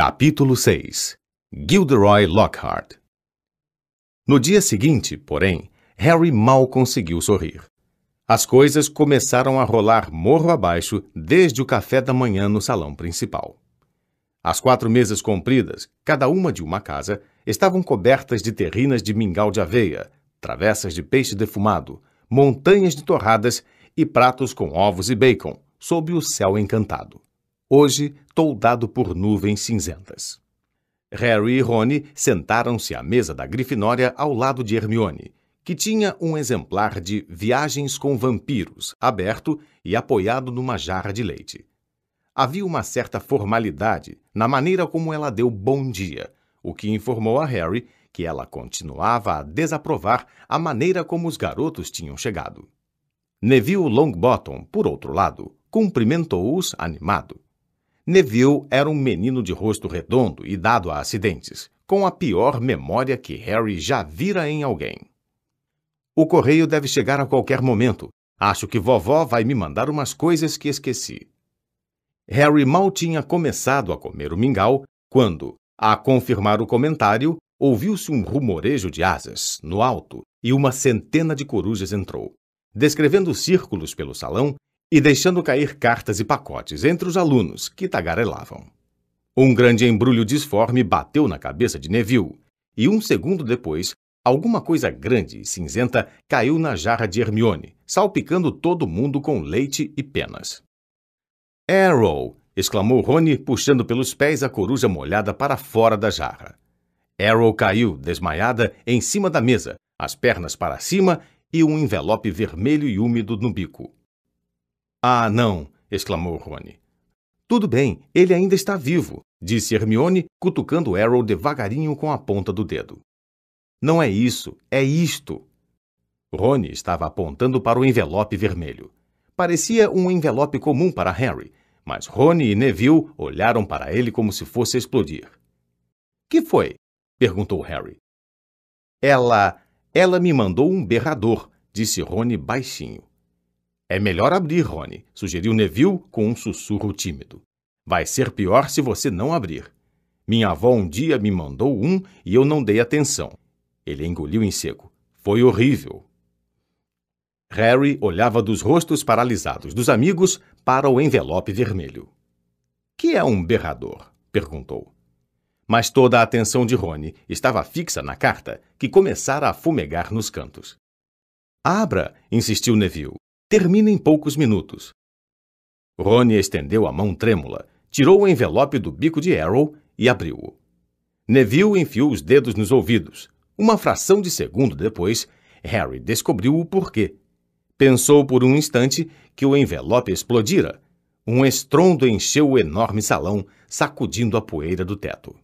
Capítulo 6 Gilderoy Lockhart No dia seguinte, porém, Harry mal conseguiu sorrir. As coisas começaram a rolar morro abaixo desde o café da manhã no salão principal. As quatro mesas compridas, cada uma de uma casa, estavam cobertas de terrinas de mingau de aveia, travessas de peixe defumado, montanhas de torradas e pratos com ovos e bacon, sob o céu encantado hoje toldado por nuvens cinzentas. Harry e Rony sentaram-se à mesa da Grifinória ao lado de Hermione, que tinha um exemplar de Viagens com Vampiros aberto e apoiado numa jarra de leite. Havia uma certa formalidade na maneira como ela deu bom dia, o que informou a Harry que ela continuava a desaprovar a maneira como os garotos tinham chegado. Neville Longbottom, por outro lado, cumprimentou-os animado. Neville era um menino de rosto redondo e dado a acidentes, com a pior memória que Harry já vira em alguém. O correio deve chegar a qualquer momento. Acho que vovó vai me mandar umas coisas que esqueci. Harry mal tinha começado a comer o mingau quando, a confirmar o comentário, ouviu-se um rumorejo de asas, no alto, e uma centena de corujas entrou, descrevendo círculos pelo salão e deixando cair cartas e pacotes entre os alunos que tagarelavam. Um grande embrulho disforme bateu na cabeça de Neville, e um segundo depois, alguma coisa grande e cinzenta caiu na jarra de Hermione, salpicando todo mundo com leite e penas. Arrow! exclamou Rony, puxando pelos pés a coruja molhada para fora da jarra. Arrow caiu, desmaiada, em cima da mesa, as pernas para cima e um envelope vermelho e úmido no bico. Ah, não! exclamou Rony. Tudo bem, ele ainda está vivo, disse Hermione, cutucando Arrow devagarinho com a ponta do dedo. Não é isso, é isto. Rony estava apontando para o envelope vermelho. Parecia um envelope comum para Harry, mas Rony e Neville olharam para ele como se fosse explodir. Que foi? perguntou Harry. Ela. Ela me mandou um berrador, disse Rony baixinho. É melhor abrir, Rony, sugeriu Neville com um sussurro tímido. Vai ser pior se você não abrir. Minha avó um dia me mandou um e eu não dei atenção. Ele engoliu em seco. Foi horrível. Harry olhava dos rostos paralisados dos amigos para o envelope vermelho. Que é um berrador? perguntou. Mas toda a atenção de Rony estava fixa na carta, que começara a fumegar nos cantos. Abra, insistiu Neville. Termina em poucos minutos. Rony estendeu a mão trêmula, tirou o envelope do bico de Arrow e abriu-o. Neville enfiou os dedos nos ouvidos. Uma fração de segundo depois, Harry descobriu o porquê. Pensou por um instante que o envelope explodira. Um estrondo encheu o enorme salão, sacudindo a poeira do teto.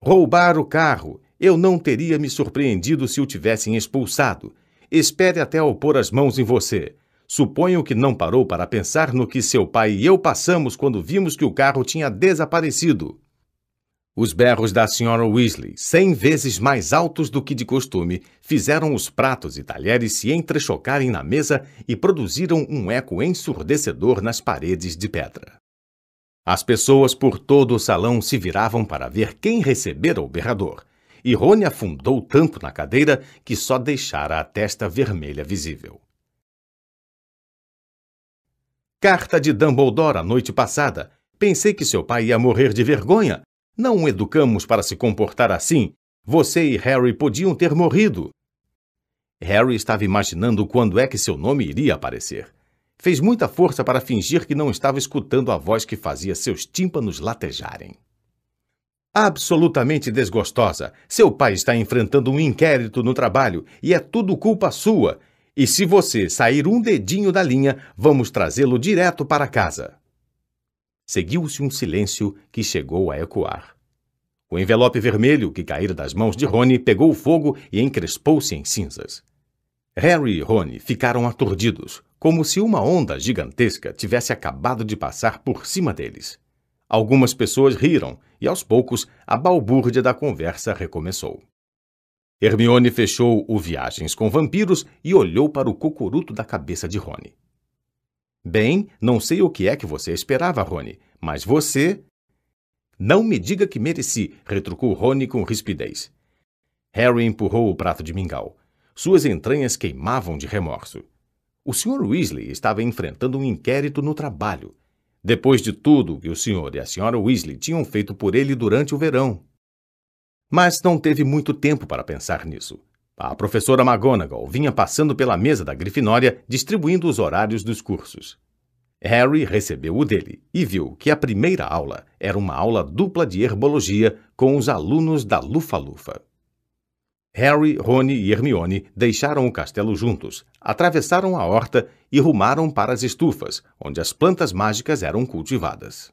Roubar o carro! Eu não teria me surpreendido se o tivessem expulsado. Espere até ao pôr as mãos em você. Suponho que não parou para pensar no que seu pai e eu passamos quando vimos que o carro tinha desaparecido. Os berros da senhora Weasley, cem vezes mais altos do que de costume, fizeram os pratos e talheres se entrechocarem na mesa e produziram um eco ensurdecedor nas paredes de pedra. As pessoas por todo o salão se viravam para ver quem recebera o berrador, e Rony afundou tanto na cadeira que só deixara a testa vermelha visível. Carta de Dumbledore a noite passada. Pensei que seu pai ia morrer de vergonha. Não o educamos para se comportar assim. Você e Harry podiam ter morrido. Harry estava imaginando quando é que seu nome iria aparecer. Fez muita força para fingir que não estava escutando a voz que fazia seus tímpanos latejarem absolutamente desgostosa. Seu pai está enfrentando um inquérito no trabalho e é tudo culpa sua. E se você sair um dedinho da linha, vamos trazê-lo direto para casa. Seguiu-se um silêncio que chegou a ecoar. O envelope vermelho que caíra das mãos de Rony pegou fogo e encrespou-se em cinzas. Harry e Rony ficaram aturdidos, como se uma onda gigantesca tivesse acabado de passar por cima deles. Algumas pessoas riram e, aos poucos, a balbúrdia da conversa recomeçou. Hermione fechou o Viagens com Vampiros e olhou para o cocuruto da cabeça de Rony. Bem, não sei o que é que você esperava, Rony, mas você. Não me diga que mereci, retrucou Rony com rispidez. Harry empurrou o prato de mingau. Suas entranhas queimavam de remorso. O Sr. Weasley estava enfrentando um inquérito no trabalho. Depois de tudo que o Sr. e a Sra. Weasley tinham feito por ele durante o verão. Mas não teve muito tempo para pensar nisso. A professora McGonagall vinha passando pela mesa da Grifinória, distribuindo os horários dos cursos. Harry recebeu o dele e viu que a primeira aula era uma aula dupla de herbologia com os alunos da Lufa-Lufa. Harry, Rony e Hermione deixaram o castelo juntos, atravessaram a horta e rumaram para as estufas, onde as plantas mágicas eram cultivadas.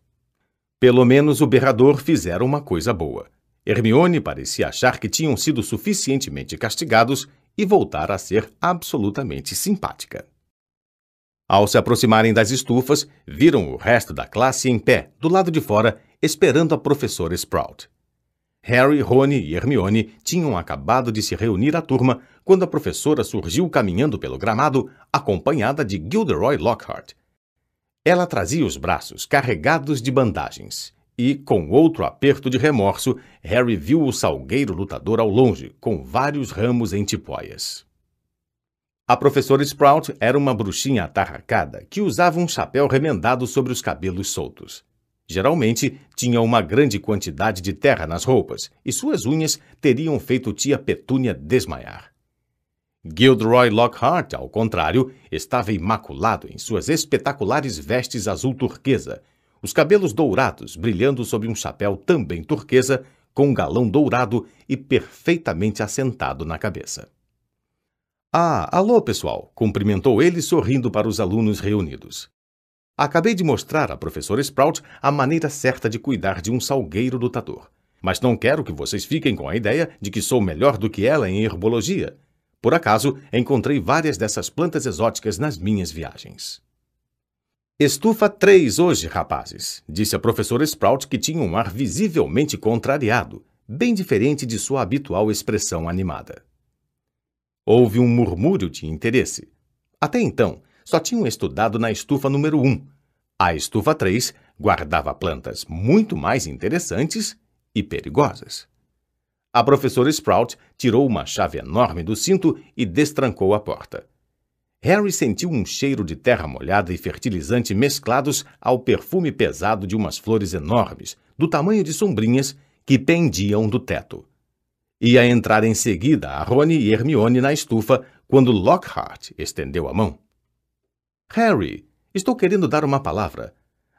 Pelo menos o berrador fizera uma coisa boa. Hermione parecia achar que tinham sido suficientemente castigados e voltar a ser absolutamente simpática. Ao se aproximarem das estufas, viram o resto da classe em pé, do lado de fora, esperando a professora Sprout. Harry, Rony e Hermione tinham acabado de se reunir à turma quando a professora surgiu caminhando pelo gramado, acompanhada de Gilderoy Lockhart. Ela trazia os braços carregados de bandagens. E, com outro aperto de remorso, Harry viu o salgueiro lutador ao longe, com vários ramos em tipóias. A professora Sprout era uma bruxinha atarracada que usava um chapéu remendado sobre os cabelos soltos. Geralmente, tinha uma grande quantidade de terra nas roupas, e suas unhas teriam feito tia Petúnia desmaiar. Gilderoy Lockhart, ao contrário, estava imaculado em suas espetaculares vestes azul turquesa, os cabelos dourados brilhando sob um chapéu também turquesa, com um galão dourado e perfeitamente assentado na cabeça. Ah, alô, pessoal! cumprimentou ele sorrindo para os alunos reunidos. Acabei de mostrar à professora Sprout a maneira certa de cuidar de um salgueiro lutador. Mas não quero que vocês fiquem com a ideia de que sou melhor do que ela em herbologia. Por acaso, encontrei várias dessas plantas exóticas nas minhas viagens. Estufa três hoje, rapazes, disse a professora Sprout, que tinha um ar visivelmente contrariado, bem diferente de sua habitual expressão animada. Houve um murmúrio de interesse. Até então, só tinham estudado na estufa número 1. A estufa 3 guardava plantas muito mais interessantes e perigosas. A professora Sprout tirou uma chave enorme do cinto e destrancou a porta. Harry sentiu um cheiro de terra molhada e fertilizante mesclados ao perfume pesado de umas flores enormes, do tamanho de sombrinhas, que pendiam do teto. Ia entrar em seguida a Rony e Hermione na estufa quando Lockhart estendeu a mão. Harry, estou querendo dar uma palavra.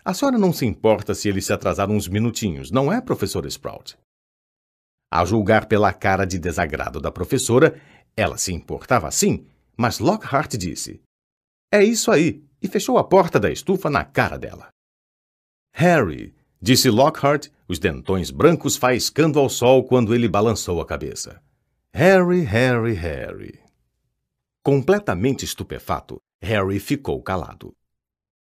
A senhora não se importa se ele se atrasar uns minutinhos, não é, professora Sprout? A julgar pela cara de desagrado da professora, ela se importava sim, mas Lockhart disse: É isso aí, e fechou a porta da estufa na cara dela. Harry, disse Lockhart, os dentões brancos faiscando ao sol quando ele balançou a cabeça. Harry, Harry, Harry. Completamente estupefato, Harry ficou calado.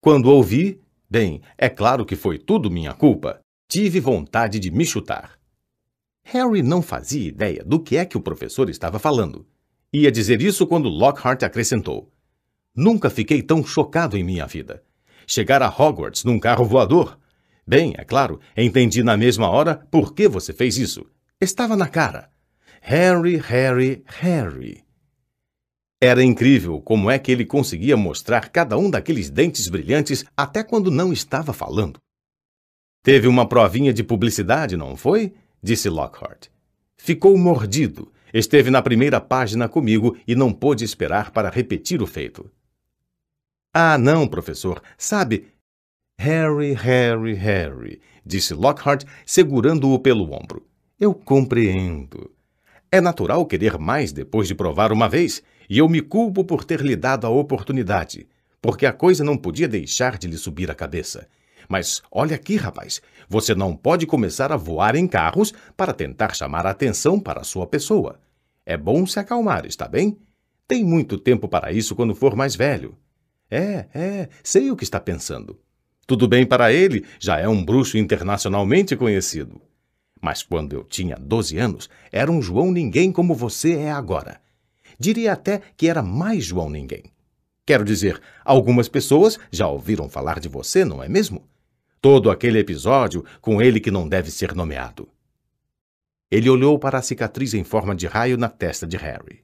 Quando ouvi, bem, é claro que foi tudo minha culpa, tive vontade de me chutar. Harry não fazia ideia do que é que o professor estava falando. Ia dizer isso quando Lockhart acrescentou: Nunca fiquei tão chocado em minha vida. Chegar a Hogwarts num carro voador. Bem, é claro, entendi na mesma hora por que você fez isso. Estava na cara. Harry, Harry, Harry. Era incrível como é que ele conseguia mostrar cada um daqueles dentes brilhantes até quando não estava falando. Teve uma provinha de publicidade, não foi? disse Lockhart. Ficou mordido. Esteve na primeira página comigo e não pôde esperar para repetir o feito. Ah, não, professor. Sabe. Harry, Harry, Harry, disse Lockhart, segurando-o pelo ombro. Eu compreendo. É natural querer mais depois de provar uma vez, e eu me culpo por ter lhe dado a oportunidade, porque a coisa não podia deixar de lhe subir a cabeça. Mas olha aqui, rapaz, você não pode começar a voar em carros para tentar chamar a atenção para a sua pessoa. É bom se acalmar, está bem? Tem muito tempo para isso quando for mais velho. É, é, sei o que está pensando. Tudo bem para ele, já é um bruxo internacionalmente conhecido. Mas quando eu tinha 12 anos, era um João Ninguém como você é agora. Diria até que era mais João Ninguém. Quero dizer, algumas pessoas já ouviram falar de você, não é mesmo? Todo aquele episódio com ele que não deve ser nomeado. Ele olhou para a cicatriz em forma de raio na testa de Harry.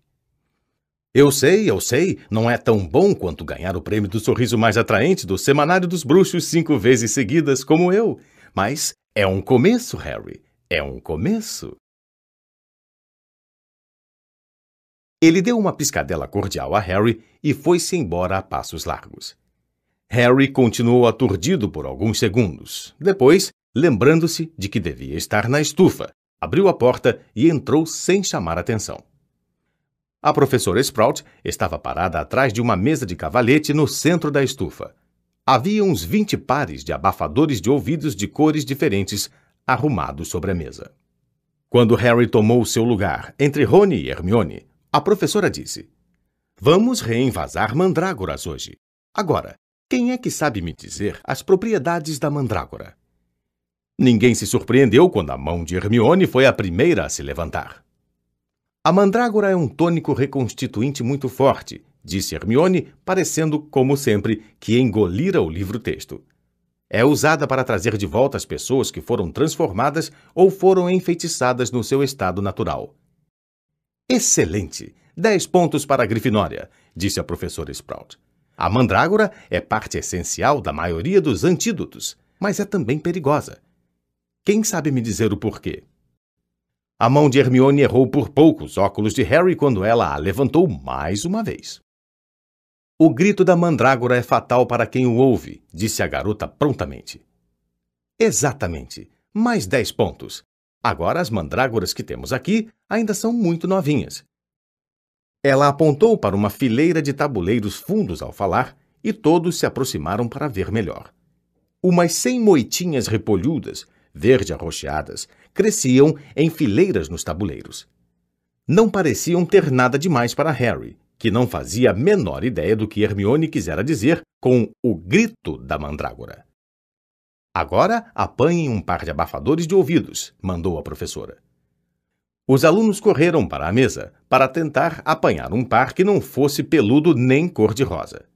Eu sei, eu sei, não é tão bom quanto ganhar o prêmio do sorriso mais atraente do Semanário dos Bruxos cinco vezes seguidas, como eu. Mas é um começo, Harry. É um começo. Ele deu uma piscadela cordial a Harry e foi-se embora a passos largos. Harry continuou aturdido por alguns segundos. Depois, lembrando-se de que devia estar na estufa, abriu a porta e entrou sem chamar atenção. A professora Sprout estava parada atrás de uma mesa de cavalete no centro da estufa. Havia uns vinte pares de abafadores de ouvidos de cores diferentes arrumados sobre a mesa. Quando Harry tomou seu lugar entre Rony e Hermione, a professora disse: Vamos reenvasar mandrágoras hoje. Agora, quem é que sabe me dizer as propriedades da mandrágora? Ninguém se surpreendeu quando a mão de Hermione foi a primeira a se levantar. A mandrágora é um tônico reconstituinte muito forte, disse Hermione, parecendo, como sempre, que engolira o livro-texto. É usada para trazer de volta as pessoas que foram transformadas ou foram enfeitiçadas no seu estado natural. Excelente! Dez pontos para a Grifinória, disse a professora Sprout. A mandrágora é parte essencial da maioria dos antídotos, mas é também perigosa. Quem sabe me dizer o porquê? A mão de Hermione errou por poucos óculos de Harry quando ela a levantou mais uma vez. O grito da mandrágora é fatal para quem o ouve, disse a garota prontamente. Exatamente. Mais dez pontos. Agora as mandrágoras que temos aqui ainda são muito novinhas. Ela apontou para uma fileira de tabuleiros fundos ao falar e todos se aproximaram para ver melhor. Umas cem moitinhas repolhudas, verde arroxeadas, cresciam em fileiras nos tabuleiros. Não pareciam ter nada demais para Harry, que não fazia a menor ideia do que Hermione quisera dizer com o grito da mandrágora. Agora apanhem um par de abafadores de ouvidos, mandou a professora. Os alunos correram para a mesa para tentar apanhar um par que não fosse peludo nem cor-de-rosa.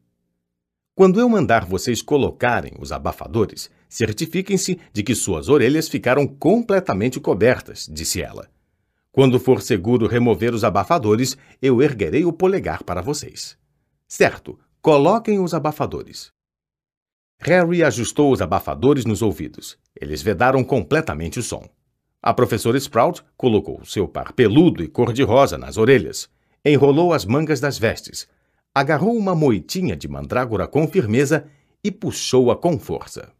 Quando eu mandar vocês colocarem os abafadores, certifiquem-se de que suas orelhas ficaram completamente cobertas, disse ela. Quando for seguro remover os abafadores, eu erguerei o polegar para vocês. Certo, coloquem os abafadores. Harry ajustou os abafadores nos ouvidos. Eles vedaram completamente o som. A professora Sprout colocou seu par peludo e cor-de-rosa nas orelhas, enrolou as mangas das vestes, agarrou uma moitinha de mandrágora com firmeza e puxou-a com força.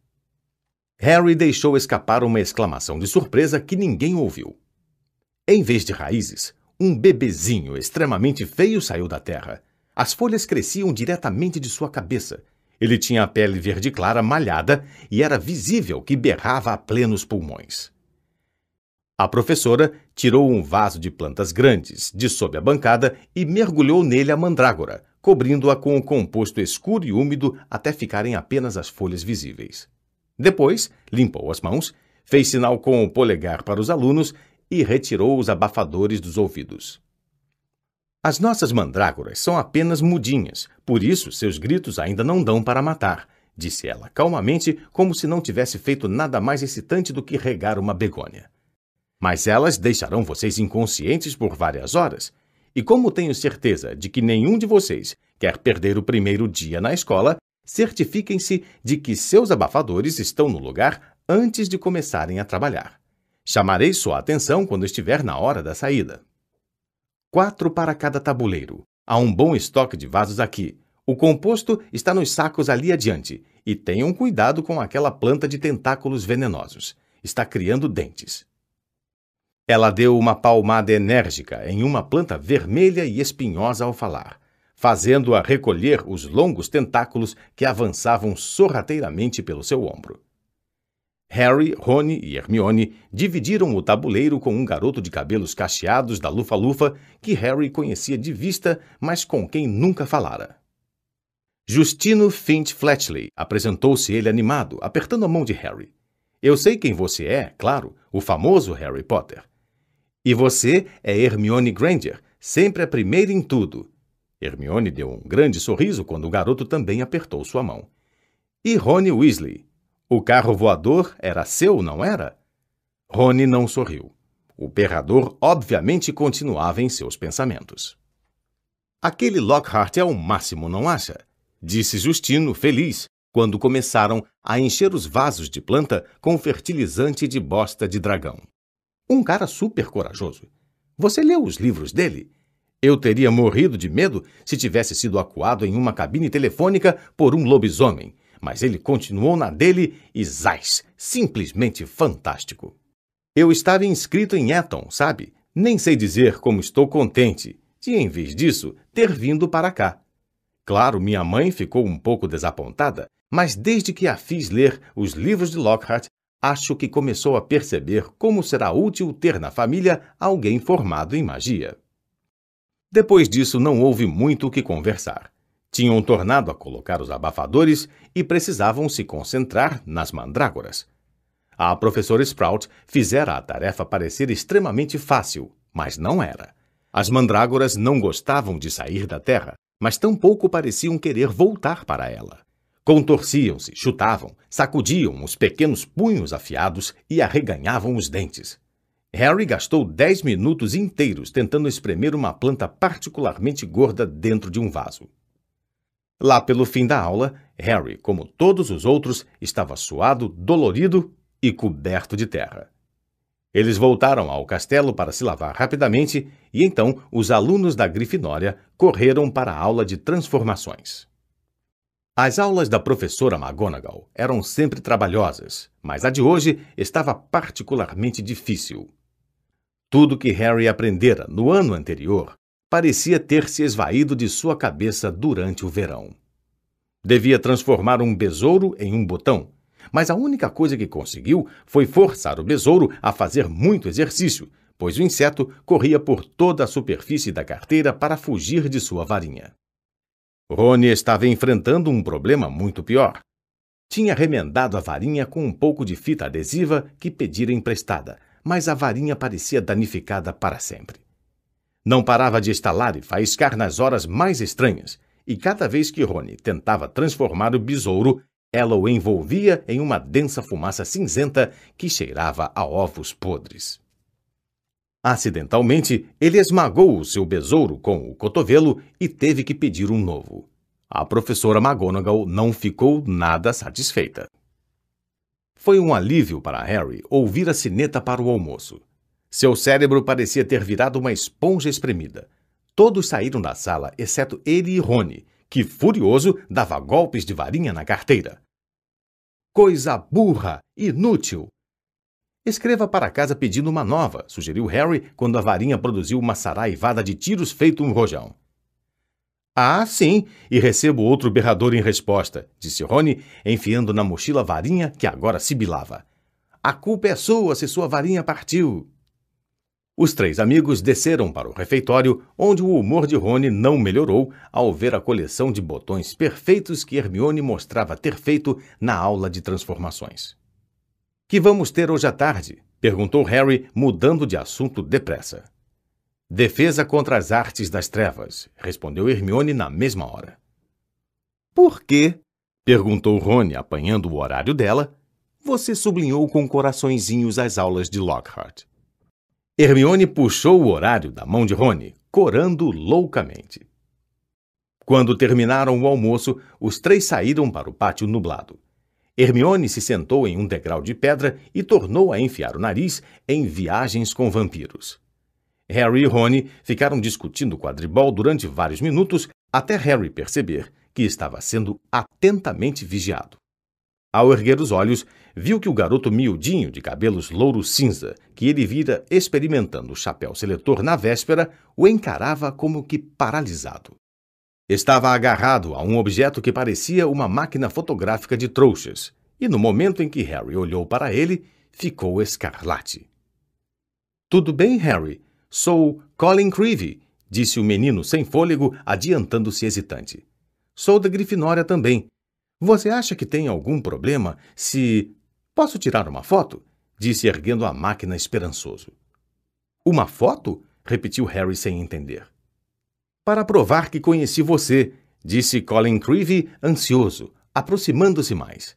Harry deixou escapar uma exclamação de surpresa que ninguém ouviu. Em vez de raízes, um bebezinho extremamente feio saiu da terra. As folhas cresciam diretamente de sua cabeça. Ele tinha a pele verde clara malhada e era visível que berrava a plenos pulmões. A professora tirou um vaso de plantas grandes de sob a bancada e mergulhou nele a mandrágora, cobrindo-a com um composto escuro e úmido até ficarem apenas as folhas visíveis. Depois, limpou as mãos, fez sinal com o polegar para os alunos e retirou os abafadores dos ouvidos. As nossas mandrágoras são apenas mudinhas, por isso seus gritos ainda não dão para matar, disse ela calmamente, como se não tivesse feito nada mais excitante do que regar uma begônia. Mas elas deixarão vocês inconscientes por várias horas, e como tenho certeza de que nenhum de vocês quer perder o primeiro dia na escola, certifiquem-se de que seus abafadores estão no lugar antes de começarem a trabalhar. Chamarei sua atenção quando estiver na hora da saída. Quatro para cada tabuleiro. Há um bom estoque de vasos aqui. O composto está nos sacos ali adiante. E tenham cuidado com aquela planta de tentáculos venenosos. Está criando dentes. Ela deu uma palmada enérgica em uma planta vermelha e espinhosa ao falar, fazendo-a recolher os longos tentáculos que avançavam sorrateiramente pelo seu ombro. Harry, Rony e Hermione dividiram o tabuleiro com um garoto de cabelos cacheados da Lufa-Lufa que Harry conhecia de vista, mas com quem nunca falara. Justino Finch Fletchley, apresentou-se ele animado, apertando a mão de Harry. Eu sei quem você é, claro, o famoso Harry Potter. E você é Hermione Granger, sempre a primeira em tudo. Hermione deu um grande sorriso quando o garoto também apertou sua mão. E Rony Weasley, O carro voador era seu, não era? Rony não sorriu. O berrador obviamente continuava em seus pensamentos. Aquele Lockhart é o máximo, não acha? Disse Justino, feliz, quando começaram a encher os vasos de planta com fertilizante de bosta de dragão. Um cara super corajoso. Você leu os livros dele? Eu teria morrido de medo se tivesse sido acuado em uma cabine telefônica por um lobisomem, mas ele continuou na dele e zás, simplesmente fantástico. Eu estava inscrito em Eton, sabe? Nem sei dizer como estou contente de, em vez disso, ter vindo para cá. Claro, minha mãe ficou um pouco desapontada, mas desde que a fiz ler os livros de Lockhart, acho que começou a perceber como será útil ter na família alguém formado em magia. Depois disso, não houve muito o que conversar. Tinham tornado a colocar os abafadores e precisavam se concentrar nas mandrágoras. A professora Sprout fizera a tarefa parecer extremamente fácil, mas não era. As mandrágoras não gostavam de sair da terra, mas tampouco pareciam querer voltar para ela. Contorciam-se, chutavam, sacudiam os pequenos punhos afiados e arreganhavam os dentes. Harry gastou dez minutos inteiros tentando espremer uma planta particularmente gorda dentro de um vaso. Lá pelo fim da aula, Harry, como todos os outros, estava suado, dolorido e coberto de terra. Eles voltaram ao castelo para se lavar rapidamente e então os alunos da Grifinória correram para a aula de transformações. As aulas da professora McGonagall eram sempre trabalhosas, mas a de hoje estava particularmente difícil. Tudo que Harry aprendera no ano anterior parecia ter se esvaído de sua cabeça durante o verão. Devia transformar um besouro em um botão mas a única coisa que conseguiu foi forçar o besouro a fazer muito exercício, pois o inseto corria por toda a superfície da carteira para fugir de sua varinha. Rony estava enfrentando um problema muito pior. Tinha remendado a varinha com um pouco de fita adesiva que pedira emprestada, mas a varinha parecia danificada para sempre. Não parava de estalar e faiscar nas horas mais estranhas, e cada vez que Rony tentava transformar o besouro, ela o envolvia em uma densa fumaça cinzenta que cheirava a ovos podres. Acidentalmente, ele esmagou o seu besouro com o cotovelo e teve que pedir um novo. A professora McGonagall não ficou nada satisfeita. Foi um alívio para Harry ouvir a sineta para o almoço. Seu cérebro parecia ter virado uma esponja espremida. Todos saíram da sala, exceto ele e Rony, que, furioso, dava golpes de varinha na carteira. Coisa burra, inútil! Escreva para casa pedindo uma nova, sugeriu Harry quando a varinha produziu uma saraivada de tiros feito um rojão. Ah, sim, e recebo outro berrador em resposta, disse Rony, enfiando na mochila a varinha que agora sibilava. A culpa é sua se sua varinha partiu. Os três amigos desceram para o refeitório, onde o humor de Rony não melhorou ao ver a coleção de botões perfeitos que Hermione mostrava ter feito na aula de transformações. Que vamos ter hoje à tarde? perguntou Harry, mudando de assunto depressa. Defesa contra as artes das trevas, respondeu Hermione na mesma hora. Por quê? perguntou Rony, apanhando o horário dela. Você sublinhou com coraçõezinhos as aulas de Lockhart. Hermione puxou o horário da mão de Rony, corando loucamente. Quando terminaram o almoço, os três saíram para o pátio nublado. Hermione se sentou em um degrau de pedra e tornou a enfiar o nariz em viagens com vampiros. Harry e Rony ficaram discutindo quadribol durante vários minutos até Harry perceber que estava sendo atentamente vigiado. Ao erguer os olhos, viu que o garoto miudinho de cabelos louros cinza, que ele vira experimentando o chapéu seletor na véspera, o encarava como que paralisado. Estava agarrado a um objeto que parecia uma máquina fotográfica de trouxas, e no momento em que Harry olhou para ele, ficou escarlate. Tudo bem, Harry? Sou Colin Creevy, disse o menino sem fôlego, adiantando-se hesitante. Sou da Grifinória também. Você acha que tem algum problema se Posso tirar uma foto? disse erguendo a máquina esperançoso. Uma foto? repetiu Harry sem entender. Para provar que conheci você, disse Colin Creevy, ansioso, aproximando-se mais.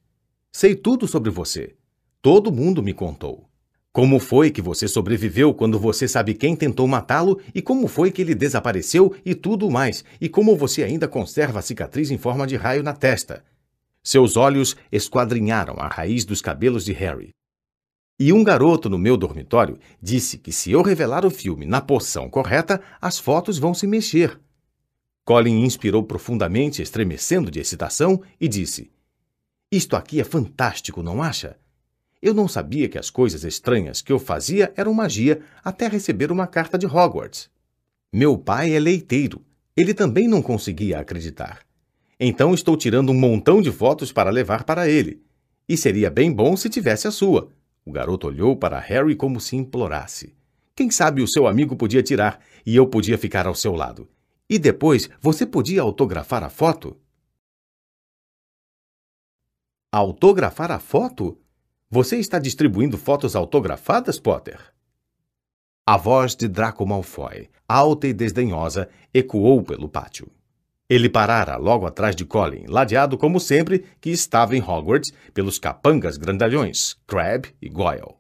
Sei tudo sobre você. Todo mundo me contou. Como foi que você sobreviveu quando você sabe quem tentou matá-lo e como foi que ele desapareceu e tudo mais, e como você ainda conserva a cicatriz em forma de raio na testa. Seus olhos esquadrinharam a raiz dos cabelos de Harry. E um garoto no meu dormitório disse que se eu revelar o filme na porção correta, as fotos vão se mexer. Colin inspirou profundamente, estremecendo de excitação, e disse: Isto aqui é fantástico, não acha? Eu não sabia que as coisas estranhas que eu fazia eram magia até receber uma carta de Hogwarts. Meu pai é leiteiro. Ele também não conseguia acreditar. Então estou tirando um montão de fotos para levar para ele. E seria bem bom se tivesse a sua. O garoto olhou para Harry como se implorasse. Quem sabe o seu amigo podia tirar e eu podia ficar ao seu lado. E depois você podia autografar a foto? Autografar a foto? Você está distribuindo fotos autografadas, Potter? A voz de Draco Malfoy, alta e desdenhosa, ecoou pelo pátio. Ele parara logo atrás de Colin, ladeado como sempre que estava em Hogwarts pelos capangas grandalhões, Crabbe e Goyle.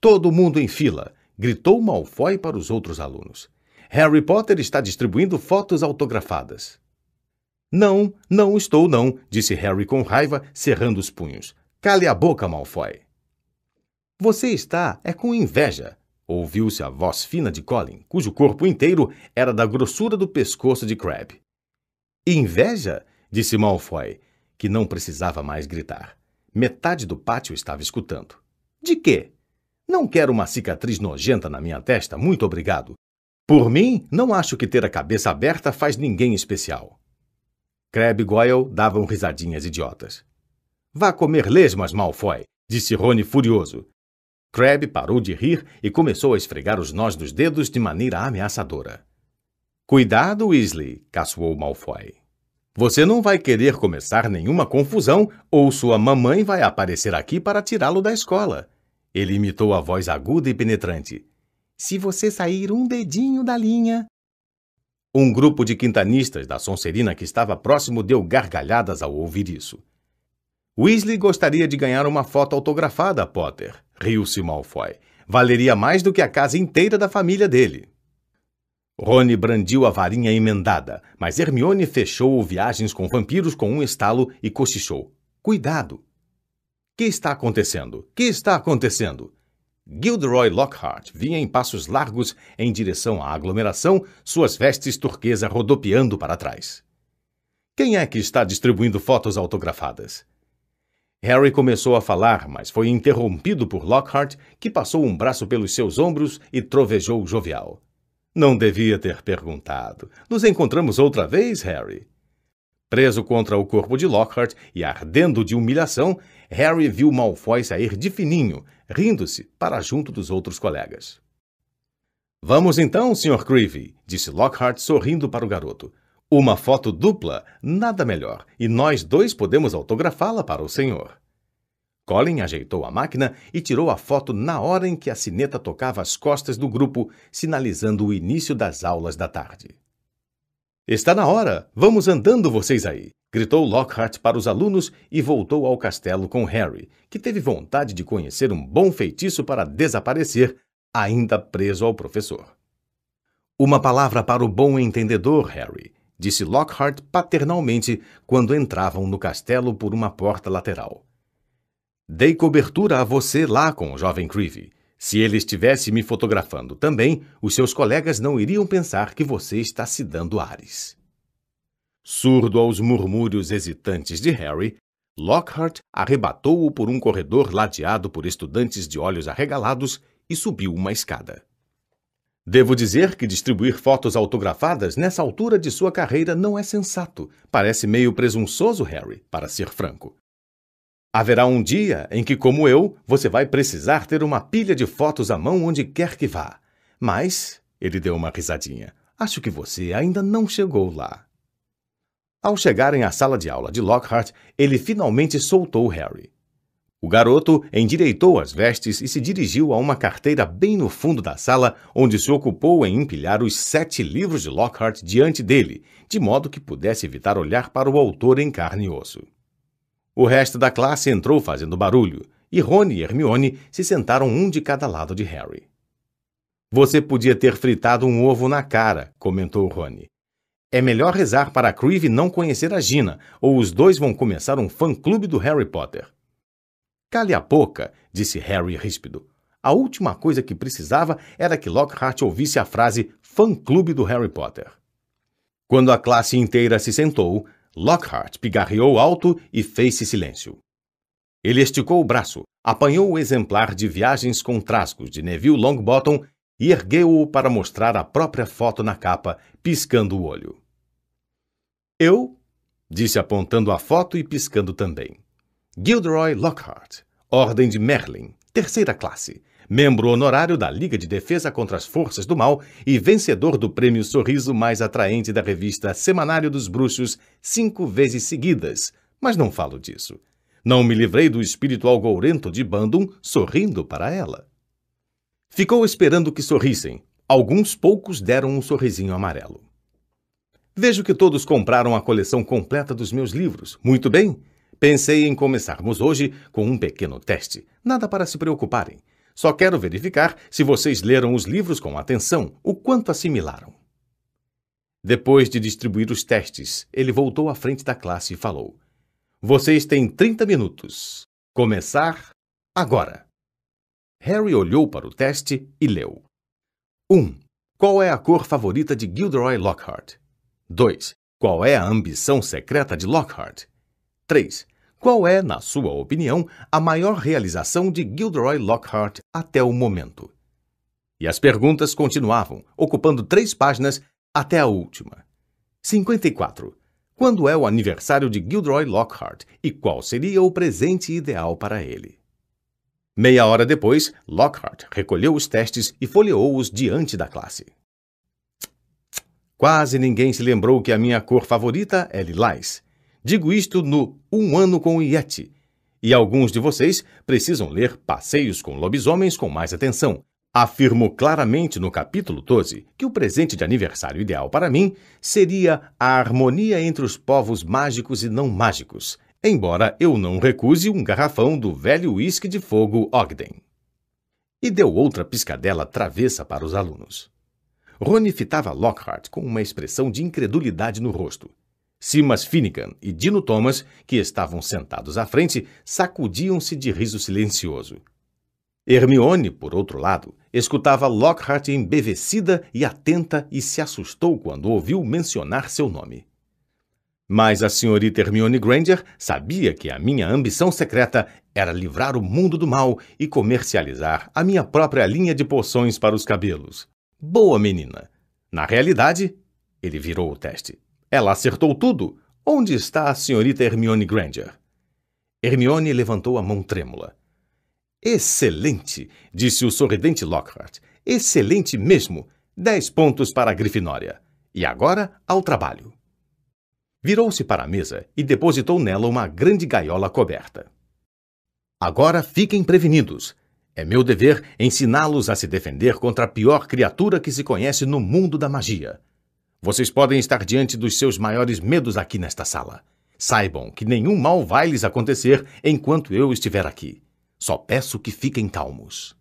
Todo mundo em fila, gritou Malfoy para os outros alunos. Harry Potter está distribuindo fotos autografadas. Não, não estou não, disse Harry com raiva, cerrando os punhos. Cale a boca, Malfoy. Você está é com inveja, ouviu-se a voz fina de Colin, cujo corpo inteiro era da grossura do pescoço de Crabbe. Inveja? disse Malfoy, que não precisava mais gritar. Metade do pátio estava escutando. De quê? Não quero uma cicatriz nojenta na minha testa, muito obrigado. Por mim, não acho que ter a cabeça aberta faz ninguém especial. Crab e Goyle davam risadinhas idiotas. Vá comer lesmas, Malfoy, disse Rony furioso. Crab parou de rir e começou a esfregar os nós dos dedos de maneira ameaçadora. Cuidado, Weasley, caçoou Malfoy. Você não vai querer começar nenhuma confusão ou sua mamãe vai aparecer aqui para tirá-lo da escola. Ele imitou a voz aguda e penetrante. Se você sair um dedinho da linha. Um grupo de quintanistas da Sonserina que estava próximo deu gargalhadas ao ouvir isso. Weasley gostaria de ganhar uma foto autografada, Potter, riu-se Malfoy. Valeria mais do que a casa inteira da família dele. Rony brandiu a varinha emendada, mas Hermione fechou Viagens com Vampiros com um estalo e cochichou. Cuidado! Que está acontecendo? Que está acontecendo? Gilderoy Lockhart vinha em passos largos em direção à aglomeração, suas vestes turquesa rodopiando para trás. Quem é que está distribuindo fotos autografadas? Harry começou a falar, mas foi interrompido por Lockhart, que passou um braço pelos seus ombros e trovejou jovial. Não devia ter perguntado. Nos encontramos outra vez, Harry? Preso contra o corpo de Lockhart e ardendo de humilhação, Harry viu Malfoy sair de fininho, rindo-se para junto dos outros colegas. Vamos então, Sr. Creevy, disse Lockhart sorrindo para o garoto. Uma foto dupla, nada melhor, e nós dois podemos autografá-la para o senhor. Colin ajeitou a máquina e tirou a foto na hora em que a sineta tocava as costas do grupo, sinalizando o início das aulas da tarde. Está na hora! Vamos andando vocês aí! gritou Lockhart para os alunos e voltou ao castelo com Harry, que teve vontade de conhecer um bom feitiço para desaparecer, ainda preso ao professor. Uma palavra para o bom entendedor, Harry, disse Lockhart paternalmente quando entravam no castelo por uma porta lateral. Dei cobertura a você lá com o jovem Creevy. Se ele estivesse me fotografando também, os seus colegas não iriam pensar que você está se dando ares. Surdo aos murmúrios hesitantes de Harry, Lockhart arrebatou-o por um corredor ladeado por estudantes de olhos arregalados e subiu uma escada. Devo dizer que distribuir fotos autografadas nessa altura de sua carreira não é sensato. Parece meio presunçoso, Harry, para ser franco. Haverá um dia em que, como eu, você vai precisar ter uma pilha de fotos à mão onde quer que vá. Mas, ele deu uma risadinha, acho que você ainda não chegou lá. Ao chegarem à sala de aula de Lockhart, ele finalmente soltou Harry. O garoto endireitou as vestes e se dirigiu a uma carteira bem no fundo da sala, onde se ocupou em empilhar os sete livros de Lockhart diante dele, de modo que pudesse evitar olhar para o autor em carne e osso. O resto da classe entrou fazendo barulho, e Rony e Hermione se sentaram um de cada lado de Harry. Você podia ter fritado um ovo na cara, comentou Rony. É melhor rezar para a Creevy não conhecer a Gina, ou os dois vão começar um fã-clube do Harry Potter. Cale a boca, disse Harry ríspido. A última coisa que precisava era que Lockhart ouvisse a frase fã-clube do Harry Potter. Quando a classe inteira se sentou, Lockhart pigarreou alto e fez-se silêncio. Ele esticou o braço, apanhou o exemplar de Viagens com Trasgos de Neville Longbottom e ergueu-o para mostrar a própria foto na capa, piscando o olho. Eu, disse apontando a foto e piscando também. Gilderoy Lockhart, Ordem de Merlin, terceira classe, membro honorário da Liga de Defesa contra as Forças do Mal e vencedor do prêmio Sorriso Mais Atraente da revista Semanário dos Bruxos cinco vezes seguidas, mas não falo disso. Não me livrei do espírito algourento de Bandum sorrindo para ela. Ficou esperando que sorrissem. Alguns poucos deram um sorrisinho amarelo. Vejo que todos compraram a coleção completa dos meus livros. Muito bem. Pensei em começarmos hoje com um pequeno teste. Nada para se preocuparem. Só quero verificar se vocês leram os livros com atenção, o quanto assimilaram. Depois de distribuir os testes, ele voltou à frente da classe e falou: vocês têm 30 minutos. Começar agora. Harry olhou para o teste e leu. 1. Um, qual é a cor favorita de Gilderoy Lockhart? 2. Qual é a ambição secreta de Lockhart? 3. Qual é, na sua opinião, a maior realização de Gilderoy Lockhart até o momento? E as perguntas continuavam, ocupando três páginas até a última. 54. Quando é o aniversário de Gilderoy Lockhart e qual seria o presente ideal para ele? Meia hora depois, Lockhart recolheu os testes e folheou-os diante da classe. Quase ninguém se lembrou que a minha cor favorita é lilás. Digo isto no Um Ano com o Yeti. E alguns de vocês precisam ler Passeios com Lobisomens com mais atenção, Afirmo claramente no capítulo 12 que o presente de aniversário ideal para mim seria a harmonia entre os povos mágicos e não mágicos, embora eu não recuse um garrafão do velho uísque de fogo Ogden. E deu outra piscadela travessa para os alunos. Rony fitava Lockhart com uma expressão de incredulidade no rosto. Simas Finnegan e Dino Thomas, que estavam sentados à frente, sacudiam-se de riso silencioso. Hermione, por outro lado, escutava Lockhart embevecida e atenta e se assustou quando ouviu mencionar seu nome. Mas a senhorita Hermione Granger sabia que a minha ambição secreta era livrar o mundo do mal e comercializar a minha própria linha de poções para os cabelos. Boa menina. Na realidade, ele virou o teste. Ela acertou tudo. Onde está a senhorita Hermione Granger? Hermione levantou a mão trêmula. Excelente, disse o sorridente Lockhart. Excelente mesmo. Dez pontos para a Grifinória. E agora, ao trabalho. Virou-se para a mesa e depositou nela uma grande gaiola coberta. Agora fiquem prevenidos. É meu dever ensiná-los a se defender contra a pior criatura que se conhece no mundo da magia. Vocês podem estar diante dos seus maiores medos aqui nesta sala. Saibam que nenhum mal vai lhes acontecer enquanto eu estiver aqui. Só peço que fiquem calmos.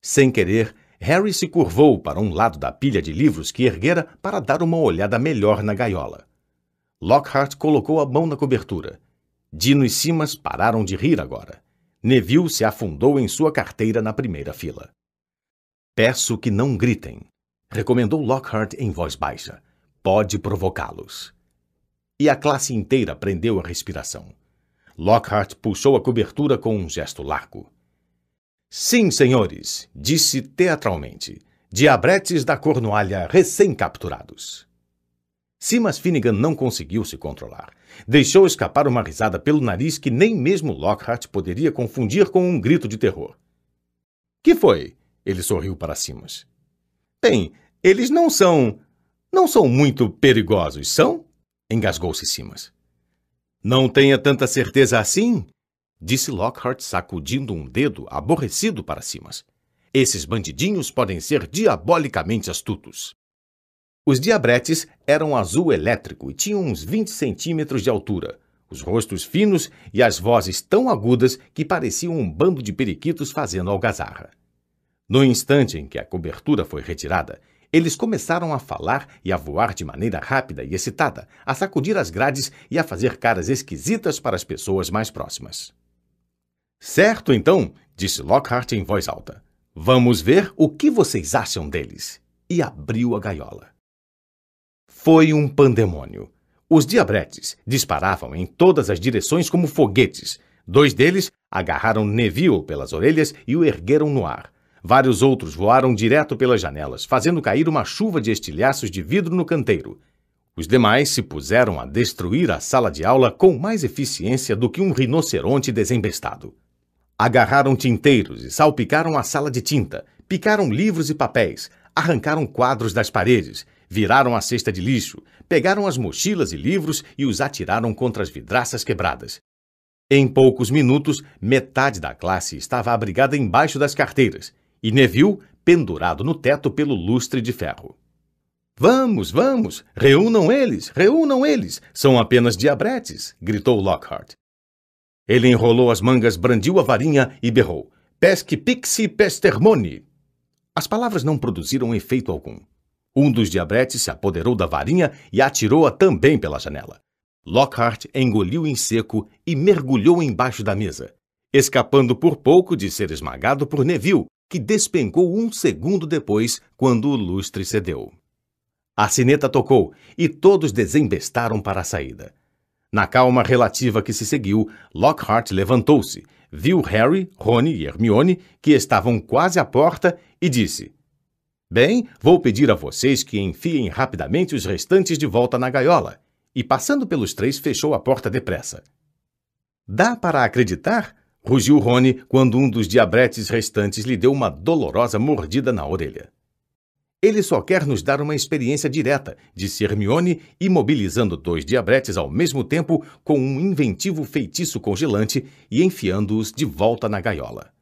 Sem querer, Harry se curvou para um lado da pilha de livros que erguera para dar uma olhada melhor na gaiola. Lockhart colocou a mão na cobertura. Dino e Simas pararam de rir agora. Neville se afundou em sua carteira na primeira fila. Peço que não gritem, recomendou Lockhart em voz baixa. Pode provocá-los. E a classe inteira prendeu a respiração. Lockhart puxou a cobertura com um gesto largo. Sim, senhores, disse teatralmente. Diabretes da Cornualha recém-capturados. Simas Finnegan não conseguiu se controlar. Deixou escapar uma risada pelo nariz que nem mesmo Lockhart poderia confundir com um grito de terror. Que foi? Ele sorriu para Simas. Bem, eles não são. não são muito perigosos, são? Engasgou-se Simas. Não tenha tanta certeza assim, disse Lockhart, sacudindo um dedo aborrecido para Simas. Esses bandidinhos podem ser diabolicamente astutos. Os diabretes eram azul elétrico e tinham uns 20 centímetros de altura. os rostos finos e as vozes tão agudas que pareciam um bando de periquitos fazendo algazarra. No instante em que a cobertura foi retirada, eles começaram a falar e a voar de maneira rápida e excitada, a sacudir as grades e a fazer caras esquisitas para as pessoas mais próximas. Certo, então, disse Lockhart em voz alta. Vamos ver o que vocês acham deles. E abriu a gaiola. Foi um pandemônio. Os diabretes disparavam em todas as direções como foguetes. Dois deles agarraram Neville pelas orelhas e o ergueram no ar. Vários outros voaram direto pelas janelas, fazendo cair uma chuva de estilhaços de vidro no canteiro. Os demais se puseram a destruir a sala de aula com mais eficiência do que um rinoceronte desembestado. Agarraram tinteiros e salpicaram a sala de tinta, picaram livros e papéis, arrancaram quadros das paredes, viraram a cesta de lixo, pegaram as mochilas e livros e os atiraram contra as vidraças quebradas. Em poucos minutos, metade da classe estava abrigada embaixo das carteiras e Neville pendurado no teto pelo lustre de ferro. Vamos, vamos! Reúnam eles! Reúnam eles! São apenas diabretes! gritou Lockhart. Ele enrolou as mangas, brandiu a varinha e berrou: Pesque pixi pestermone! As palavras não produziram efeito algum. Um dos diabretes se apoderou da varinha e atirou-a também pela janela. Lockhart engoliu em seco e mergulhou embaixo da mesa, escapando por pouco de ser esmagado por Neville, que despencou um segundo depois, quando o lustre cedeu. A sineta tocou e todos desembestaram para a saída. Na calma relativa que se seguiu, Lockhart levantou-se, viu Harry, Rony e Hermione, que estavam quase à porta, e disse: Bem, vou pedir a vocês que enfiem rapidamente os restantes de volta na gaiola. E passando pelos três, fechou a porta depressa. Dá para acreditar? Rugiu Rony quando um dos diabretes restantes lhe deu uma dolorosa mordida na orelha. Ele só quer nos dar uma experiência direta, disse Hermione, imobilizando dois diabretes ao mesmo tempo com um inventivo feitiço congelante e enfiando-os de volta na gaiola.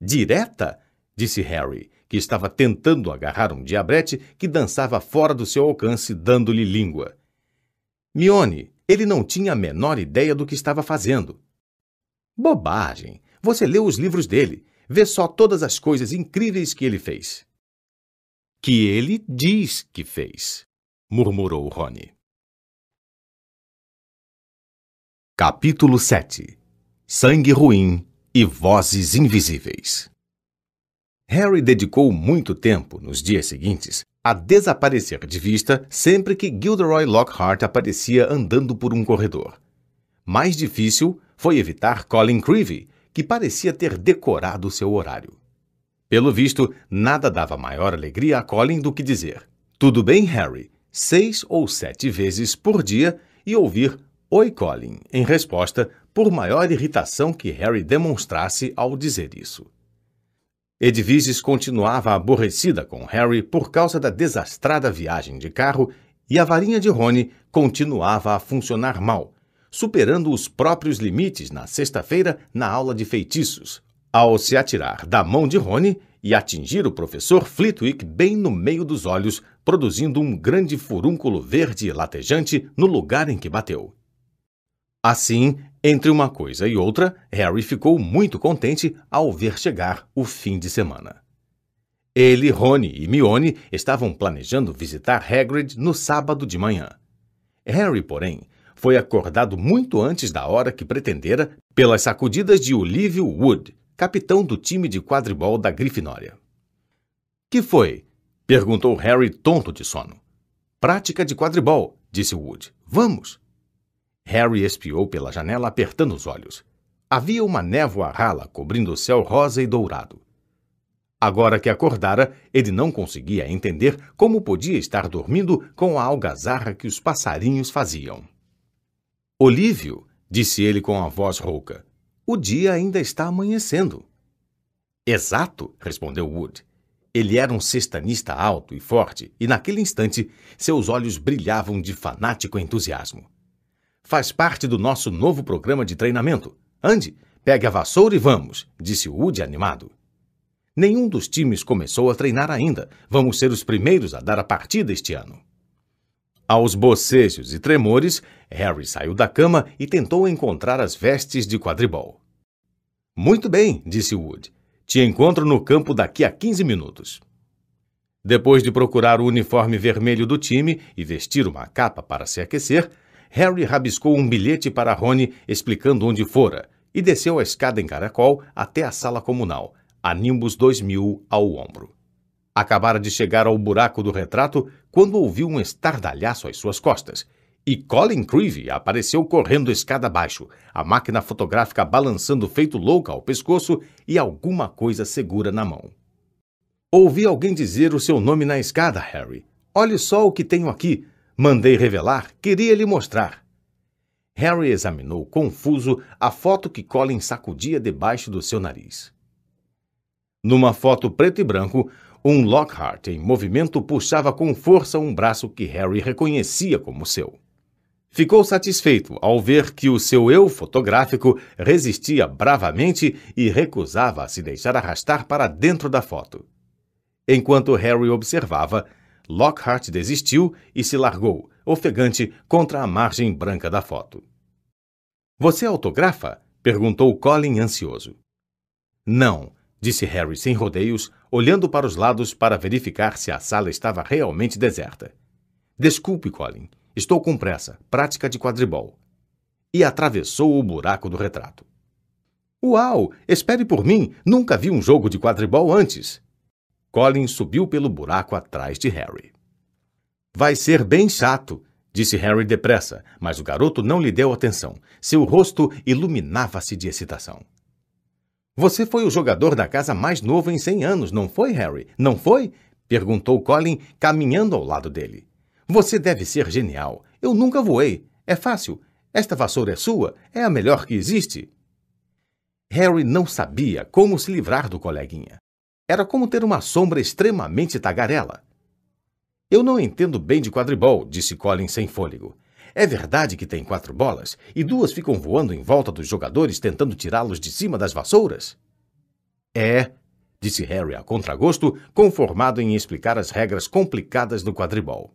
Direta? disse Harry, que estava tentando agarrar um diabrete que dançava fora do seu alcance, dando-lhe língua. Mione, ele não tinha a menor ideia do que estava fazendo. Bobagem! Você leu os livros dele. Vê só todas as coisas incríveis que ele fez. Que ele diz que fez, murmurou Rony. Capítulo 7 Sangue ruim e vozes invisíveis. Harry dedicou muito tempo, nos dias seguintes, a desaparecer de vista sempre que Gilderoy Lockhart aparecia andando por um corredor. Mais difícil foi evitar Colin Creevy, que parecia ter decorado seu horário. Pelo visto, nada dava maior alegria a Colin do que dizer: Tudo bem, Harry? seis ou sete vezes por dia e ouvir Oi, Colin, em resposta, por maior irritação que Harry demonstrasse ao dizer isso. Edviges continuava aborrecida com Harry por causa da desastrada viagem de carro e a varinha de Rony continuava a funcionar mal, superando os próprios limites na sexta-feira na aula de feitiços, ao se atirar da mão de Rony e atingir o professor Flitwick bem no meio dos olhos, produzindo um grande furúnculo verde latejante no lugar em que bateu. Assim, entre uma coisa e outra, Harry ficou muito contente ao ver chegar o fim de semana. Ele, Rony e Mione estavam planejando visitar Hagrid no sábado de manhã. Harry, porém, foi acordado muito antes da hora que pretendera pelas sacudidas de Olívio Wood, capitão do time de quadribol da Grifinória. Que foi? perguntou Harry tonto de sono. Prática de quadribol, disse Wood. Vamos! Harry espiou pela janela apertando os olhos. Havia uma névoa rala cobrindo o céu rosa e dourado. Agora que acordara, ele não conseguia entender como podia estar dormindo com a algazarra que os passarinhos faziam. Olívio, disse ele com a voz rouca, o dia ainda está amanhecendo. Exato, respondeu Wood. Ele era um cestanista alto e forte, e naquele instante seus olhos brilhavam de fanático entusiasmo. Faz parte do nosso novo programa de treinamento. Ande, pegue a vassoura e vamos, disse Wood animado. Nenhum dos times começou a treinar ainda. Vamos ser os primeiros a dar a partida este ano. Aos bocejos e tremores, Harry saiu da cama e tentou encontrar as vestes de quadribol. Muito bem, disse Wood. Te encontro no campo daqui a 15 minutos. Depois de procurar o uniforme vermelho do time e vestir uma capa para se aquecer, Harry rabiscou um bilhete para Rony explicando onde fora e desceu a escada em caracol até a sala comunal, a Nimbus 2000 ao ombro. Acabara de chegar ao buraco do retrato quando ouviu um estardalhaço às suas costas. E Colin Creevy apareceu correndo escada abaixo, a máquina fotográfica balançando feito louca ao pescoço e alguma coisa segura na mão. Ouvi alguém dizer o seu nome na escada, Harry. Olhe só o que tenho aqui. Mandei revelar, queria lhe mostrar. Harry examinou, confuso, a foto que Colin sacudia debaixo do seu nariz. Numa foto preto e branco, um Lockhart em movimento puxava com força um braço que Harry reconhecia como seu. Ficou satisfeito ao ver que o seu eu fotográfico resistia bravamente e recusava se deixar arrastar para dentro da foto. Enquanto Harry observava, Lockhart desistiu e se largou, ofegante, contra a margem branca da foto. Você autografa? perguntou Colin ansioso. Não, disse Harry sem rodeios, olhando para os lados para verificar se a sala estava realmente deserta. Desculpe, Colin. Estou com pressa. Prática de quadribol. E atravessou o buraco do retrato. Uau! Espere por mim! Nunca vi um jogo de quadribol antes! Colin subiu pelo buraco atrás de Harry. Vai ser bem chato, disse Harry depressa, mas o garoto não lhe deu atenção. Seu rosto iluminava-se de excitação. Você foi o jogador da casa mais novo em 100 anos, não foi, Harry? Não foi? perguntou Colin, caminhando ao lado dele. Você deve ser genial. Eu nunca voei. É fácil. Esta vassoura é sua. É a melhor que existe. Harry não sabia como se livrar do coleguinha. Era como ter uma sombra extremamente tagarela. Eu não entendo bem de quadribol, disse Colin sem fôlego. É verdade que tem quatro bolas e duas ficam voando em volta dos jogadores tentando tirá-los de cima das vassouras? É, disse Harry a contragosto, conformado em explicar as regras complicadas do quadribol.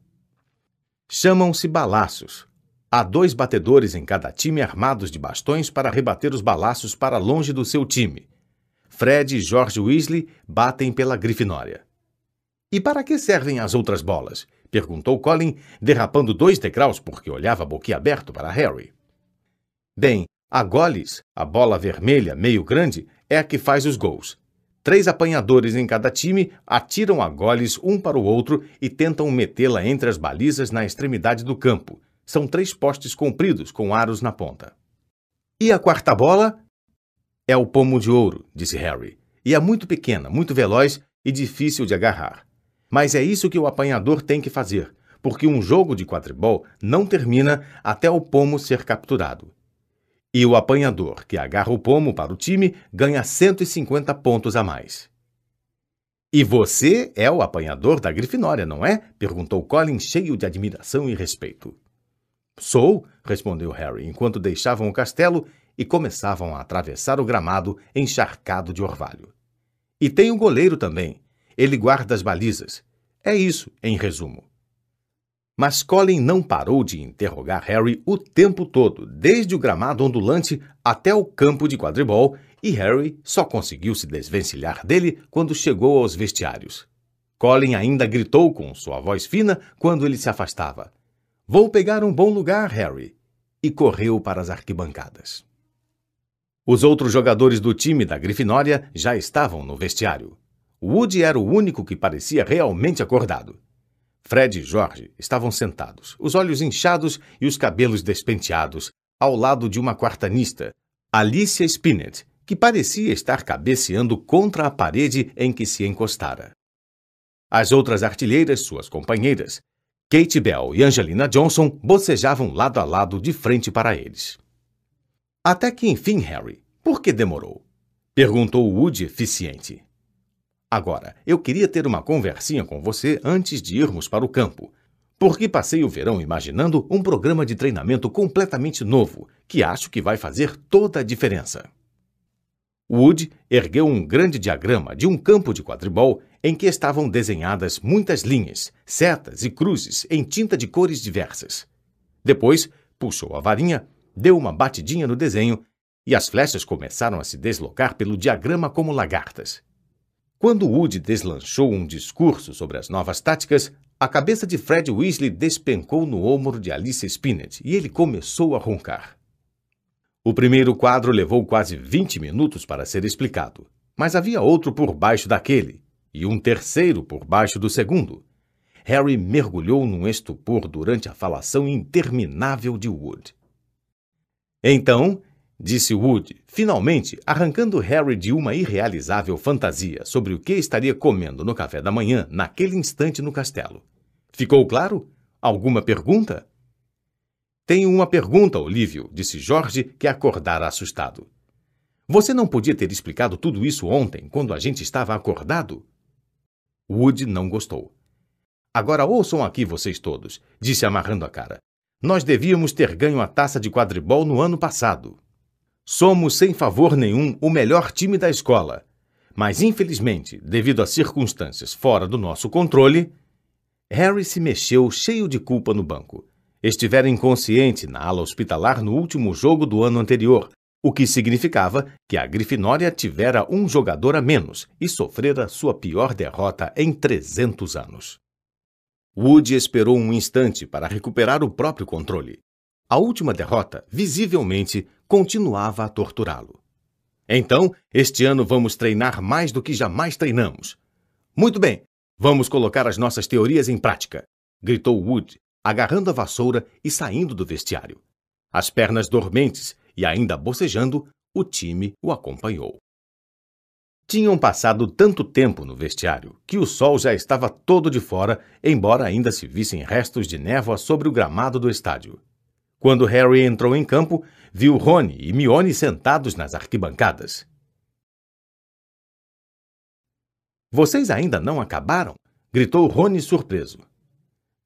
Chamam-se balaços. Há dois batedores em cada time armados de bastões para rebater os balaços para longe do seu time. Fred e George Weasley batem pela Grifinória. E para que servem as outras bolas? Perguntou Colin, derrapando dois degraus porque olhava boquiaberto para Harry. Bem, a Goles, a bola vermelha meio grande, é a que faz os gols. Três apanhadores em cada time atiram a goles um para o outro e tentam metê-la entre as balizas na extremidade do campo. São três postes compridos com aros na ponta. E a quarta bola? É o pomo de ouro, disse Harry. E é muito pequena, muito veloz e difícil de agarrar. Mas é isso que o apanhador tem que fazer, porque um jogo de quadribol não termina até o pomo ser capturado. E o apanhador que agarra o pomo para o time ganha 150 pontos a mais. E você é o apanhador da Grifinória, não é? perguntou Colin, cheio de admiração e respeito. Sou, respondeu Harry, enquanto deixavam o castelo e começavam a atravessar o gramado encharcado de orvalho. E tem o goleiro também, ele guarda as balizas. É isso, em resumo. Mas Colin não parou de interrogar Harry o tempo todo, desde o gramado ondulante até o campo de quadribol, e Harry só conseguiu se desvencilhar dele quando chegou aos vestiários. Colin ainda gritou com sua voz fina quando ele se afastava. Vou pegar um bom lugar, Harry. E correu para as arquibancadas. Os outros jogadores do time da Grifinória já estavam no vestiário. Woody era o único que parecia realmente acordado. Fred e George estavam sentados, os olhos inchados e os cabelos despenteados, ao lado de uma quartanista, Alicia Spinett, que parecia estar cabeceando contra a parede em que se encostara. As outras artilheiras, suas companheiras, Kate Bell e Angelina Johnson, bocejavam lado a lado de frente para eles. Até que enfim, Harry, por que demorou? Perguntou Woody eficiente. Agora, eu queria ter uma conversinha com você antes de irmos para o campo, porque passei o verão imaginando um programa de treinamento completamente novo, que acho que vai fazer toda a diferença. Wood ergueu um grande diagrama de um campo de quadribol em que estavam desenhadas muitas linhas, setas e cruzes em tinta de cores diversas. Depois, puxou a varinha, deu uma batidinha no desenho e as flechas começaram a se deslocar pelo diagrama como lagartas. Quando Woody deslanchou um discurso sobre as novas táticas, a cabeça de Fred Weasley despencou no ombro de Alice Spinnet e ele começou a roncar. O primeiro quadro levou quase 20 minutos para ser explicado, mas havia outro por baixo daquele, e um terceiro por baixo do segundo. Harry mergulhou num estupor durante a falação interminável de Wood. Então, disse Wood, finalmente arrancando Harry de uma irrealizável fantasia sobre o que estaria comendo no café da manhã naquele instante no castelo. Ficou claro? Alguma pergunta? Tenho uma pergunta, Olívio, disse Jorge, que acordara assustado. Você não podia ter explicado tudo isso ontem, quando a gente estava acordado? Wood não gostou. Agora ouçam aqui vocês todos, disse amarrando a cara. Nós devíamos ter ganho a taça de quadribol no ano passado. Somos, sem favor nenhum, o melhor time da escola. Mas, infelizmente, devido a circunstâncias fora do nosso controle, Harry se mexeu cheio de culpa no banco. Estivera inconsciente na ala hospitalar no último jogo do ano anterior, o que significava que a Grifinória tivera um jogador a menos e sofrera sua pior derrota em 300 anos. Woody esperou um instante para recuperar o próprio controle. A última derrota, visivelmente, continuava a torturá-lo. Então, este ano vamos treinar mais do que jamais treinamos. Muito bem, vamos colocar as nossas teorias em prática, gritou Wood, agarrando a vassoura e saindo do vestiário. As pernas dormentes e ainda bocejando, o time o acompanhou. Tinham passado tanto tempo no vestiário que o sol já estava todo de fora, embora ainda se vissem restos de névoa sobre o gramado do estádio. Quando Harry entrou em campo, viu Rony e Mione sentados nas arquibancadas. Vocês ainda não acabaram? gritou Rony surpreso.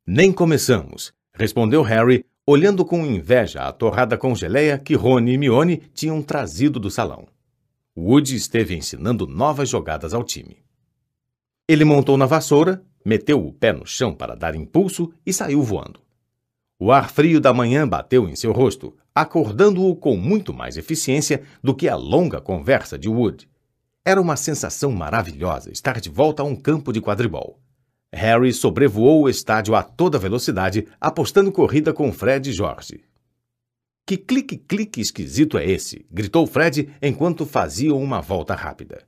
Nem começamos, respondeu Harry, olhando com inveja a torrada com geleia que Rony e Mione tinham trazido do salão. Woody esteve ensinando novas jogadas ao time. Ele montou na vassoura, meteu o pé no chão para dar impulso e saiu voando. O ar frio da manhã bateu em seu rosto, acordando-o com muito mais eficiência do que a longa conversa de Wood. Era uma sensação maravilhosa estar de volta a um campo de quadribol. Harry sobrevoou o estádio a toda velocidade, apostando corrida com Fred e George. Que clique-clique esquisito é esse? gritou Fred enquanto faziam uma volta rápida.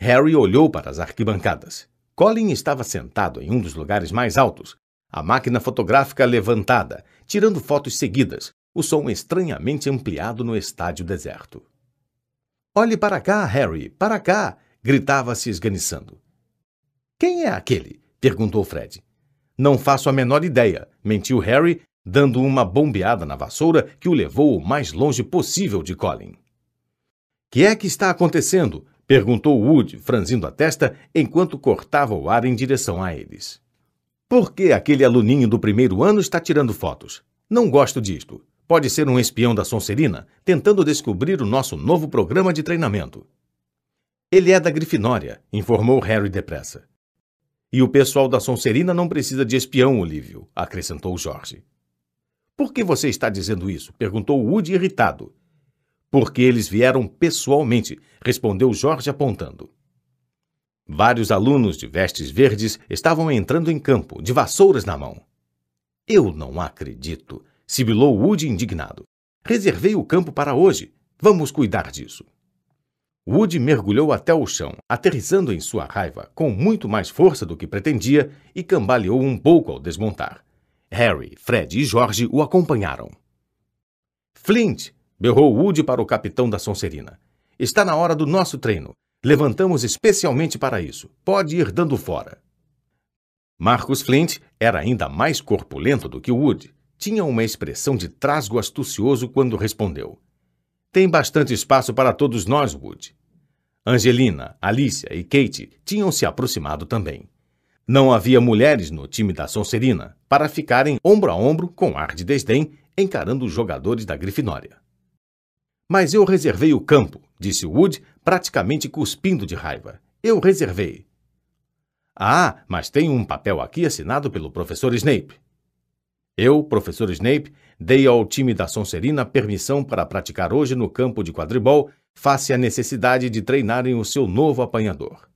Harry olhou para as arquibancadas. Colin estava sentado em um dos lugares mais altos, a máquina fotográfica levantada, tirando fotos seguidas, o som estranhamente ampliado no estádio deserto. Olhe para cá, Harry, para cá! gritava-se esganiçando. Quem é aquele? perguntou Fred. Não faço a menor ideia, mentiu Harry, dando uma bombeada na vassoura que o levou o mais longe possível de Colin. Que é que está acontecendo? perguntou Wood, franzindo a testa enquanto cortava o ar em direção a eles. Por que aquele aluninho do primeiro ano está tirando fotos? Não gosto disto. Pode ser um espião da Sonserina tentando descobrir o nosso novo programa de treinamento. Ele é da Grifinória, informou Harry depressa. E o pessoal da Sonserina não precisa de espião, Olívio, acrescentou Jorge. Por que você está dizendo isso? perguntou Woody irritado. Porque eles vieram pessoalmente, respondeu Jorge apontando. Vários alunos de vestes verdes estavam entrando em campo, de vassouras na mão. Eu não acredito, sibilou Woody indignado. Reservei o campo para hoje. Vamos cuidar disso. Woody mergulhou até o chão, aterrissando em sua raiva com muito mais força do que pretendia e cambaleou um pouco ao desmontar. Harry, Fred e George o acompanharam. Flint! berrou Woody para o capitão da Sonserina. Está na hora do nosso treino. Levantamos especialmente para isso. Pode ir dando fora. Marcus Flint era ainda mais corpulento do que Wood. Tinha uma expressão de trasgo astucioso quando respondeu. Tem bastante espaço para todos nós, Wood. Angelina, Alicia e Kate tinham se aproximado também. Não havia mulheres no time da Sonserina para ficarem ombro a ombro com ar de desdém encarando os jogadores da Grifinória. Mas eu reservei o campo, disse Wood, praticamente cuspindo de raiva. Eu reservei. Ah, mas tem um papel aqui assinado pelo professor Snape. Eu, professor Snape, dei ao time da Sonserina permissão para praticar hoje no campo de quadribol, face à necessidade de treinarem o seu novo apanhador.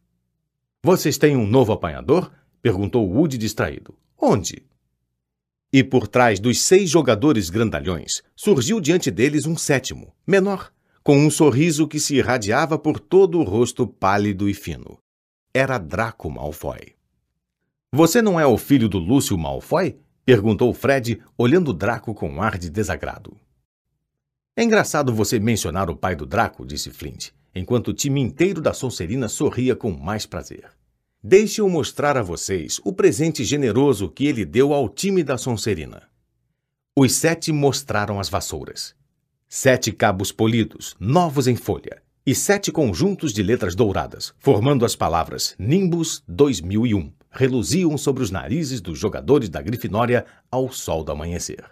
Vocês têm um novo apanhador? perguntou Woody distraído. Onde? E por trás dos seis jogadores grandalhões, surgiu diante deles um sétimo, menor, com um sorriso que se irradiava por todo o rosto pálido e fino. Era Draco Malfoy. Você não é o filho do Lúcio Malfoy? perguntou Fred, olhando Draco com um ar de desagrado. É engraçado você mencionar o pai do Draco, disse Flint, enquanto o time inteiro da Sonserina sorria com mais prazer. Deixe-eu mostrar a vocês o presente generoso que ele deu ao time da Sonserina. Os sete mostraram as vassouras. Sete cabos polidos, novos em folha, e sete conjuntos de letras douradas, formando as palavras Nimbus 2001, reluziam sobre os narizes dos jogadores da Grifinória ao sol do amanhecer.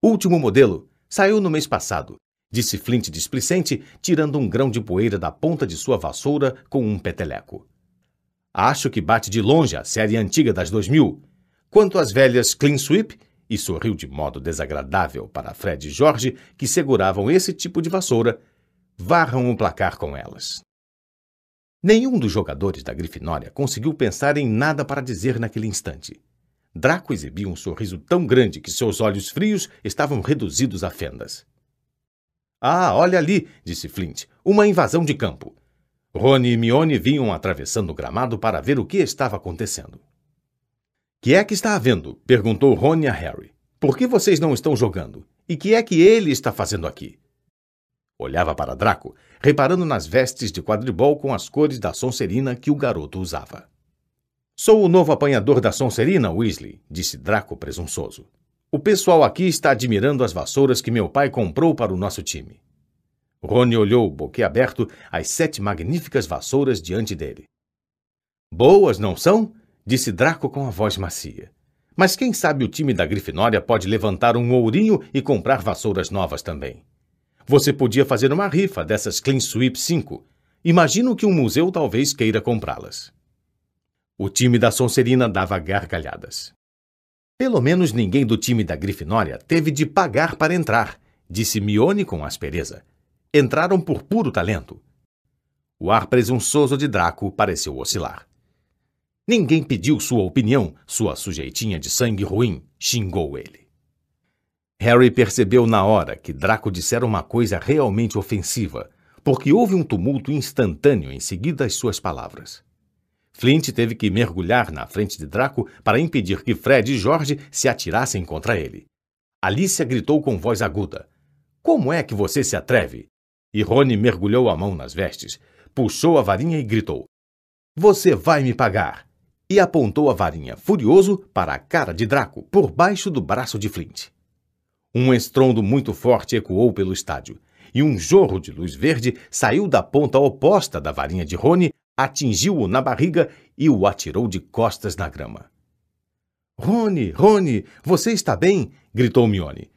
Último modelo saiu no mês passado, disse Flint displicente, tirando um grão de poeira da ponta de sua vassoura com um peteleco. Acho que bate de longe a série antiga das 2000. Quanto às velhas Clean Sweep, e sorriu de modo desagradável para Fred e Jorge, que seguravam esse tipo de vassoura, varram o placar com elas. Nenhum dos jogadores da Grifinória conseguiu pensar em nada para dizer naquele instante. Draco exibia um sorriso tão grande que seus olhos frios estavam reduzidos a fendas. Ah, olha ali, disse Flint, uma invasão de campo. Rony e Mione vinham atravessando o gramado para ver o que estava acontecendo. Que é que está havendo? perguntou Rony a Harry. Por que vocês não estão jogando? E que é que ele está fazendo aqui? Olhava para Draco, reparando nas vestes de quadribol com as cores da Sonserina que o garoto usava. Sou o novo apanhador da Sonserina, Weasley, disse Draco presunçoso. O pessoal aqui está admirando as vassouras que meu pai comprou para o nosso time. Rony olhou, boquiaberto, as sete magníficas vassouras diante dele. Boas, não são? Disse Draco com a voz macia. Mas quem sabe o time da Grifinória pode levantar um ourinho e comprar vassouras novas também. Você podia fazer uma rifa dessas Clean Sweep 5. Imagino que um museu talvez queira comprá-las. O time da Sonserina dava gargalhadas. Pelo menos ninguém do time da Grifinória teve de pagar para entrar, disse Mione com aspereza entraram por puro talento. O ar presunçoso de Draco pareceu oscilar. Ninguém pediu sua opinião, sua sujeitinha de sangue ruim, xingou ele. Harry percebeu na hora que Draco dissera uma coisa realmente ofensiva, porque houve um tumulto instantâneo em seguida às suas palavras. Flint teve que mergulhar na frente de Draco para impedir que Fred e George se atirassem contra ele. Alicia gritou com voz aguda: Como é que você se atreve? E Rony mergulhou a mão nas vestes, puxou a varinha e gritou: Você vai me pagar! E apontou a varinha, furioso, para a cara de Draco, por baixo do braço de Flint. Um estrondo muito forte ecoou pelo estádio, e um jorro de luz verde saiu da ponta oposta da varinha de Rony, atingiu-o na barriga e o atirou de costas na grama. Rony, Rony, você está bem? gritou Mione.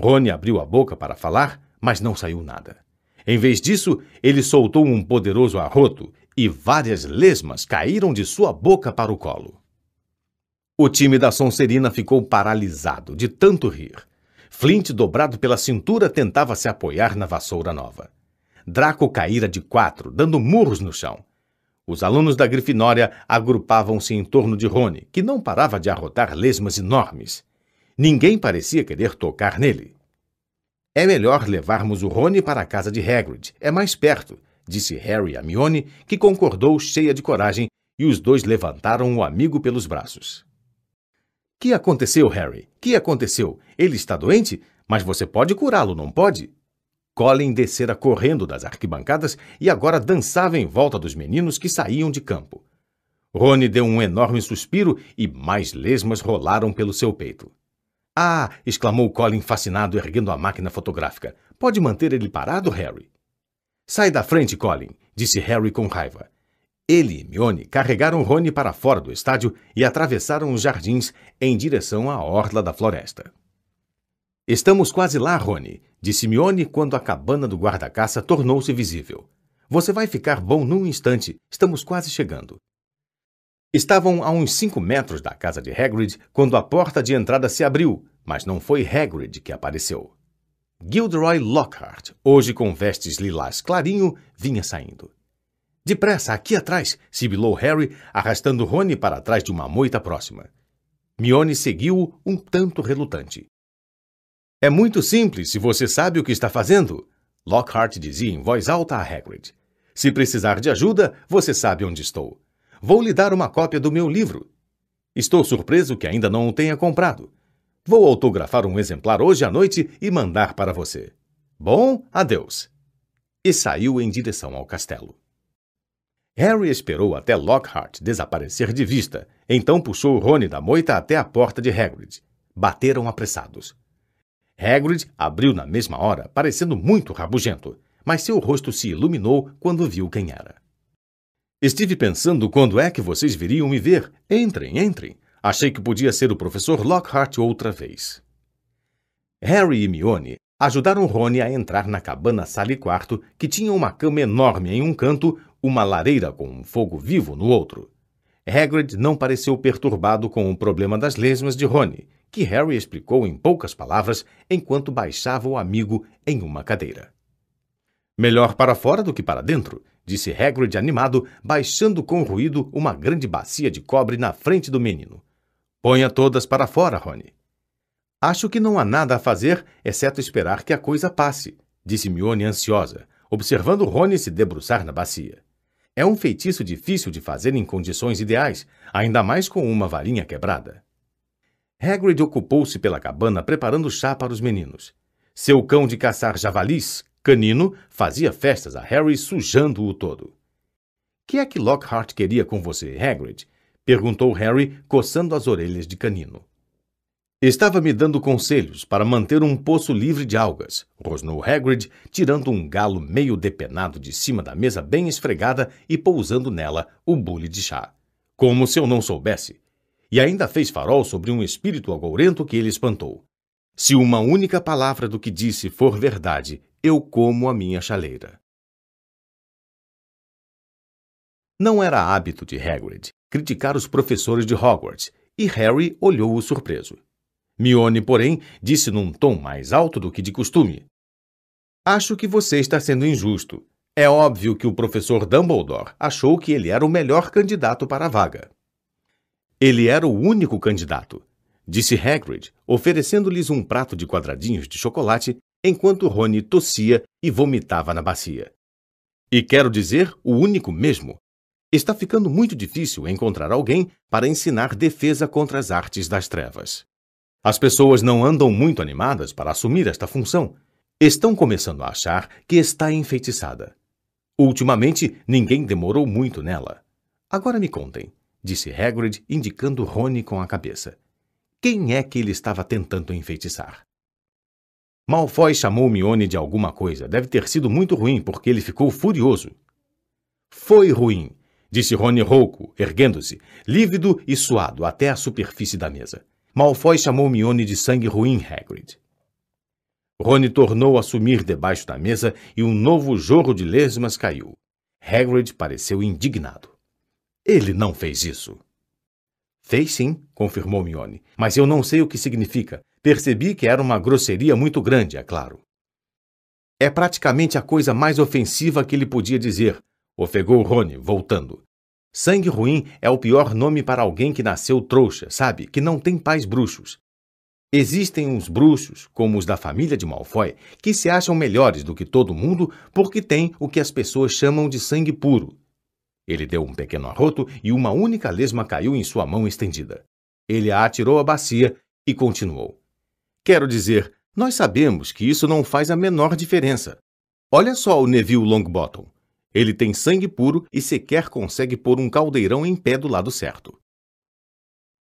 Rony abriu a boca para falar, mas não saiu nada. Em vez disso, ele soltou um poderoso arroto e várias lesmas caíram de sua boca para o colo. O time da Sonserina ficou paralisado de tanto rir. Flint, dobrado pela cintura, tentava se apoiar na vassoura nova. Draco caíra de quatro, dando murros no chão. Os alunos da Grifinória agrupavam-se em torno de Rony, que não parava de arrotar lesmas enormes. Ninguém parecia querer tocar nele. É melhor levarmos o Rony para a casa de Hagrid. É mais perto, disse Harry a Mione, que concordou cheia de coragem, e os dois levantaram o amigo pelos braços. Que aconteceu, Harry? Que aconteceu? Ele está doente? Mas você pode curá-lo, não pode? Colin descera correndo das arquibancadas e agora dançava em volta dos meninos que saíam de campo. Rony deu um enorme suspiro e mais lesmas rolaram pelo seu peito. Ah! exclamou Colin fascinado, erguendo a máquina fotográfica. Pode manter ele parado, Harry? Sai da frente, Colin, disse Harry com raiva. Ele e Mione carregaram Rony para fora do estádio e atravessaram os jardins em direção à orla da floresta. Estamos quase lá, Rony, disse Mione quando a cabana do guarda-caça tornou-se visível. Você vai ficar bom num instante. Estamos quase chegando. Estavam a uns cinco metros da casa de Hagrid quando a porta de entrada se abriu, mas não foi Hagrid que apareceu. Gilderoy Lockhart, hoje com vestes lilás clarinho, vinha saindo. Depressa, aqui atrás, sibilou Harry, arrastando Rony para trás de uma moita próxima. Mione seguiu um tanto relutante. É muito simples se você sabe o que está fazendo, Lockhart dizia em voz alta a Hagrid. Se precisar de ajuda, você sabe onde estou. Vou lhe dar uma cópia do meu livro. Estou surpreso que ainda não o tenha comprado. Vou autografar um exemplar hoje à noite e mandar para você. Bom, adeus. E saiu em direção ao castelo. Harry esperou até Lockhart desaparecer de vista, então puxou Rony da moita até a porta de Hagrid. Bateram apressados. Hagrid abriu na mesma hora, parecendo muito rabugento, mas seu rosto se iluminou quando viu quem era. Estive pensando quando é que vocês viriam me ver. Entrem, entrem. Achei que podia ser o professor Lockhart outra vez. Harry e Mione ajudaram Rony a entrar na cabana sala e quarto, que tinha uma cama enorme em um canto, uma lareira com um fogo vivo no outro. Hagrid não pareceu perturbado com o problema das lesmas de Rony, que Harry explicou em poucas palavras enquanto baixava o amigo em uma cadeira. Melhor para fora do que para dentro, disse Hagrid animado, baixando com ruído uma grande bacia de cobre na frente do menino. Ponha todas para fora, Rony. Acho que não há nada a fazer, exceto esperar que a coisa passe, disse Mione ansiosa, observando Rony se debruçar na bacia. É um feitiço difícil de fazer em condições ideais, ainda mais com uma varinha quebrada. Hagrid ocupou-se pela cabana preparando chá para os meninos. Seu cão de caçar javalis, Canino fazia festas a Harry sujando-o todo. Que é que Lockhart queria com você, Hagrid? Perguntou Harry, coçando as orelhas de Canino. Estava me dando conselhos para manter um poço livre de algas, rosnou Hagrid, tirando um galo meio depenado de cima da mesa bem esfregada e pousando nela o bule de chá. Como se eu não soubesse. E ainda fez farol sobre um espírito agourento que ele espantou. Se uma única palavra do que disse for verdade, eu como a minha chaleira. Não era hábito de Hagrid criticar os professores de Hogwarts, e Harry olhou-o surpreso. Mione, porém, disse num tom mais alto do que de costume. Acho que você está sendo injusto. É óbvio que o professor Dumbledore achou que ele era o melhor candidato para a vaga. Ele era o único candidato, disse Hagrid, oferecendo-lhes um prato de quadradinhos de chocolate enquanto Rony tossia e vomitava na bacia. E quero dizer, o único mesmo. Está ficando muito difícil encontrar alguém para ensinar defesa contra as artes das trevas. As pessoas não andam muito animadas para assumir esta função. Estão começando a achar que está enfeitiçada. Ultimamente, ninguém demorou muito nela. Agora me contem, disse Hagrid, indicando Rony com a cabeça. Quem é que ele estava tentando enfeitiçar? Malfoy chamou Mione de alguma coisa. Deve ter sido muito ruim, porque ele ficou furioso. Foi ruim, disse Rony rouco, erguendo-se, lívido e suado até a superfície da mesa. Malfoy chamou Mione de sangue ruim, Hagrid. Rony tornou a sumir debaixo da mesa e um novo jorro de lesmas caiu. Hagrid pareceu indignado. Ele não fez isso. Fez sim, confirmou Mione, mas eu não sei o que significa. Percebi que era uma grosseria muito grande, é claro. É praticamente a coisa mais ofensiva que ele podia dizer, ofegou Rony, voltando. Sangue ruim é o pior nome para alguém que nasceu trouxa, sabe? Que não tem pais bruxos. Existem uns bruxos, como os da família de Malfoy, que se acham melhores do que todo mundo porque têm o que as pessoas chamam de sangue puro. Ele deu um pequeno arroto e uma única lesma caiu em sua mão estendida. Ele a atirou à bacia e continuou. Quero dizer, nós sabemos que isso não faz a menor diferença. Olha só o Neville Longbottom. Ele tem sangue puro e sequer consegue pôr um caldeirão em pé do lado certo.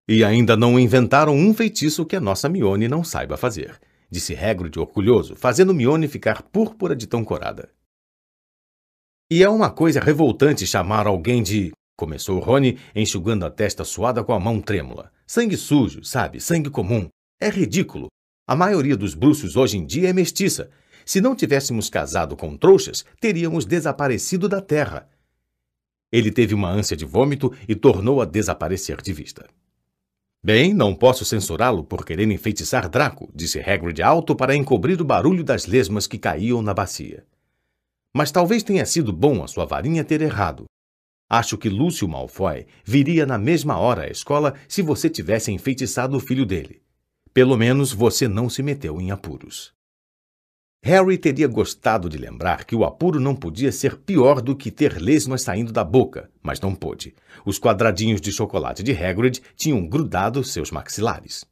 E ainda não inventaram um feitiço que a nossa Mione não saiba fazer, disse Hagrid orgulhoso, fazendo Mione ficar púrpura de tão corada. E é uma coisa revoltante chamar alguém de... Começou Rony, enxugando a testa suada com a mão trêmula. Sangue sujo, sabe? Sangue comum. É ridículo. A maioria dos bruxos hoje em dia é mestiça. Se não tivéssemos casado com trouxas, teríamos desaparecido da terra. Ele teve uma ânsia de vômito e tornou a desaparecer de vista. Bem, não posso censurá-lo por querer enfeitiçar Draco, disse Hagrid alto para encobrir o barulho das lesmas que caíam na bacia. Mas talvez tenha sido bom a sua varinha ter errado. Acho que Lúcio Malfoy viria na mesma hora à escola se você tivesse enfeitiçado o filho dele. Pelo menos você não se meteu em apuros. Harry teria gostado de lembrar que o apuro não podia ser pior do que ter lesmas saindo da boca, mas não pôde. Os quadradinhos de chocolate de Hagrid tinham grudado seus maxilares.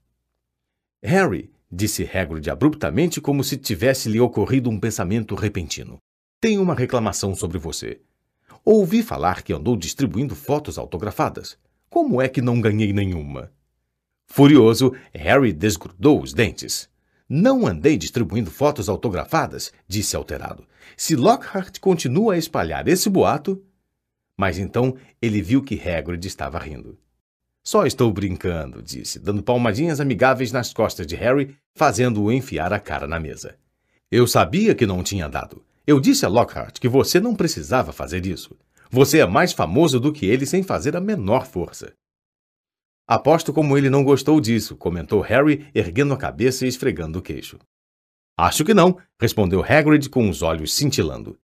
Harry, disse Hagrid abruptamente como se tivesse lhe ocorrido um pensamento repentino. Tenho uma reclamação sobre você. Ouvi falar que andou distribuindo fotos autografadas. Como é que não ganhei nenhuma? Furioso, Harry desgrudou os dentes. Não andei distribuindo fotos autografadas, disse alterado. Se Lockhart continua a espalhar esse boato. Mas então ele viu que Hagrid estava rindo. Só estou brincando, disse, dando palmadinhas amigáveis nas costas de Harry, fazendo-o enfiar a cara na mesa. Eu sabia que não tinha dado. Eu disse a Lockhart que você não precisava fazer isso. Você é mais famoso do que ele sem fazer a menor força. Aposto como ele não gostou disso, comentou Harry, erguendo a cabeça e esfregando o queixo. Acho que não, respondeu Hagrid com os olhos cintilando.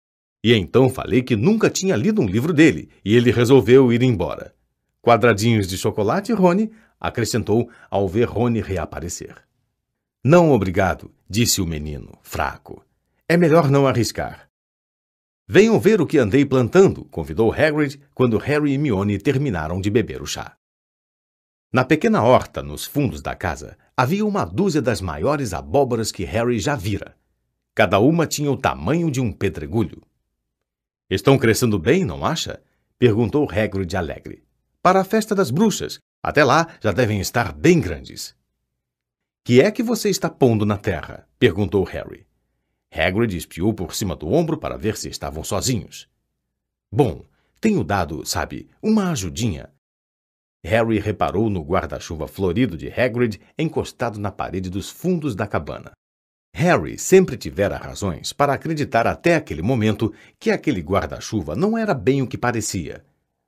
E então falei que nunca tinha lido um livro dele, e ele resolveu ir embora. Quadradinhos de chocolate, Rony, acrescentou ao ver Rony reaparecer. Não, obrigado, disse o menino, fraco. É melhor não arriscar. Venham ver o que andei plantando, convidou Hagrid quando Harry e Mione terminaram de beber o chá. Na pequena horta, nos fundos da casa, havia uma dúzia das maiores abóboras que Harry já vira. Cada uma tinha o tamanho de um pedregulho. Estão crescendo bem, não acha? perguntou Hagrid alegre. Para a festa das bruxas. Até lá já devem estar bem grandes. Que é que você está pondo na terra? perguntou Harry. Hagrid espiou por cima do ombro para ver se estavam sozinhos. Bom, tenho dado, sabe, uma ajudinha. Harry reparou no guarda-chuva florido de Hagrid encostado na parede dos fundos da cabana. Harry sempre tivera razões para acreditar até aquele momento que aquele guarda-chuva não era bem o que parecia.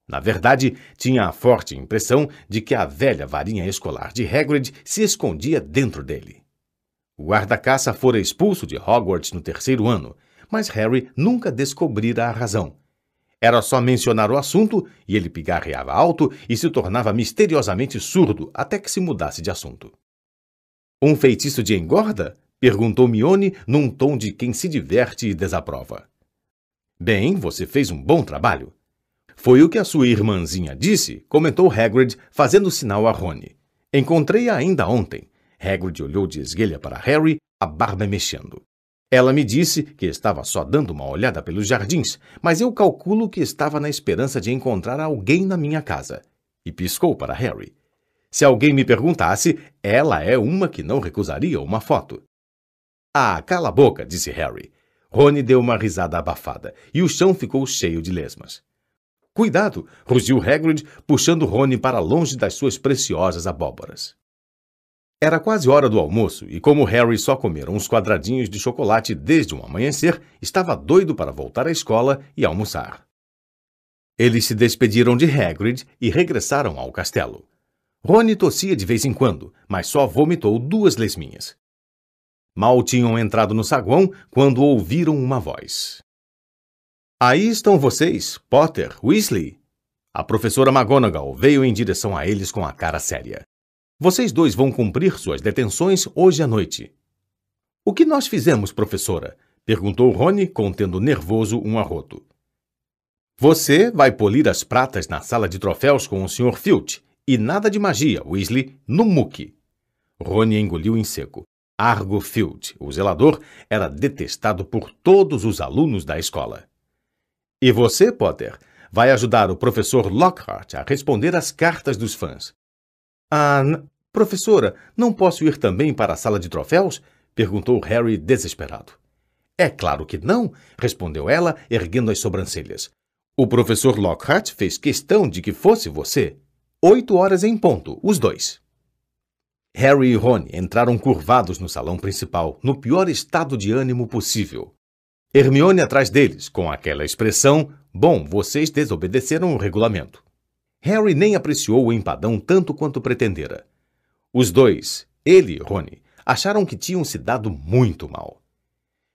Na verdade, tinha a forte impressão de que a velha varinha escolar de Hagrid se escondia dentro dele. O guarda-caça fora expulso de Hogwarts no terceiro ano, mas Harry nunca descobrira a razão. Era só mencionar o assunto e ele pigarreava alto e se tornava misteriosamente surdo até que se mudasse de assunto. Um feitiço de engorda? perguntou Mione num tom de quem se diverte e desaprova. Bem, você fez um bom trabalho. Foi o que a sua irmãzinha disse, comentou Hagrid, fazendo sinal a Rony. Encontrei-a ainda ontem. Hagrid olhou de esguelha para Harry, a barba mexendo. Ela me disse que estava só dando uma olhada pelos jardins, mas eu calculo que estava na esperança de encontrar alguém na minha casa. E piscou para Harry. Se alguém me perguntasse, ela é uma que não recusaria uma foto. Ah, cala a boca, disse Harry. Rony deu uma risada abafada e o chão ficou cheio de lesmas. Cuidado! rugiu Hagrid, puxando Rony para longe das suas preciosas abóboras. Era quase hora do almoço e, como Harry só comera uns quadradinhos de chocolate desde o amanhecer, estava doido para voltar à escola e almoçar. Eles se despediram de Hagrid e regressaram ao castelo. Rony tossia de vez em quando, mas só vomitou duas lesminhas. Mal tinham entrado no saguão quando ouviram uma voz. Aí estão vocês, Potter, Weasley. A professora McGonagall veio em direção a eles com a cara séria. Vocês dois vão cumprir suas detenções hoje à noite. O que nós fizemos, professora? perguntou Rony, contendo nervoso um arroto. Você vai polir as pratas na sala de troféus com o Sr. Filch. E nada de magia, Weasley, no muque. Rony engoliu em seco. Argo Filch, o zelador, era detestado por todos os alunos da escola. E você, Potter, vai ajudar o professor Lockhart a responder às cartas dos fãs. Ah, professora, não posso ir também para a sala de troféus? perguntou Harry desesperado. É claro que não, respondeu ela, erguendo as sobrancelhas. O professor Lockhart fez questão de que fosse você. Oito horas em ponto, os dois. Harry e Ron entraram curvados no salão principal, no pior estado de ânimo possível. Hermione atrás deles, com aquela expressão: Bom, vocês desobedeceram o regulamento. Harry nem apreciou o empadão tanto quanto pretendera. Os dois, ele e Rony, acharam que tinham se dado muito mal.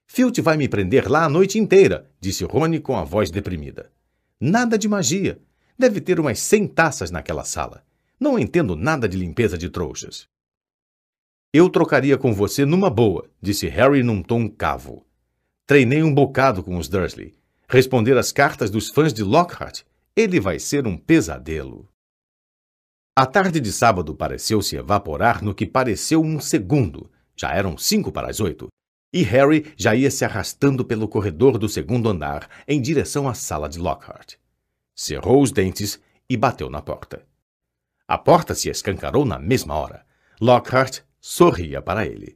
Filch vai me prender lá a noite inteira, disse Rony com a voz deprimida. Nada de magia. Deve ter umas cem taças naquela sala. Não entendo nada de limpeza de trouxas. Eu trocaria com você numa boa, disse Harry num tom cavo. Treinei um bocado com os Dursley. Responder às cartas dos fãs de Lockhart, ele vai ser um pesadelo. A tarde de sábado pareceu se evaporar no que pareceu um segundo. Já eram cinco para as oito. E Harry já ia se arrastando pelo corredor do segundo andar em direção à sala de Lockhart. Cerrou os dentes e bateu na porta. A porta se escancarou na mesma hora. Lockhart sorria para ele.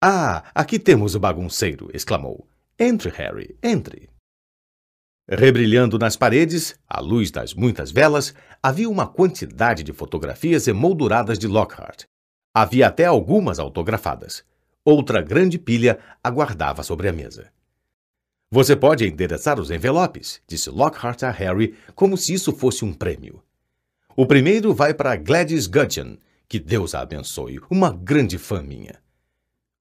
Ah, aqui temos o bagunceiro! exclamou. Entre, Harry, entre. Rebrilhando nas paredes, à luz das muitas velas, havia uma quantidade de fotografias emolduradas de Lockhart. Havia até algumas autografadas. Outra grande pilha aguardava sobre a mesa. Você pode endereçar os envelopes, disse Lockhart a Harry, como se isso fosse um prêmio. O primeiro vai para Gladys Gudgeon, que Deus a abençoe, uma grande fã minha.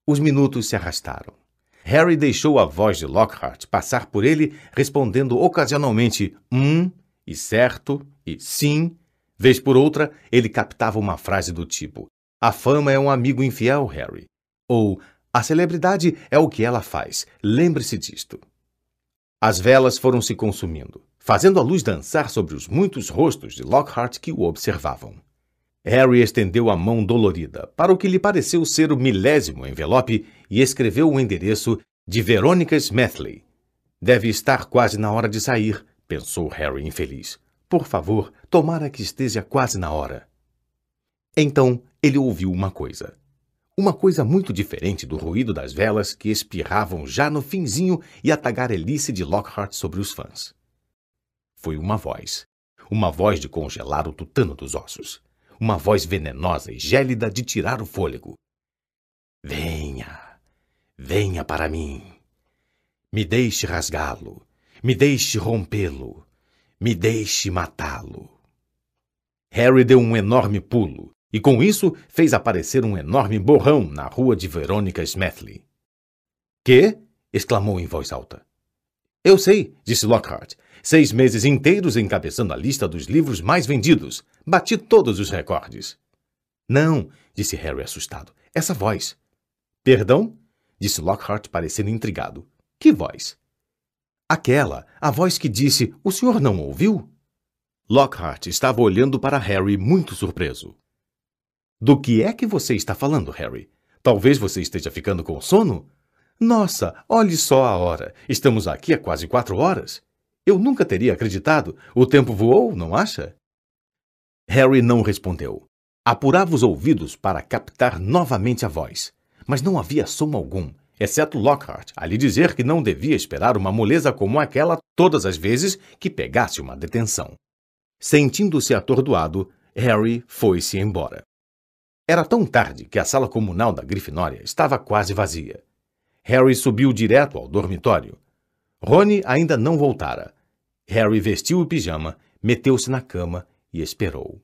Os minutos se arrastaram. Harry deixou a voz de Lockhart passar por ele, respondendo ocasionalmente um e certo e sim. Vez por outra, ele captava uma frase do tipo: A fama é um amigo infiel, Harry. Ou A celebridade é o que ela faz. Lembre-se disto. As velas foram se consumindo, fazendo a luz dançar sobre os muitos rostos de Lockhart que o observavam. Harry estendeu a mão dolorida para o que lhe pareceu ser o milésimo envelope e escreveu o endereço de Verônica Smethley. Deve estar quase na hora de sair, pensou Harry infeliz. Por favor, tomara que esteja quase na hora. Então ele ouviu uma coisa. Uma coisa muito diferente do ruído das velas que espirravam já no finzinho e a tagarelice de Lockhart sobre os fãs. Foi uma voz. Uma voz de congelar o tutano dos ossos uma voz venenosa e gélida de tirar o fôlego. Venha, venha para mim. Me deixe rasgá-lo, me deixe rompê-lo, me deixe matá-lo. Harry deu um enorme pulo e, com isso, fez aparecer um enorme borrão na rua de Verônica Smethley. Que? exclamou em voz alta. Eu sei, disse Lockhart. Seis meses inteiros encabeçando a lista dos livros mais vendidos. Bati todos os recordes. Não, disse Harry assustado. Essa voz. Perdão? disse Lockhart, parecendo intrigado. Que voz? Aquela, a voz que disse: O senhor não ouviu? Lockhart estava olhando para Harry muito surpreso. Do que é que você está falando, Harry? Talvez você esteja ficando com sono? Nossa, olhe só a hora. Estamos aqui há quase quatro horas. Eu nunca teria acreditado. O tempo voou, não acha? Harry não respondeu. Apurava os ouvidos para captar novamente a voz, mas não havia som algum, exceto Lockhart a lhe dizer que não devia esperar uma moleza como aquela todas as vezes que pegasse uma detenção. Sentindo-se atordoado, Harry foi-se embora. Era tão tarde que a sala comunal da Grifinória estava quase vazia. Harry subiu direto ao dormitório. Rony ainda não voltara. Harry vestiu o pijama, meteu-se na cama e esperou.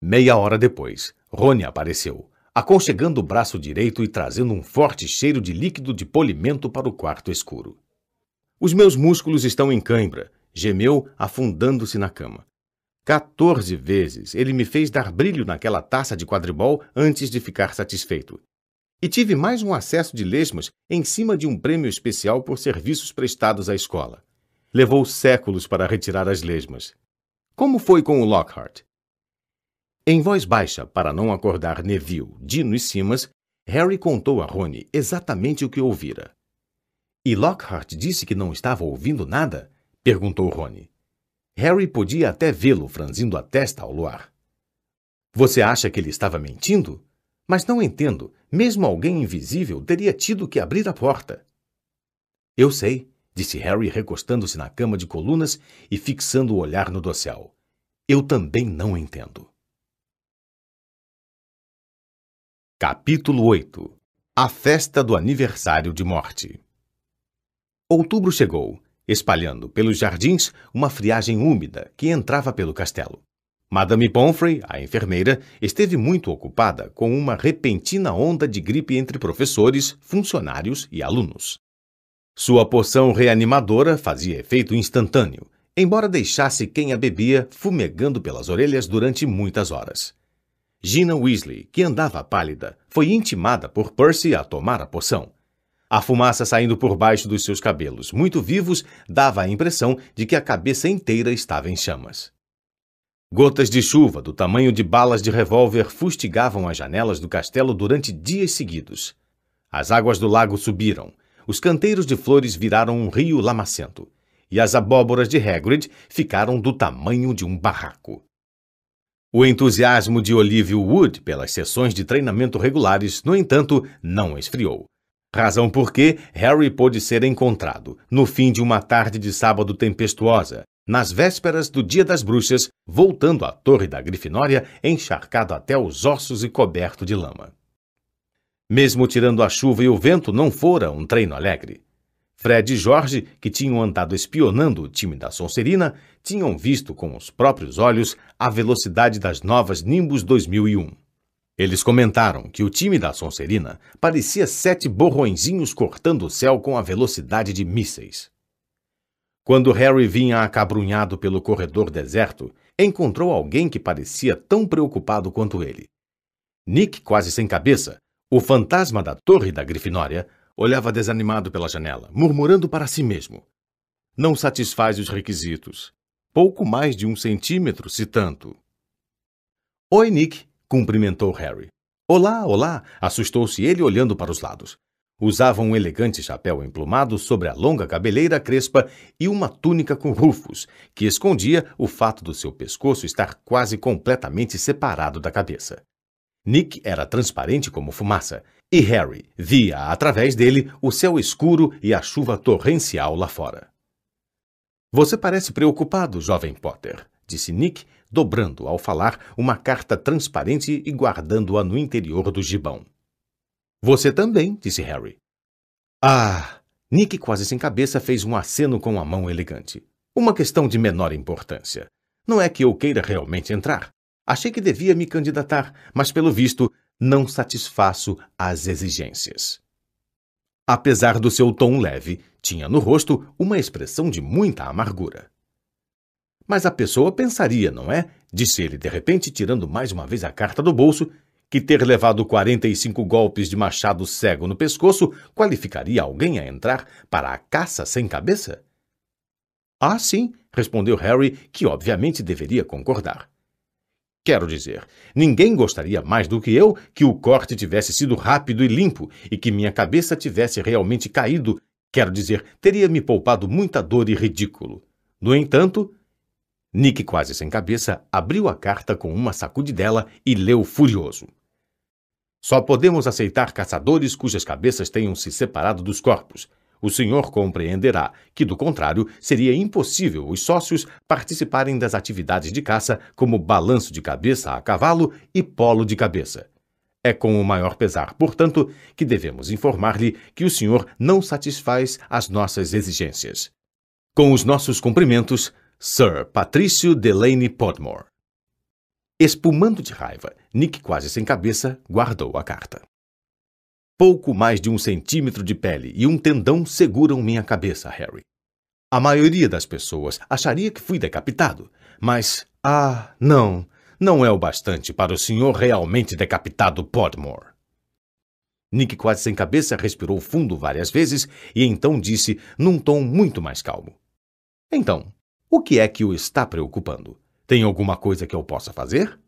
Meia hora depois, Rony apareceu, aconchegando o braço direito e trazendo um forte cheiro de líquido de polimento para o quarto escuro. Os meus músculos estão em cãibra, gemeu, afundando-se na cama. Quatorze vezes ele me fez dar brilho naquela taça de quadribol antes de ficar satisfeito. E tive mais um acesso de lesmas em cima de um prêmio especial por serviços prestados à escola. Levou séculos para retirar as lesmas. Como foi com o Lockhart? Em voz baixa, para não acordar Neville, Dino e Simas, Harry contou a Rony exatamente o que ouvira. E Lockhart disse que não estava ouvindo nada? perguntou Rony. Harry podia até vê-lo franzindo a testa ao luar. Você acha que ele estava mentindo? Mas não entendo. Mesmo alguém invisível teria tido que abrir a porta. Eu sei, disse Harry recostando-se na cama de colunas e fixando o olhar no dossel. Eu também não entendo. Capítulo 8 A festa do aniversário de morte. Outubro chegou, espalhando pelos jardins uma friagem úmida que entrava pelo castelo. Madame Pomfrey, a enfermeira, esteve muito ocupada com uma repentina onda de gripe entre professores, funcionários e alunos. Sua poção reanimadora fazia efeito instantâneo, embora deixasse quem a bebia fumegando pelas orelhas durante muitas horas. Gina Weasley, que andava pálida, foi intimada por Percy a tomar a poção. A fumaça saindo por baixo dos seus cabelos, muito vivos, dava a impressão de que a cabeça inteira estava em chamas. Gotas de chuva do tamanho de balas de revólver fustigavam as janelas do castelo durante dias seguidos. As águas do lago subiram, os canteiros de flores viraram um rio lamacento, e as abóboras de Hagrid ficaram do tamanho de um barraco. O entusiasmo de Olivia Wood pelas sessões de treinamento regulares, no entanto, não esfriou. Razão por que Harry pôde ser encontrado, no fim de uma tarde de sábado tempestuosa, nas vésperas do Dia das Bruxas, voltando à Torre da Grifinória, encharcado até os ossos e coberto de lama. Mesmo tirando a chuva e o vento, não fora um treino alegre. Fred e Jorge, que tinham andado espionando o time da Sonserina, tinham visto com os próprios olhos a velocidade das novas Nimbus 2001. Eles comentaram que o time da Sonserina parecia sete borrõezinhos cortando o céu com a velocidade de mísseis. Quando Harry vinha acabrunhado pelo corredor deserto, encontrou alguém que parecia tão preocupado quanto ele. Nick, quase sem cabeça, o fantasma da torre da Grifinória, olhava desanimado pela janela, murmurando para si mesmo. Não satisfaz os requisitos. Pouco mais de um centímetro, se tanto. Oi, Nick, cumprimentou Harry. Olá, olá, assustou-se ele olhando para os lados. Usava um elegante chapéu emplumado sobre a longa cabeleira crespa e uma túnica com rufos, que escondia o fato do seu pescoço estar quase completamente separado da cabeça. Nick era transparente como fumaça, e Harry via através dele o céu escuro e a chuva torrencial lá fora. Você parece preocupado, jovem Potter, disse Nick, dobrando ao falar uma carta transparente e guardando-a no interior do gibão. Você também, disse Harry. Ah! Nick, quase sem cabeça, fez um aceno com a mão elegante. Uma questão de menor importância. Não é que eu queira realmente entrar. Achei que devia me candidatar, mas pelo visto não satisfaço as exigências. Apesar do seu tom leve, tinha no rosto uma expressão de muita amargura. Mas a pessoa pensaria, não é? Disse ele de repente, tirando mais uma vez a carta do bolso que ter levado 45 golpes de machado cego no pescoço qualificaria alguém a entrar para a caça sem cabeça? Ah, sim, respondeu Harry, que obviamente deveria concordar. Quero dizer, ninguém gostaria mais do que eu que o corte tivesse sido rápido e limpo e que minha cabeça tivesse realmente caído. Quero dizer, teria me poupado muita dor e ridículo. No entanto, Nick, quase sem cabeça, abriu a carta com uma sacudidela e leu furioso. Só podemos aceitar caçadores cujas cabeças tenham se separado dos corpos. O senhor compreenderá que, do contrário, seria impossível os sócios participarem das atividades de caça como balanço de cabeça a cavalo e polo de cabeça. É com o maior pesar, portanto, que devemos informar-lhe que o senhor não satisfaz as nossas exigências. Com os nossos cumprimentos, Sir Patrício Delaney Podmore. Espumando de raiva, Nick, quase sem cabeça, guardou a carta. Pouco mais de um centímetro de pele e um tendão seguram minha cabeça, Harry. A maioria das pessoas acharia que fui decapitado, mas. Ah, não, não é o bastante para o senhor realmente decapitado Podmore. Nick, quase sem cabeça, respirou fundo várias vezes e então disse, num tom muito mais calmo: Então, o que é que o está preocupando? Tem alguma coisa que eu possa fazer?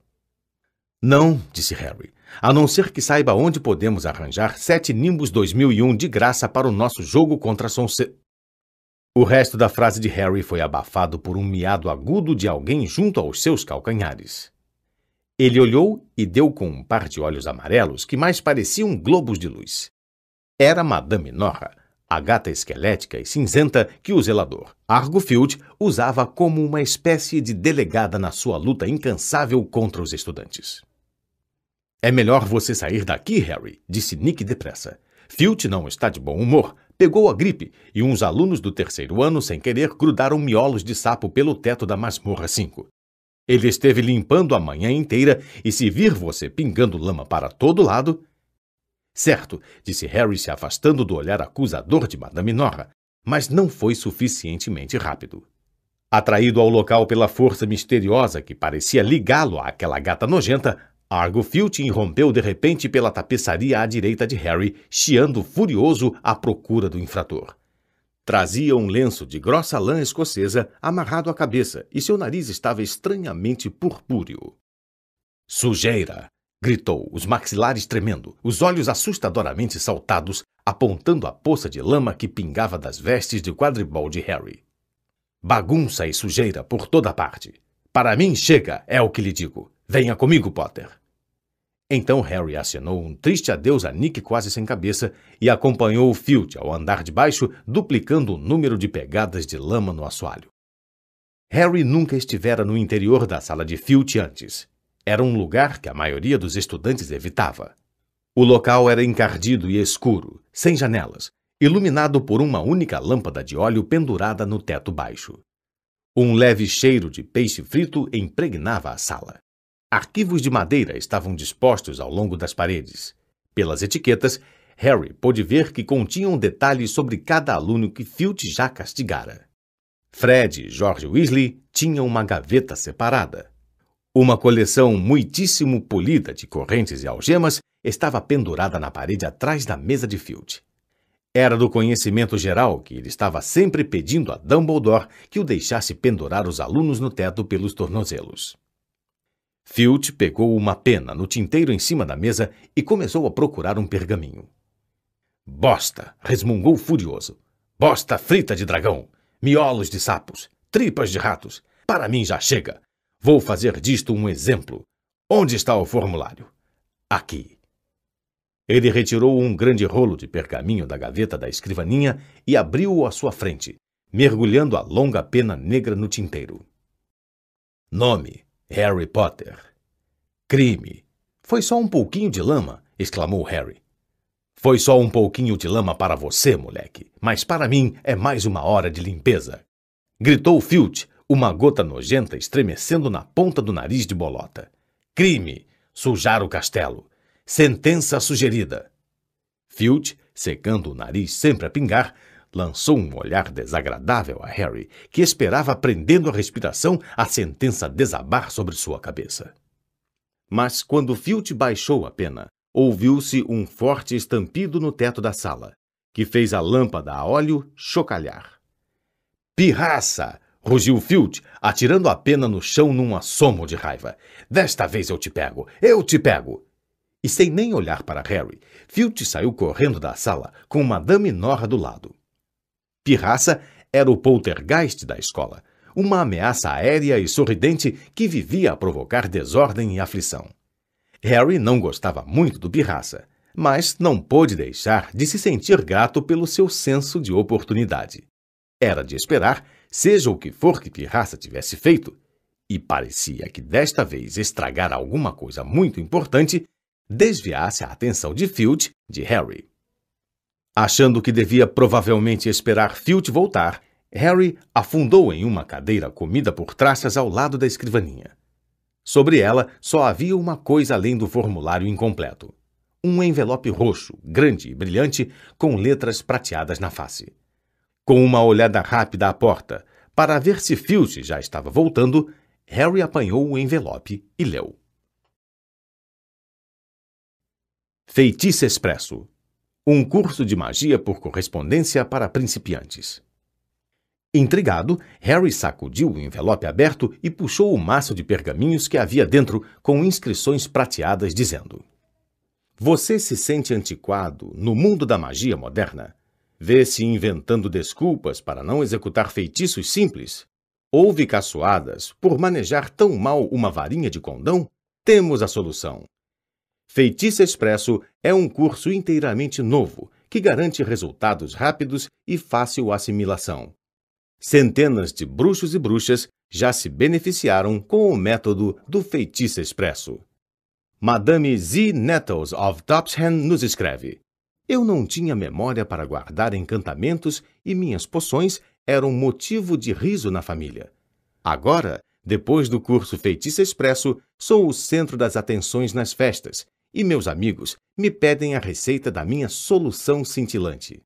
Não, disse Harry, a não ser que saiba onde podemos arranjar sete Nimbus 2001 de graça para o nosso jogo contra Sonse... O resto da frase de Harry foi abafado por um miado agudo de alguém junto aos seus calcanhares. Ele olhou e deu com um par de olhos amarelos que mais pareciam globos de luz. Era Madame Norra, a gata esquelética e cinzenta que o zelador, Argofield, usava como uma espécie de delegada na sua luta incansável contra os estudantes. É melhor você sair daqui, Harry, disse Nick depressa. Filch não está de bom humor, pegou a gripe e uns alunos do terceiro ano, sem querer, grudaram miolos de sapo pelo teto da masmorra 5. Ele esteve limpando a manhã inteira e se vir você pingando lama para todo lado. Certo, disse Harry se afastando do olhar acusador de Madame Norra, mas não foi suficientemente rápido. Atraído ao local pela força misteriosa que parecia ligá-lo àquela gata nojenta, Argo Filch irrompeu de repente pela tapeçaria à direita de Harry, chiando furioso à procura do infrator. Trazia um lenço de grossa lã escocesa amarrado à cabeça e seu nariz estava estranhamente purpúreo. Sujeira! Gritou, os maxilares tremendo, os olhos assustadoramente saltados, apontando a poça de lama que pingava das vestes de quadribol de Harry. Bagunça e sujeira por toda parte. Para mim chega, é o que lhe digo. Venha comigo, Potter. Então Harry acenou um triste adeus a Nick quase sem cabeça e acompanhou o Filch ao andar de baixo, duplicando o número de pegadas de lama no assoalho. Harry nunca estivera no interior da sala de Filch antes. Era um lugar que a maioria dos estudantes evitava. O local era encardido e escuro, sem janelas, iluminado por uma única lâmpada de óleo pendurada no teto baixo. Um leve cheiro de peixe frito impregnava a sala. Arquivos de madeira estavam dispostos ao longo das paredes. Pelas etiquetas, Harry pôde ver que continham detalhes sobre cada aluno que Filch já castigara. Fred e George Weasley tinham uma gaveta separada. Uma coleção muitíssimo polida de correntes e algemas estava pendurada na parede atrás da mesa de Filch. Era do conhecimento geral que ele estava sempre pedindo a Dumbledore que o deixasse pendurar os alunos no teto pelos tornozelos. Filch pegou uma pena no tinteiro em cima da mesa e começou a procurar um pergaminho. Bosta! resmungou furioso. Bosta frita de dragão! Miolos de sapos! Tripas de ratos! Para mim já chega! Vou fazer disto um exemplo. Onde está o formulário? Aqui. Ele retirou um grande rolo de pergaminho da gaveta da escrivaninha e abriu-o à sua frente, mergulhando a longa pena negra no tinteiro. Nome: Harry Potter. Crime. Foi só um pouquinho de lama, exclamou Harry. Foi só um pouquinho de lama para você, moleque, mas para mim é mais uma hora de limpeza. Gritou Filch, uma gota nojenta estremecendo na ponta do nariz de bolota. Crime. Sujar o castelo. Sentença sugerida. Filch, secando o nariz sempre a pingar, lançou um olhar desagradável a Harry, que esperava prendendo a respiração a sentença desabar sobre sua cabeça. Mas quando Filch baixou a pena, ouviu-se um forte estampido no teto da sala, que fez a lâmpada a óleo chocalhar. Pirraça! Rugiu Filch, atirando a pena no chão num assomo de raiva. Desta vez eu te pego! Eu te pego! E sem nem olhar para Harry, Filch saiu correndo da sala com Madame Norra do lado. Pirraça era o poltergeist da escola, uma ameaça aérea e sorridente que vivia a provocar desordem e aflição. Harry não gostava muito do Pirraça, mas não pôde deixar de se sentir grato pelo seu senso de oportunidade. Era de esperar, seja o que for que Pirraça tivesse feito, e parecia que desta vez estragar alguma coisa muito importante, desviasse a atenção de Filch de Harry. Achando que devia provavelmente esperar Filch voltar, Harry afundou em uma cadeira comida por traças ao lado da escrivaninha. Sobre ela só havia uma coisa além do formulário incompleto: um envelope roxo, grande e brilhante, com letras prateadas na face. Com uma olhada rápida à porta, para ver se Filch já estava voltando, Harry apanhou o envelope e leu. Feitiço Expresso um curso de magia por correspondência para principiantes. Intrigado, Harry sacudiu o envelope aberto e puxou o maço de pergaminhos que havia dentro com inscrições prateadas dizendo: Você se sente antiquado no mundo da magia moderna? Vê-se inventando desculpas para não executar feitiços simples? Ouve caçoadas por manejar tão mal uma varinha de condão? Temos a solução. Feitiço Expresso é um curso inteiramente novo que garante resultados rápidos e fácil assimilação. Centenas de bruxos e bruxas já se beneficiaram com o método do Feitiço Expresso. Madame Z. Nettles of Topsham nos escreve. Eu não tinha memória para guardar encantamentos e minhas poções eram motivo de riso na família. Agora, depois do curso Feitiço Expresso, sou o centro das atenções nas festas e meus amigos me pedem a receita da minha solução cintilante.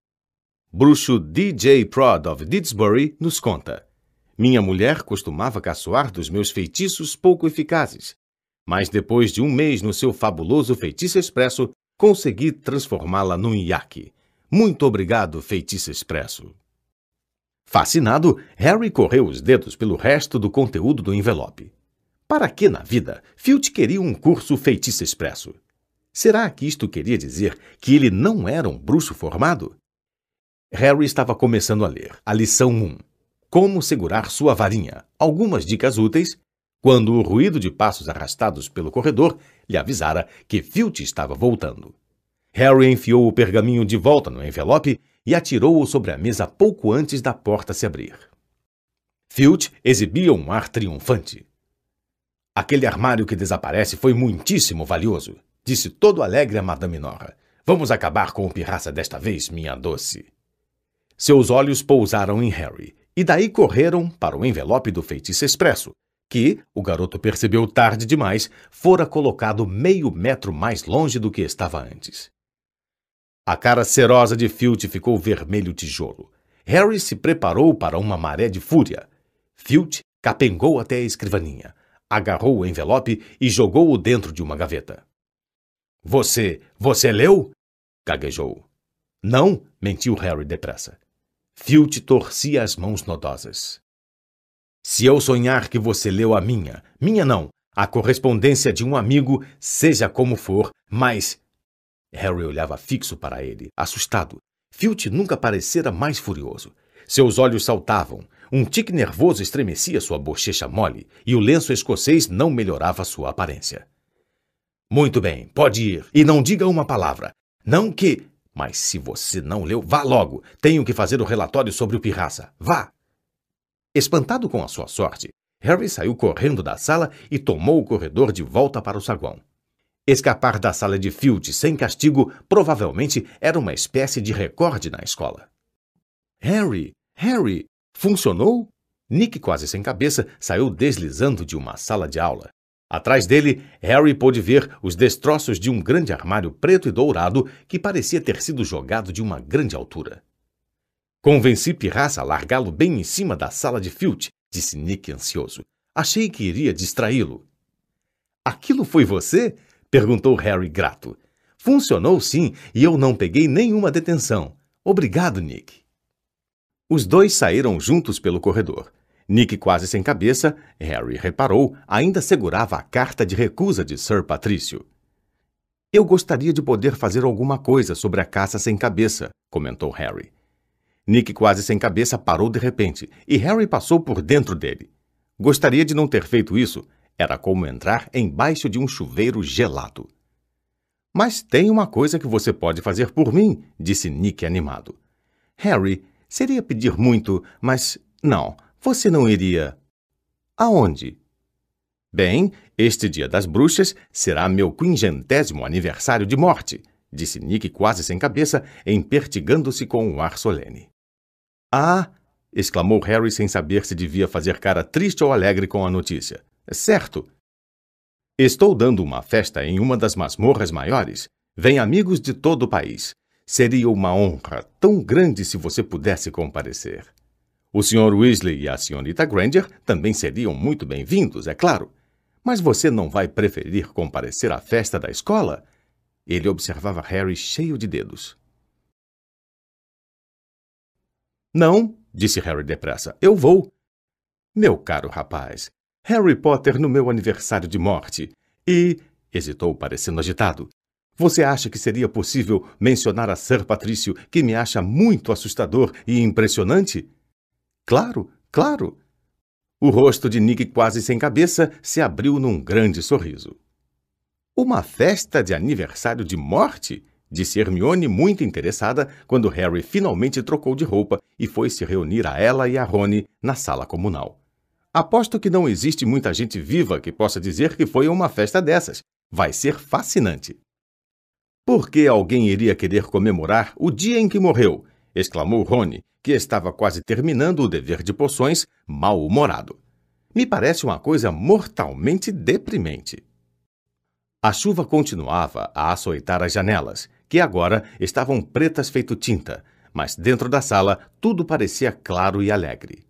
Bruxo DJ Prod of Didsbury nos conta. Minha mulher costumava caçoar dos meus feitiços pouco eficazes, mas depois de um mês no seu fabuloso feitiço expresso, consegui transformá-la num iaque. Muito obrigado, feitiço expresso. Fascinado, Harry correu os dedos pelo resto do conteúdo do envelope. Para que na vida Filch queria um curso feitiço expresso? Será que isto queria dizer que ele não era um bruxo formado? Harry estava começando a ler a lição 1. Como segurar sua varinha. Algumas dicas úteis. Quando o ruído de passos arrastados pelo corredor lhe avisara que Filch estava voltando. Harry enfiou o pergaminho de volta no envelope e atirou-o sobre a mesa pouco antes da porta se abrir. Filch exibia um ar triunfante. Aquele armário que desaparece foi muitíssimo valioso, disse todo alegre a Madame Nora. Vamos acabar com o pirraça desta vez, minha doce. Seus olhos pousaram em Harry, e daí correram para o envelope do feitiço expresso, que, o garoto percebeu tarde demais, fora colocado meio metro mais longe do que estava antes. A cara serosa de Filch ficou vermelho tijolo. Harry se preparou para uma maré de fúria. Filch capengou até a escrivaninha, agarrou o envelope e jogou-o dentro de uma gaveta. Você, você leu? gaguejou. Não, mentiu Harry depressa. Filch torcia as mãos nodosas. Se eu sonhar que você leu a minha, minha não, a correspondência de um amigo, seja como for, mas. Harry olhava fixo para ele, assustado. Filch nunca parecera mais furioso. Seus olhos saltavam, um tique nervoso estremecia sua bochecha mole e o lenço escocês não melhorava sua aparência. Muito bem, pode ir e não diga uma palavra. Não que. Mas se você não leu, vá logo. Tenho que fazer o relatório sobre o pirraça. Vá! Espantado com a sua sorte, Harry saiu correndo da sala e tomou o corredor de volta para o saguão. Escapar da sala de Field sem castigo provavelmente era uma espécie de recorde na escola. Harry! Harry! Funcionou? Nick, quase sem cabeça, saiu deslizando de uma sala de aula. Atrás dele, Harry pôde ver os destroços de um grande armário preto e dourado que parecia ter sido jogado de uma grande altura. Convenci Pirraça a largá-lo bem em cima da sala de Filch, disse Nick ansioso. Achei que iria distraí-lo. Aquilo foi você? perguntou Harry grato. Funcionou sim, e eu não peguei nenhuma detenção. Obrigado, Nick. Os dois saíram juntos pelo corredor. Nick, quase sem cabeça, Harry reparou, ainda segurava a carta de recusa de Sir Patrício. Eu gostaria de poder fazer alguma coisa sobre a caça sem cabeça, comentou Harry. Nick, quase sem cabeça, parou de repente, e Harry passou por dentro dele. Gostaria de não ter feito isso. Era como entrar embaixo de um chuveiro gelado. Mas tem uma coisa que você pode fazer por mim, disse Nick animado. Harry, seria pedir muito, mas não. Você não iria. Aonde? Bem, este dia das bruxas será meu quingentésimo aniversário de morte, disse Nick quase sem cabeça, empertigando-se com um ar solene. Ah! exclamou Harry sem saber se devia fazer cara triste ou alegre com a notícia. Certo. Estou dando uma festa em uma das masmorras maiores. Vem amigos de todo o país. Seria uma honra tão grande se você pudesse comparecer. O Sr. Weasley e a Srta. Granger também seriam muito bem-vindos, é claro. Mas você não vai preferir comparecer à festa da escola? Ele observava Harry cheio de dedos. Não, disse Harry depressa. Eu vou. Meu caro rapaz, Harry Potter no meu aniversário de morte. E. hesitou, parecendo agitado. Você acha que seria possível mencionar a Sir Patrício, que me acha muito assustador e impressionante? Claro, claro. O rosto de Nick, quase sem cabeça, se abriu num grande sorriso. Uma festa de aniversário de morte? Disse Hermione, muito interessada, quando Harry finalmente trocou de roupa e foi se reunir a ela e a Rony na sala comunal. Aposto que não existe muita gente viva que possa dizer que foi uma festa dessas. Vai ser fascinante. Por que alguém iria querer comemorar o dia em que morreu? exclamou Rony, que estava quase terminando o dever de poções, mal-humorado. Me parece uma coisa mortalmente deprimente. A chuva continuava a açoitar as janelas, que agora estavam pretas feito tinta, mas dentro da sala tudo parecia claro e alegre.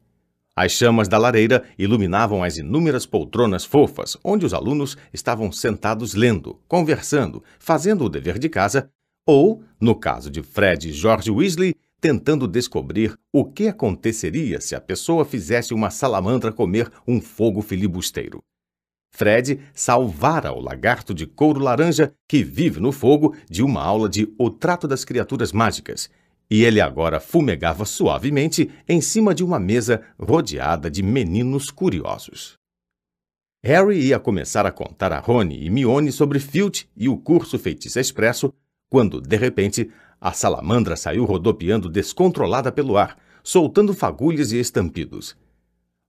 As chamas da lareira iluminavam as inúmeras poltronas fofas, onde os alunos estavam sentados lendo, conversando, fazendo o dever de casa, ou, no caso de Fred e George Weasley, tentando descobrir o que aconteceria se a pessoa fizesse uma salamandra comer um fogo filibusteiro. Fred salvara o lagarto de couro laranja que vive no fogo de uma aula de O Trato das Criaturas Mágicas, e ele agora fumegava suavemente em cima de uma mesa rodeada de meninos curiosos. Harry ia começar a contar a Rony e Mione sobre Filch e o curso Feitiço Expresso, quando, de repente, a salamandra saiu rodopiando descontrolada pelo ar, soltando fagulhas e estampidos.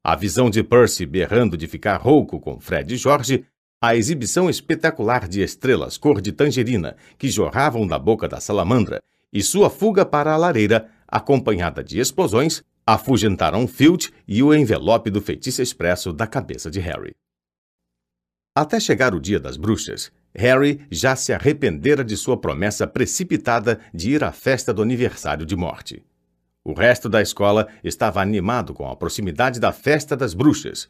A visão de Percy berrando de ficar rouco com Fred e Jorge, a exibição espetacular de estrelas cor de tangerina que jorravam da boca da salamandra e sua fuga para a lareira, acompanhada de explosões, afugentaram Filch e o envelope do feitiço expresso da cabeça de Harry. Até chegar o dia das bruxas, Harry já se arrependera de sua promessa precipitada de ir à festa do aniversário de morte. O resto da escola estava animado com a proximidade da festa das bruxas.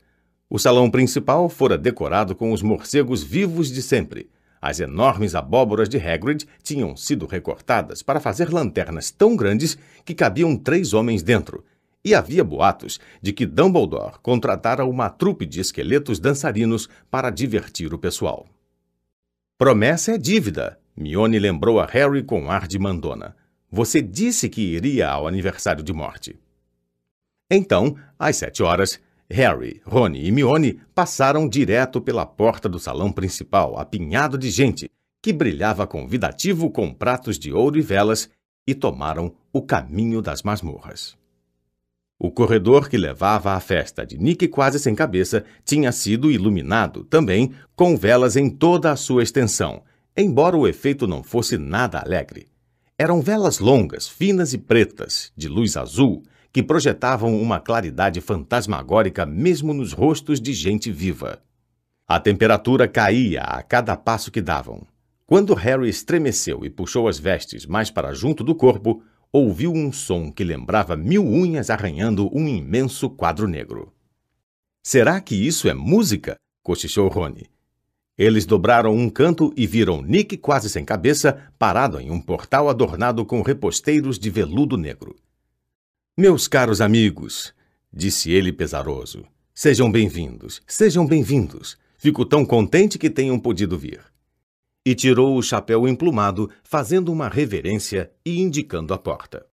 O salão principal fora decorado com os morcegos vivos de sempre. As enormes abóboras de Hagrid tinham sido recortadas para fazer lanternas tão grandes que cabiam três homens dentro. E havia boatos de que Dumbledore contratara uma trupe de esqueletos dançarinos para divertir o pessoal. Promessa é dívida, Mione lembrou a Harry com ar de mandona. Você disse que iria ao aniversário de morte. Então, às sete horas, Harry, Rony e Mione passaram direto pela porta do salão principal, apinhado de gente, que brilhava convidativo com pratos de ouro e velas, e tomaram o caminho das masmorras. O corredor que levava à festa de Nick quase sem cabeça tinha sido iluminado também com velas em toda a sua extensão, embora o efeito não fosse nada alegre. Eram velas longas, finas e pretas, de luz azul, que projetavam uma claridade fantasmagórica mesmo nos rostos de gente viva. A temperatura caía a cada passo que davam. Quando Harry estremeceu e puxou as vestes mais para junto do corpo, ouviu um som que lembrava mil unhas arranhando um imenso quadro negro. Será que isso é música? cochichou Rony. Eles dobraram um canto e viram Nick quase sem cabeça, parado em um portal adornado com reposteiros de veludo negro. Meus caros amigos, disse ele pesaroso, sejam bem-vindos, sejam bem-vindos. Fico tão contente que tenham podido vir. E tirou o chapéu emplumado, fazendo uma reverência e indicando a porta.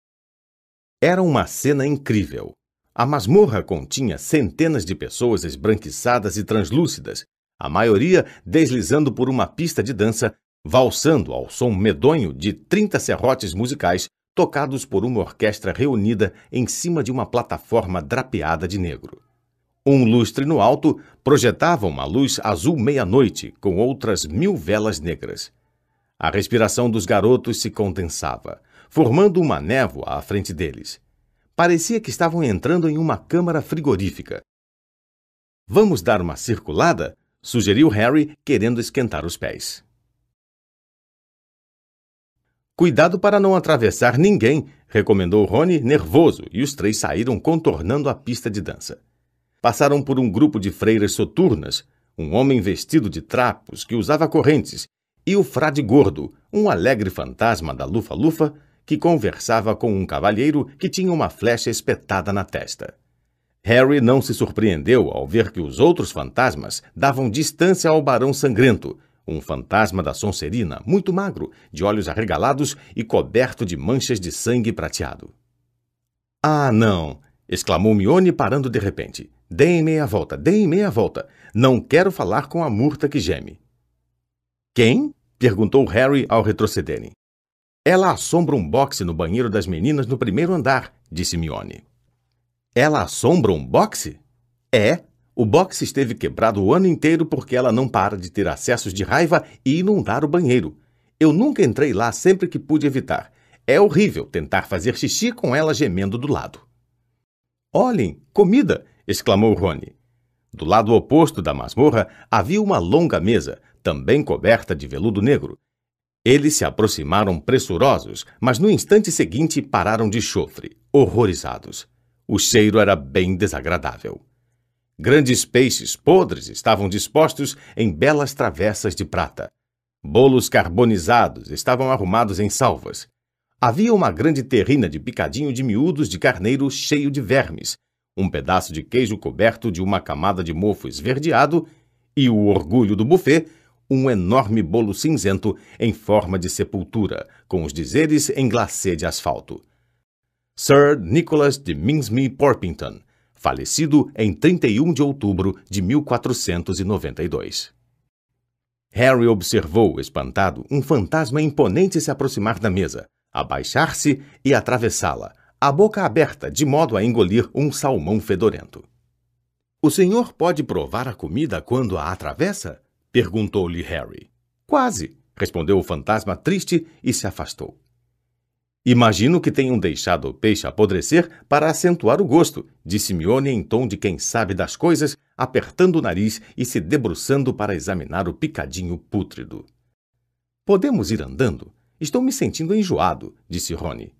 Era uma cena incrível. A masmorra continha centenas de pessoas esbranquiçadas e translúcidas, a maioria deslizando por uma pista de dança, valsando ao som medonho de 30 serrotes musicais tocados por uma orquestra reunida em cima de uma plataforma drapeada de negro. Um lustre no alto projetava uma luz azul meia-noite com outras mil velas negras. A respiração dos garotos se condensava, formando uma névoa à frente deles. Parecia que estavam entrando em uma câmara frigorífica. Vamos dar uma circulada? Sugeriu Harry, querendo esquentar os pés. Cuidado para não atravessar ninguém, recomendou Rony, nervoso, e os três saíram contornando a pista de dança. Passaram por um grupo de freiras soturnas, um homem vestido de trapos que usava correntes, e o frade gordo, um alegre fantasma da lufa-lufa, que conversava com um cavalheiro que tinha uma flecha espetada na testa. Harry não se surpreendeu ao ver que os outros fantasmas davam distância ao Barão Sangrento, um fantasma da Sonserina, muito magro, de olhos arregalados e coberto de manchas de sangue prateado. Ah, não! exclamou Mione parando de repente. Deem meia volta, deem meia volta. Não quero falar com a murta que geme. Quem? perguntou Harry ao retrocederem. Ela assombra um boxe no banheiro das meninas no primeiro andar, disse Mione. Ela assombra um boxe? É. O boxe esteve quebrado o ano inteiro porque ela não para de ter acessos de raiva e inundar o banheiro. Eu nunca entrei lá sempre que pude evitar. É horrível tentar fazer xixi com ela gemendo do lado. Olhem, comida! exclamou Rony. Do lado oposto da masmorra havia uma longa mesa, também coberta de veludo negro. Eles se aproximaram pressurosos, mas no instante seguinte pararam de chofre, horrorizados. O cheiro era bem desagradável. Grandes peixes podres estavam dispostos em belas travessas de prata. Bolos carbonizados estavam arrumados em salvas. Havia uma grande terrina de picadinho de miúdos de carneiro cheio de vermes, um pedaço de queijo coberto de uma camada de mofo esverdeado e o orgulho do buffet, um enorme bolo cinzento em forma de sepultura, com os dizeres em glacê de asfalto. Sir Nicholas de Minsme Porpington, falecido em 31 de outubro de 1492. Harry observou, espantado, um fantasma imponente se aproximar da mesa, abaixar-se e atravessá-la, a boca aberta, de modo a engolir um salmão fedorento. O senhor pode provar a comida quando a atravessa? perguntou-lhe Harry. Quase, respondeu o fantasma triste e se afastou. Imagino que tenham deixado o peixe apodrecer para acentuar o gosto, disse Mione em tom de quem sabe das coisas, apertando o nariz e se debruçando para examinar o picadinho pútrido. Podemos ir andando? Estou me sentindo enjoado, disse Rony.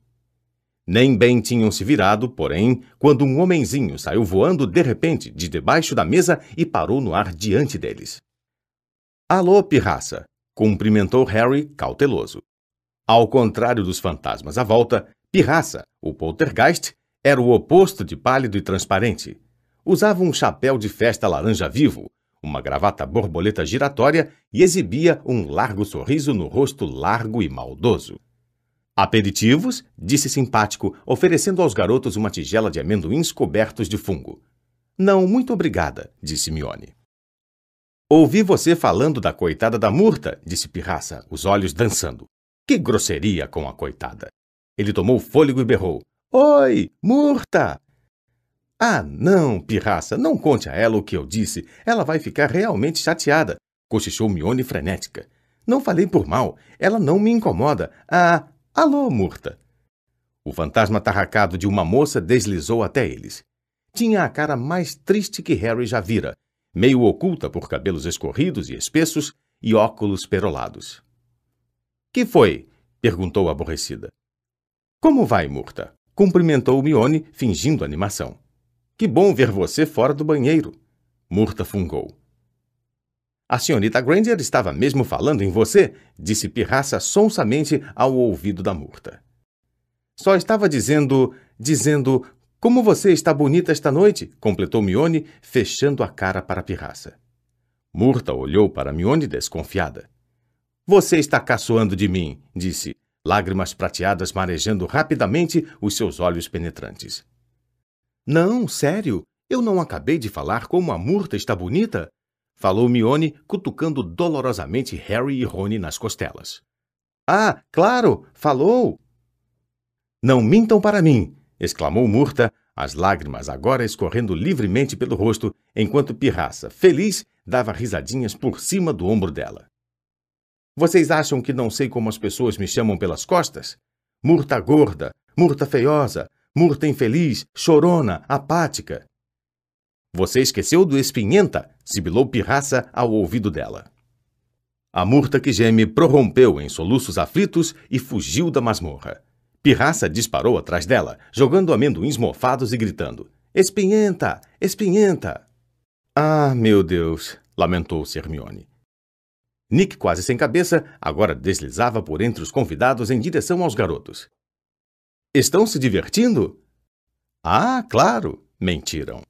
Nem bem tinham se virado, porém, quando um homenzinho saiu voando de repente de debaixo da mesa e parou no ar diante deles. Alô, pirraça! cumprimentou Harry cauteloso. Ao contrário dos fantasmas à volta, Pirraça, o poltergeist, era o oposto de pálido e transparente. Usava um chapéu de festa laranja vivo, uma gravata borboleta giratória e exibia um largo sorriso no rosto largo e maldoso. Aperitivos? disse simpático, oferecendo aos garotos uma tigela de amendoins cobertos de fungo. Não, muito obrigada, disse Mione. Ouvi você falando da coitada da Murta, disse Pirraça, os olhos dançando. Que grosseria com a coitada. Ele tomou fôlego e berrou. Oi, Murta! Ah, não, pirraça, não conte a ela o que eu disse. Ela vai ficar realmente chateada, cochichou Mione frenética. Não falei por mal. Ela não me incomoda. Ah, alô, Murta. O fantasma tarracado de uma moça deslizou até eles. Tinha a cara mais triste que Harry já vira, meio oculta por cabelos escorridos e espessos e óculos perolados. Que foi? perguntou aborrecida. Como vai, Murta? Cumprimentou Mione, fingindo animação. Que bom ver você fora do banheiro. Murta fungou. A senhorita Granger estava mesmo falando em você, disse Pirraça sonsamente ao ouvido da Murta. Só estava dizendo, dizendo como você está bonita esta noite, completou Mione, fechando a cara para pirraça. Murta olhou para Mione desconfiada. Você está caçoando de mim, disse, lágrimas prateadas marejando rapidamente os seus olhos penetrantes. Não, sério, eu não acabei de falar como a Murta está bonita? Falou Mione, cutucando dolorosamente Harry e Rony nas costelas. Ah, claro, falou! Não mintam para mim, exclamou Murta, as lágrimas agora escorrendo livremente pelo rosto, enquanto Pirraça, feliz, dava risadinhas por cima do ombro dela. Vocês acham que não sei como as pessoas me chamam pelas costas? Murta gorda, murta feiosa, murta infeliz, chorona, apática. Você esqueceu do espinhenta? sibilou Pirraça ao ouvido dela. A murta que geme prorrompeu em soluços aflitos e fugiu da masmorra. Pirraça disparou atrás dela, jogando amendoins mofados e gritando: Espinhenta! Espinhenta! Ah, meu Deus! lamentou-se Hermione. Nick, quase sem cabeça, agora deslizava por entre os convidados em direção aos garotos. Estão se divertindo? Ah, claro! Mentiram.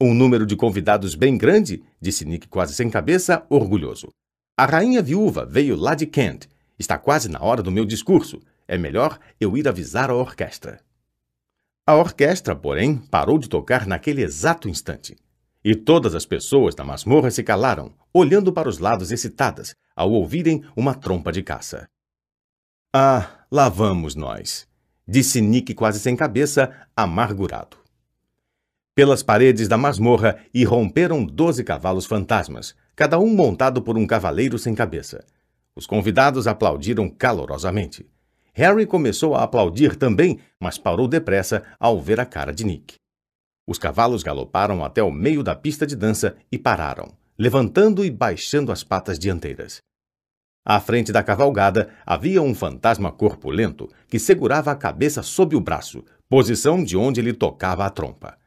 Um número de convidados bem grande, disse Nick quase sem cabeça, orgulhoso. A rainha viúva veio lá de Kent. Está quase na hora do meu discurso. É melhor eu ir avisar a orquestra. A orquestra, porém, parou de tocar naquele exato instante. E todas as pessoas da masmorra se calaram, olhando para os lados excitadas, ao ouvirem uma trompa de caça. Ah, lá vamos nós, disse Nick quase sem cabeça, amargurado. Pelas paredes da masmorra irromperam doze cavalos fantasmas, cada um montado por um cavaleiro sem cabeça. Os convidados aplaudiram calorosamente. Harry começou a aplaudir também, mas parou depressa ao ver a cara de Nick. Os cavalos galoparam até o meio da pista de dança e pararam, levantando e baixando as patas dianteiras. À frente da cavalgada havia um fantasma corpulento que segurava a cabeça sob o braço, posição de onde ele tocava a trompa.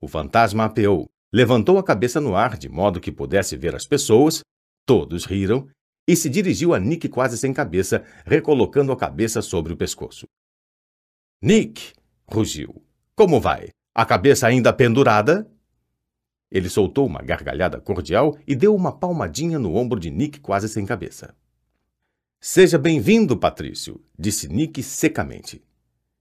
O fantasma apeou, levantou a cabeça no ar de modo que pudesse ver as pessoas, todos riram, e se dirigiu a Nick quase sem cabeça, recolocando a cabeça sobre o pescoço. Nick! rugiu. Como vai? A cabeça ainda pendurada? Ele soltou uma gargalhada cordial e deu uma palmadinha no ombro de Nick quase sem cabeça. Seja bem-vindo, Patrício, disse Nick secamente.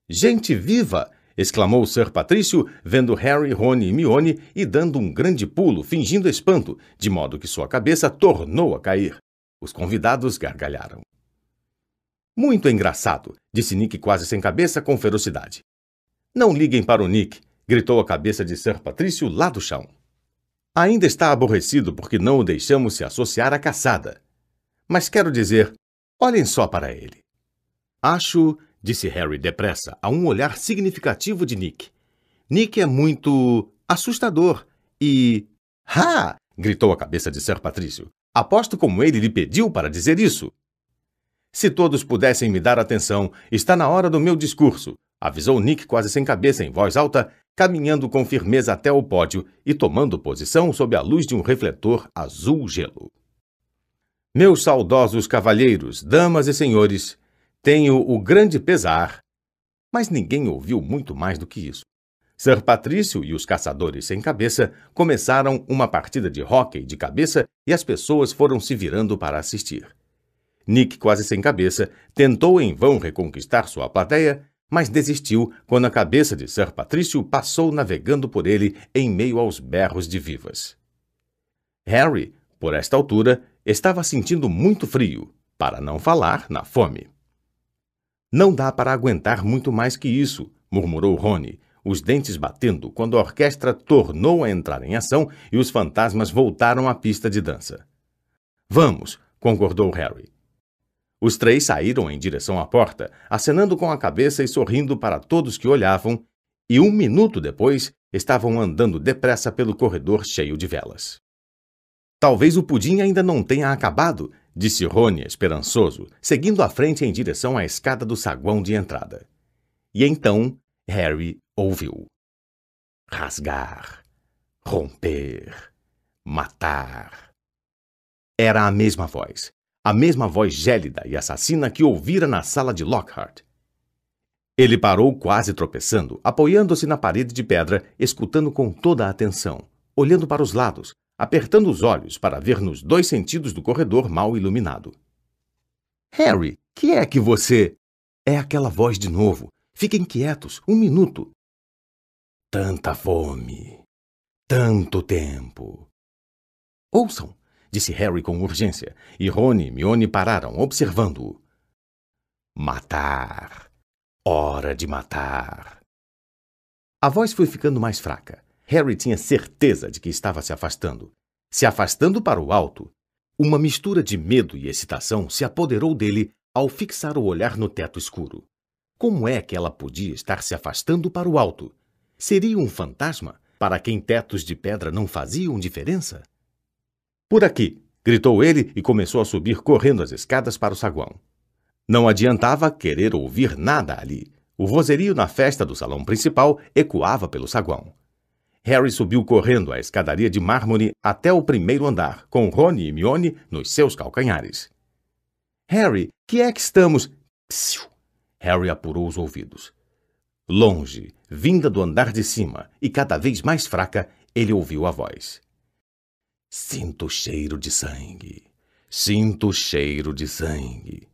Gente viva! exclamou Sir Patrício, vendo Harry, Rony e Mione e dando um grande pulo, fingindo espanto, de modo que sua cabeça tornou a cair. Os convidados gargalharam. Muito engraçado, disse Nick quase sem cabeça com ferocidade. Não liguem para o Nick, gritou a cabeça de Sir Patrício lá do chão. Ainda está aborrecido porque não o deixamos se associar à caçada. Mas quero dizer, Olhem só para ele. Acho, disse Harry depressa, a um olhar significativo de Nick. Nick é muito assustador e. Ha! gritou a cabeça de Sir Patrício. Aposto como ele lhe pediu para dizer isso. Se todos pudessem me dar atenção, está na hora do meu discurso, avisou Nick quase sem cabeça em voz alta, caminhando com firmeza até o pódio e tomando posição sob a luz de um refletor azul gelo. Meus saudosos cavalheiros, damas e senhores, tenho o grande pesar. Mas ninguém ouviu muito mais do que isso. Sir Patrício e os caçadores sem cabeça começaram uma partida de hóquei de cabeça e as pessoas foram se virando para assistir. Nick, quase sem cabeça, tentou em vão reconquistar sua plateia, mas desistiu quando a cabeça de Sir Patrício passou navegando por ele em meio aos berros de vivas. Harry, por esta altura, estava sentindo muito frio, para não falar na fome. Não dá para aguentar muito mais que isso, murmurou Rony, os dentes batendo quando a orquestra tornou a entrar em ação e os fantasmas voltaram à pista de dança. Vamos, concordou Harry. Os três saíram em direção à porta, acenando com a cabeça e sorrindo para todos que olhavam, e um minuto depois estavam andando depressa pelo corredor cheio de velas. Talvez o pudim ainda não tenha acabado, disse Rony esperançoso, seguindo à frente em direção à escada do saguão de entrada. E então Harry ouviu. Rasgar, romper, matar. Era a mesma voz, a mesma voz gélida e assassina que ouvira na sala de Lockhart. Ele parou quase tropeçando, apoiando-se na parede de pedra, escutando com toda a atenção, olhando para os lados, apertando os olhos para ver nos dois sentidos do corredor mal iluminado. Harry, que é que você. É aquela voz de novo. Fiquem quietos, um minuto. Tanta fome. Tanto tempo. Ouçam, disse Harry com urgência, e Rony e Mione pararam, observando-o. Matar. Hora de matar. A voz foi ficando mais fraca. Harry tinha certeza de que estava se afastando. Se afastando para o alto. Uma mistura de medo e excitação se apoderou dele ao fixar o olhar no teto escuro. Como é que ela podia estar se afastando para o alto? Seria um fantasma para quem tetos de pedra não faziam diferença? Por aqui! gritou ele e começou a subir correndo as escadas para o saguão. Não adiantava querer ouvir nada ali. O vozerio na festa do salão principal ecoava pelo saguão. Harry subiu correndo a escadaria de mármore até o primeiro andar, com Rony e Mione nos seus calcanhares. Harry, que é que estamos? Psiu! Harry apurou os ouvidos. Longe, vinda do andar de cima e cada vez mais fraca, ele ouviu a voz. Sinto o cheiro de sangue. Sinto o cheiro de sangue.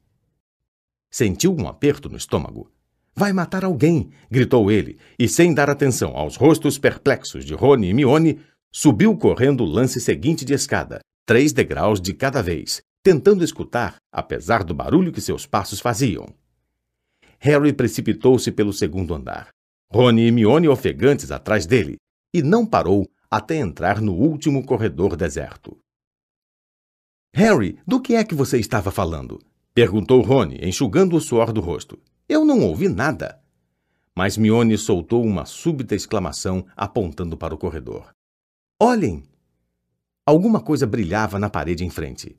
Sentiu um aperto no estômago Vai matar alguém! gritou ele, e sem dar atenção aos rostos perplexos de Rony e Mione, subiu correndo o lance seguinte de escada, três degraus de cada vez, tentando escutar, apesar do barulho que seus passos faziam. Harry precipitou-se pelo segundo andar. Rony e Mione ofegantes atrás dele, e não parou até entrar no último corredor deserto. Harry, do que é que você estava falando? Perguntou Rony, enxugando o suor do rosto. Eu não ouvi nada. Mas Mione soltou uma súbita exclamação, apontando para o corredor. Olhem! Alguma coisa brilhava na parede em frente.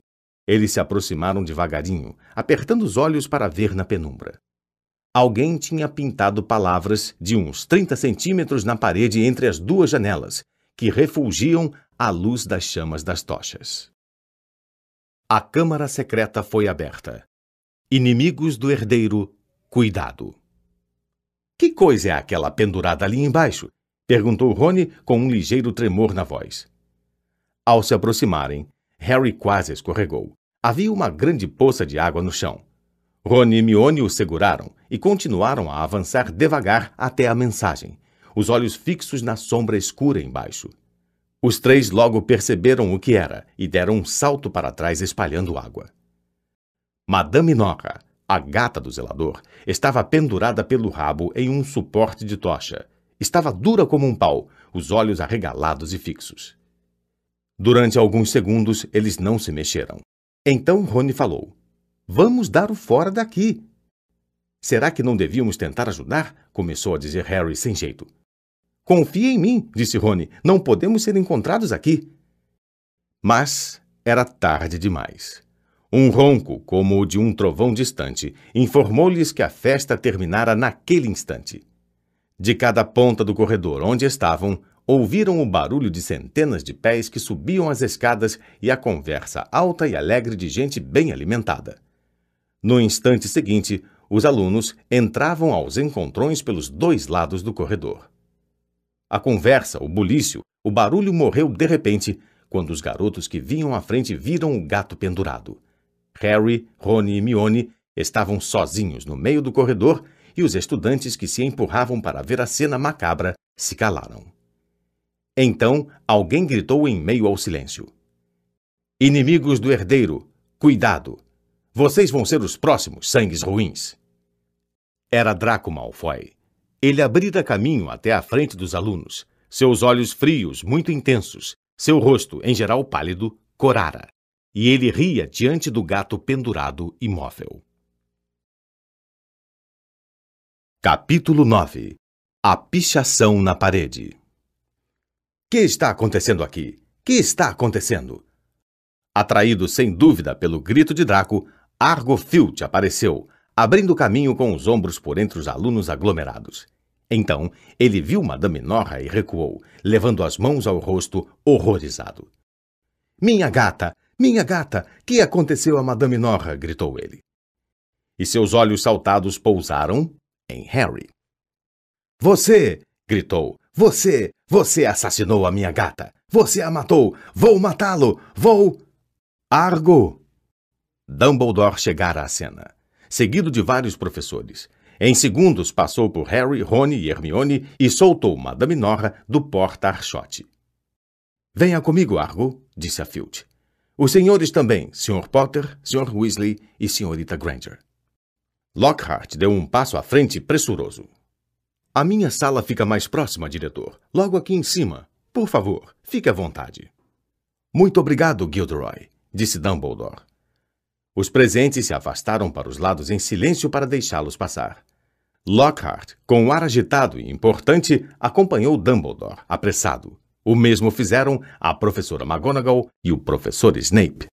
Eles se aproximaram devagarinho, apertando os olhos para ver na penumbra. Alguém tinha pintado palavras de uns 30 centímetros na parede entre as duas janelas, que refulgiam à luz das chamas das tochas. A câmara secreta foi aberta. Inimigos do herdeiro, cuidado. Que coisa é aquela pendurada ali embaixo? perguntou Rony com um ligeiro tremor na voz. Ao se aproximarem, Harry quase escorregou. Havia uma grande poça de água no chão. Rony e Mione o seguraram e continuaram a avançar devagar até a mensagem, os olhos fixos na sombra escura embaixo. Os três logo perceberam o que era e deram um salto para trás espalhando água. Madame Nora, a gata do zelador, estava pendurada pelo rabo em um suporte de tocha. Estava dura como um pau, os olhos arregalados e fixos. Durante alguns segundos, eles não se mexeram. Então Rony falou: Vamos dar o fora daqui. Será que não devíamos tentar ajudar? começou a dizer Harry sem jeito. Confie em mim, disse Rony. Não podemos ser encontrados aqui. Mas era tarde demais. Um ronco, como o de um trovão distante, informou-lhes que a festa terminara naquele instante. De cada ponta do corredor onde estavam, ouviram o barulho de centenas de pés que subiam as escadas e a conversa alta e alegre de gente bem alimentada. No instante seguinte, os alunos entravam aos encontrões pelos dois lados do corredor. A conversa, o bulício, o barulho morreu de repente quando os garotos que vinham à frente viram o gato pendurado. Harry, Rony e Mione estavam sozinhos no meio do corredor e os estudantes que se empurravam para ver a cena macabra se calaram. Então alguém gritou em meio ao silêncio: Inimigos do herdeiro, cuidado! Vocês vão ser os próximos sangues ruins. Era Draco Malfoy. Ele abrira caminho até a frente dos alunos, seus olhos frios, muito intensos, seu rosto, em geral pálido, corara. E ele ria diante do gato pendurado imóvel. Capítulo 9 A pichação na parede. Que está acontecendo aqui? Que está acontecendo? Atraído sem dúvida pelo grito de Draco, Argo Filch apareceu, abrindo caminho com os ombros por entre os alunos aglomerados. Então, ele viu Madame Norra e recuou, levando as mãos ao rosto, horrorizado. Minha gata! Minha gata! Que aconteceu a Madame Norra? gritou ele. E seus olhos saltados pousaram em Harry. Você! gritou. Você! Você assassinou a minha gata! Você a matou! Vou matá-lo! Vou. Argo! Dumbledore chegara à cena, seguido de vários professores. Em segundos passou por Harry, Rony e Hermione e soltou Madame Norra do porta-archote. Venha comigo, Argo, disse a Filch. Os senhores também, Sr. Potter, Sr. Weasley e Srta. Granger. Lockhart deu um passo à frente pressuroso. A minha sala fica mais próxima, diretor. Logo aqui em cima. Por favor, fique à vontade. Muito obrigado, Gilderoy, disse Dumbledore. Os presentes se afastaram para os lados em silêncio para deixá-los passar. Lockhart, com um ar agitado e importante, acompanhou Dumbledore, apressado. O mesmo fizeram a professora McGonagall e o professor Snape.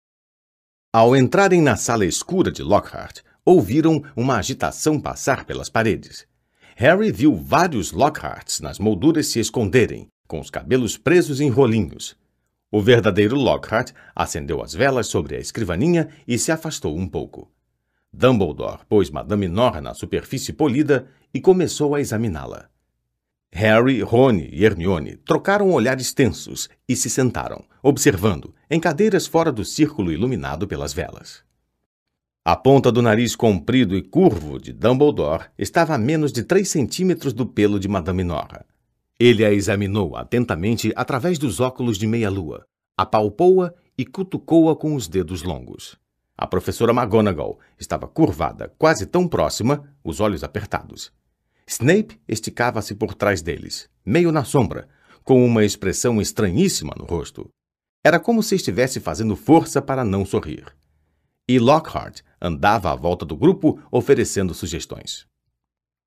Ao entrarem na sala escura de Lockhart, ouviram uma agitação passar pelas paredes. Harry viu vários Lockharts nas molduras se esconderem, com os cabelos presos em rolinhos. O verdadeiro Lockhart acendeu as velas sobre a escrivaninha e se afastou um pouco. Dumbledore pôs Madame Norra na superfície polida e começou a examiná-la. Harry, Rony e Hermione trocaram olhares tensos e se sentaram, observando, em cadeiras fora do círculo iluminado pelas velas. A ponta do nariz comprido e curvo de Dumbledore estava a menos de três centímetros do pelo de Madame Norra. Ele a examinou atentamente através dos óculos de meia-lua, apalpou-a e cutucou-a com os dedos longos. A professora McGonagall estava curvada, quase tão próxima, os olhos apertados. Snape esticava-se por trás deles, meio na sombra, com uma expressão estranhíssima no rosto. Era como se estivesse fazendo força para não sorrir. E Lockhart andava à volta do grupo oferecendo sugestões.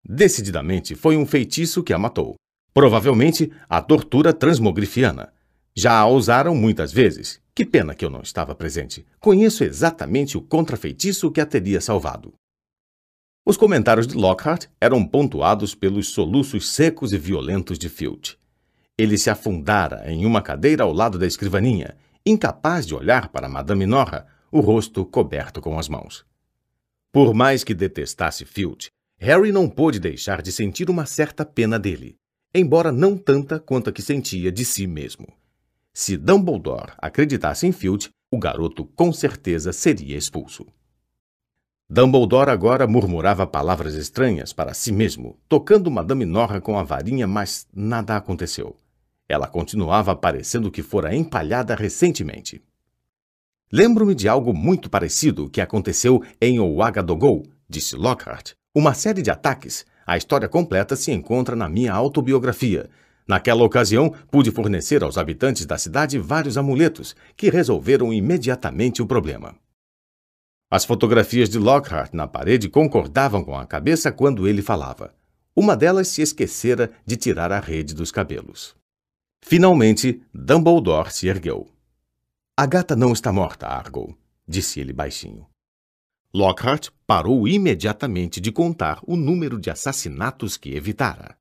Decididamente foi um feitiço que a matou. Provavelmente a tortura transmogrifiana. Já a usaram muitas vezes. Que pena que eu não estava presente. Conheço exatamente o contrafeitiço que a teria salvado. Os comentários de Lockhart eram pontuados pelos soluços secos e violentos de Field. Ele se afundara em uma cadeira ao lado da escrivaninha, incapaz de olhar para Madame Norra, o rosto coberto com as mãos. Por mais que detestasse Field, Harry não pôde deixar de sentir uma certa pena dele, embora não tanta quanto a que sentia de si mesmo. Se Dumbledore acreditasse em Field, o garoto com certeza seria expulso. Dumbledore agora murmurava palavras estranhas para si mesmo, tocando Madame Norra com a varinha, mas nada aconteceu. Ela continuava parecendo que fora empalhada recentemente. Lembro-me de algo muito parecido que aconteceu em Ouagadougou, disse Lockhart. Uma série de ataques. A história completa se encontra na minha autobiografia. Naquela ocasião, pude fornecer aos habitantes da cidade vários amuletos que resolveram imediatamente o problema. As fotografias de Lockhart na parede concordavam com a cabeça quando ele falava. Uma delas se esquecera de tirar a rede dos cabelos. Finalmente, Dumbledore se ergueu. A gata não está morta, Argo, disse ele baixinho. Lockhart parou imediatamente de contar o número de assassinatos que evitara.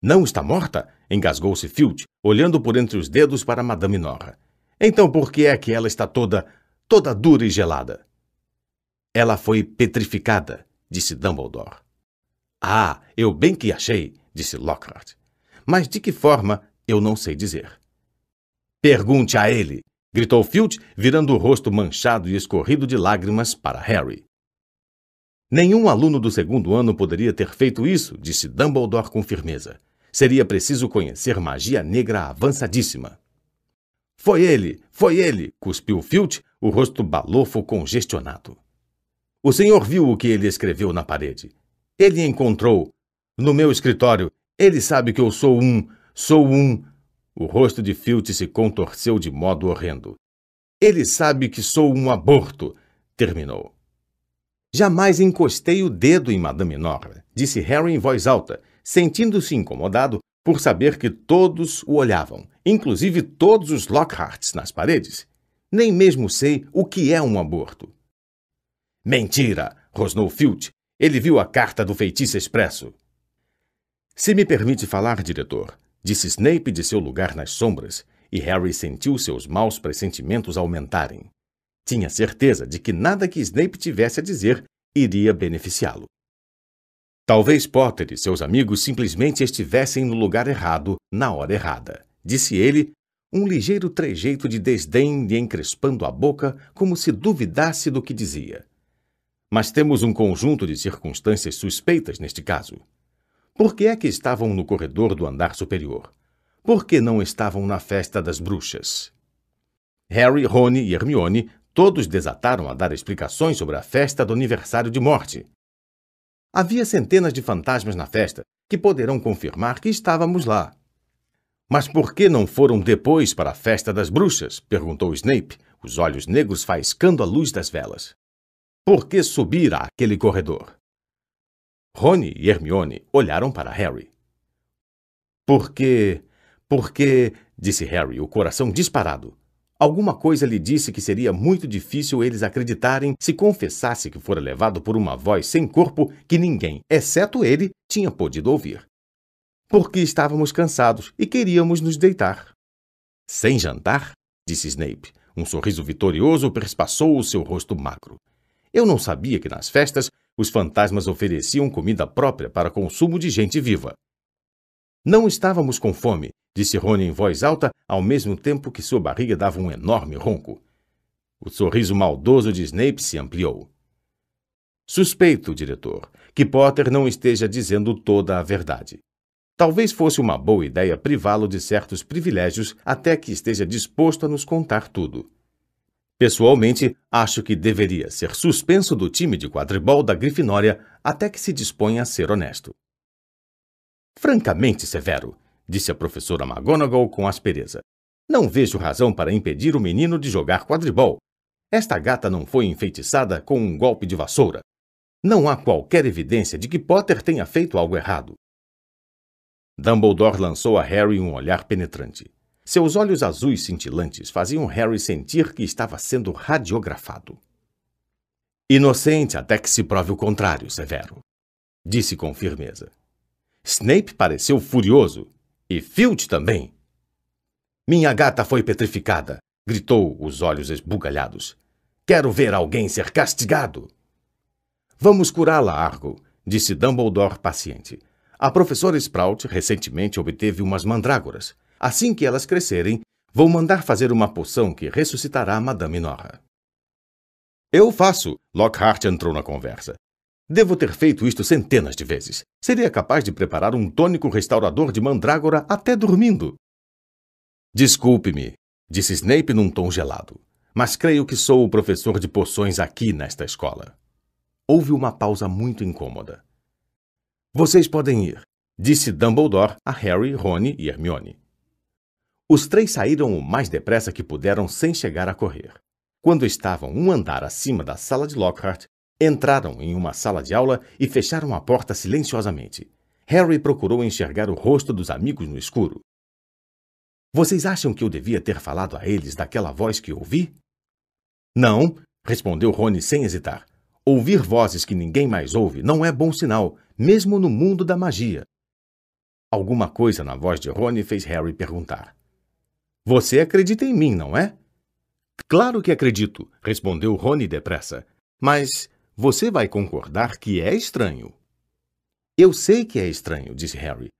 Não está morta? engasgou-se Filch, olhando por entre os dedos para Madame Norra. Então por que é que ela está toda. toda dura e gelada? Ela foi petrificada, disse Dumbledore. Ah, eu bem que achei, disse Lockhart. Mas de que forma eu não sei dizer. Pergunte a ele! Gritou Filch, virando o rosto manchado e escorrido de lágrimas para Harry. Nenhum aluno do segundo ano poderia ter feito isso, disse Dumbledore com firmeza. Seria preciso conhecer magia negra avançadíssima. Foi ele, foi ele, cuspiu Filch, o rosto balofo congestionado. O senhor viu o que ele escreveu na parede. Ele encontrou. No meu escritório. Ele sabe que eu sou um. Sou um. O rosto de Filch se contorceu de modo horrendo. Ele sabe que sou um aborto, terminou. Jamais encostei o dedo em Madame Nora, disse Harry em voz alta, sentindo-se incomodado por saber que todos o olhavam, inclusive todos os Lockharts nas paredes. Nem mesmo sei o que é um aborto. Mentira! rosnou Filch. Ele viu a carta do feitiço expresso. Se me permite falar, diretor, disse Snape de seu lugar nas sombras, e Harry sentiu seus maus pressentimentos aumentarem. Tinha certeza de que nada que Snape tivesse a dizer iria beneficiá-lo. Talvez Potter e seus amigos simplesmente estivessem no lugar errado, na hora errada, disse ele, um ligeiro trejeito de desdém lhe encrespando a boca, como se duvidasse do que dizia. Mas temos um conjunto de circunstâncias suspeitas neste caso. Por que é que estavam no corredor do andar superior? Por que não estavam na festa das bruxas? Harry, Rony e Hermione todos desataram a dar explicações sobre a festa do aniversário de morte. Havia centenas de fantasmas na festa que poderão confirmar que estávamos lá. Mas por que não foram depois para a festa das bruxas? perguntou Snape, os olhos negros faiscando a luz das velas. Por que subir àquele corredor? Rony e Hermione olharam para Harry. Porque. Porque. disse Harry, o coração disparado. Alguma coisa lhe disse que seria muito difícil eles acreditarem se confessasse que fora levado por uma voz sem corpo que ninguém, exceto ele, tinha podido ouvir. Porque estávamos cansados e queríamos nos deitar. Sem jantar? disse Snape. Um sorriso vitorioso perspassou o seu rosto magro. Eu não sabia que nas festas os fantasmas ofereciam comida própria para consumo de gente viva. Não estávamos com fome, disse Rony em voz alta, ao mesmo tempo que sua barriga dava um enorme ronco. O sorriso maldoso de Snape se ampliou. Suspeito, diretor, que Potter não esteja dizendo toda a verdade. Talvez fosse uma boa ideia privá-lo de certos privilégios até que esteja disposto a nos contar tudo. Pessoalmente, acho que deveria ser suspenso do time de quadribol da Grifinória até que se disponha a ser honesto. Francamente severo, disse a professora McGonagall com aspereza. Não vejo razão para impedir o menino de jogar quadribol. Esta gata não foi enfeitiçada com um golpe de vassoura. Não há qualquer evidência de que Potter tenha feito algo errado. Dumbledore lançou a Harry um olhar penetrante. Seus olhos azuis cintilantes faziam Harry sentir que estava sendo radiografado. Inocente até que se prove o contrário, Severo, disse com firmeza. Snape pareceu furioso, e Filch também. Minha gata foi petrificada, gritou, os olhos esbugalhados. Quero ver alguém ser castigado. Vamos curá-la, Argo, disse Dumbledore paciente. A professora Sprout recentemente obteve umas mandrágoras. Assim que elas crescerem, vou mandar fazer uma poção que ressuscitará Madame Norra. Eu faço, Lockhart entrou na conversa. Devo ter feito isto centenas de vezes. Seria capaz de preparar um tônico restaurador de mandrágora até dormindo. Desculpe-me, disse Snape num tom gelado, mas creio que sou o professor de poções aqui nesta escola. Houve uma pausa muito incômoda. Vocês podem ir, disse Dumbledore a Harry, Rony e Hermione. Os três saíram o mais depressa que puderam sem chegar a correr. Quando estavam um andar acima da sala de Lockhart, entraram em uma sala de aula e fecharam a porta silenciosamente. Harry procurou enxergar o rosto dos amigos no escuro. Vocês acham que eu devia ter falado a eles daquela voz que ouvi? Não, respondeu Rony sem hesitar. Ouvir vozes que ninguém mais ouve não é bom sinal, mesmo no mundo da magia. Alguma coisa na voz de Rony fez Harry perguntar. Você acredita em mim, não é? Claro que acredito, respondeu Rony depressa. Mas você vai concordar que é estranho. Eu sei que é estranho, disse Harry.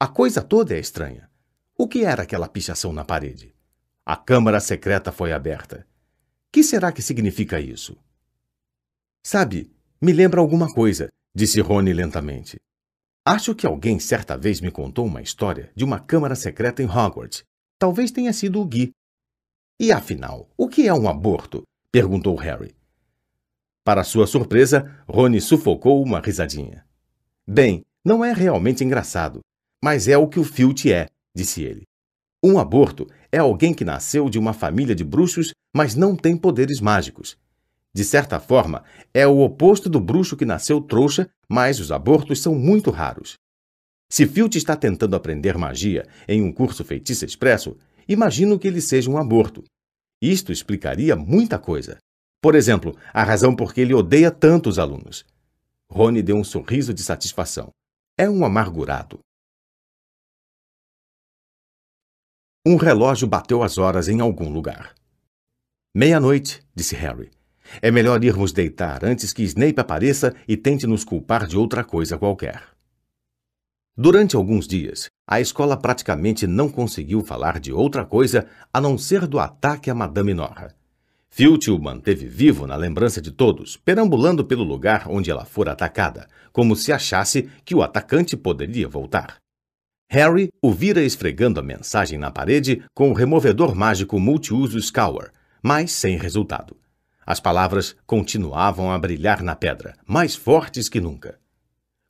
A coisa toda é estranha. O que era aquela pichação na parede? A câmara secreta foi aberta. Que será que significa isso? Sabe, me lembra alguma coisa, disse Rony lentamente. Acho que alguém certa vez me contou uma história de uma câmara secreta em Hogwarts. Talvez tenha sido o Gui. E afinal, o que é um aborto? perguntou Harry. Para sua surpresa, Rony sufocou uma risadinha. Bem, não é realmente engraçado, mas é o que o Filch é, disse ele. Um aborto é alguém que nasceu de uma família de bruxos, mas não tem poderes mágicos. De certa forma, é o oposto do bruxo que nasceu trouxa, mas os abortos são muito raros. Se Filch está tentando aprender magia em um curso feitiço expresso, imagino que ele seja um aborto. Isto explicaria muita coisa. Por exemplo, a razão por que ele odeia tanto os alunos. Rony deu um sorriso de satisfação. É um amargurado. Um relógio bateu as horas em algum lugar. Meia-noite, disse Harry. É melhor irmos deitar antes que Snape apareça e tente nos culpar de outra coisa qualquer. Durante alguns dias, a escola praticamente não conseguiu falar de outra coisa a não ser do ataque a Madame Norra. Filch o manteve vivo na lembrança de todos, perambulando pelo lugar onde ela fora atacada, como se achasse que o atacante poderia voltar. Harry o vira esfregando a mensagem na parede com o removedor mágico multiuso Scour, mas sem resultado. As palavras continuavam a brilhar na pedra, mais fortes que nunca.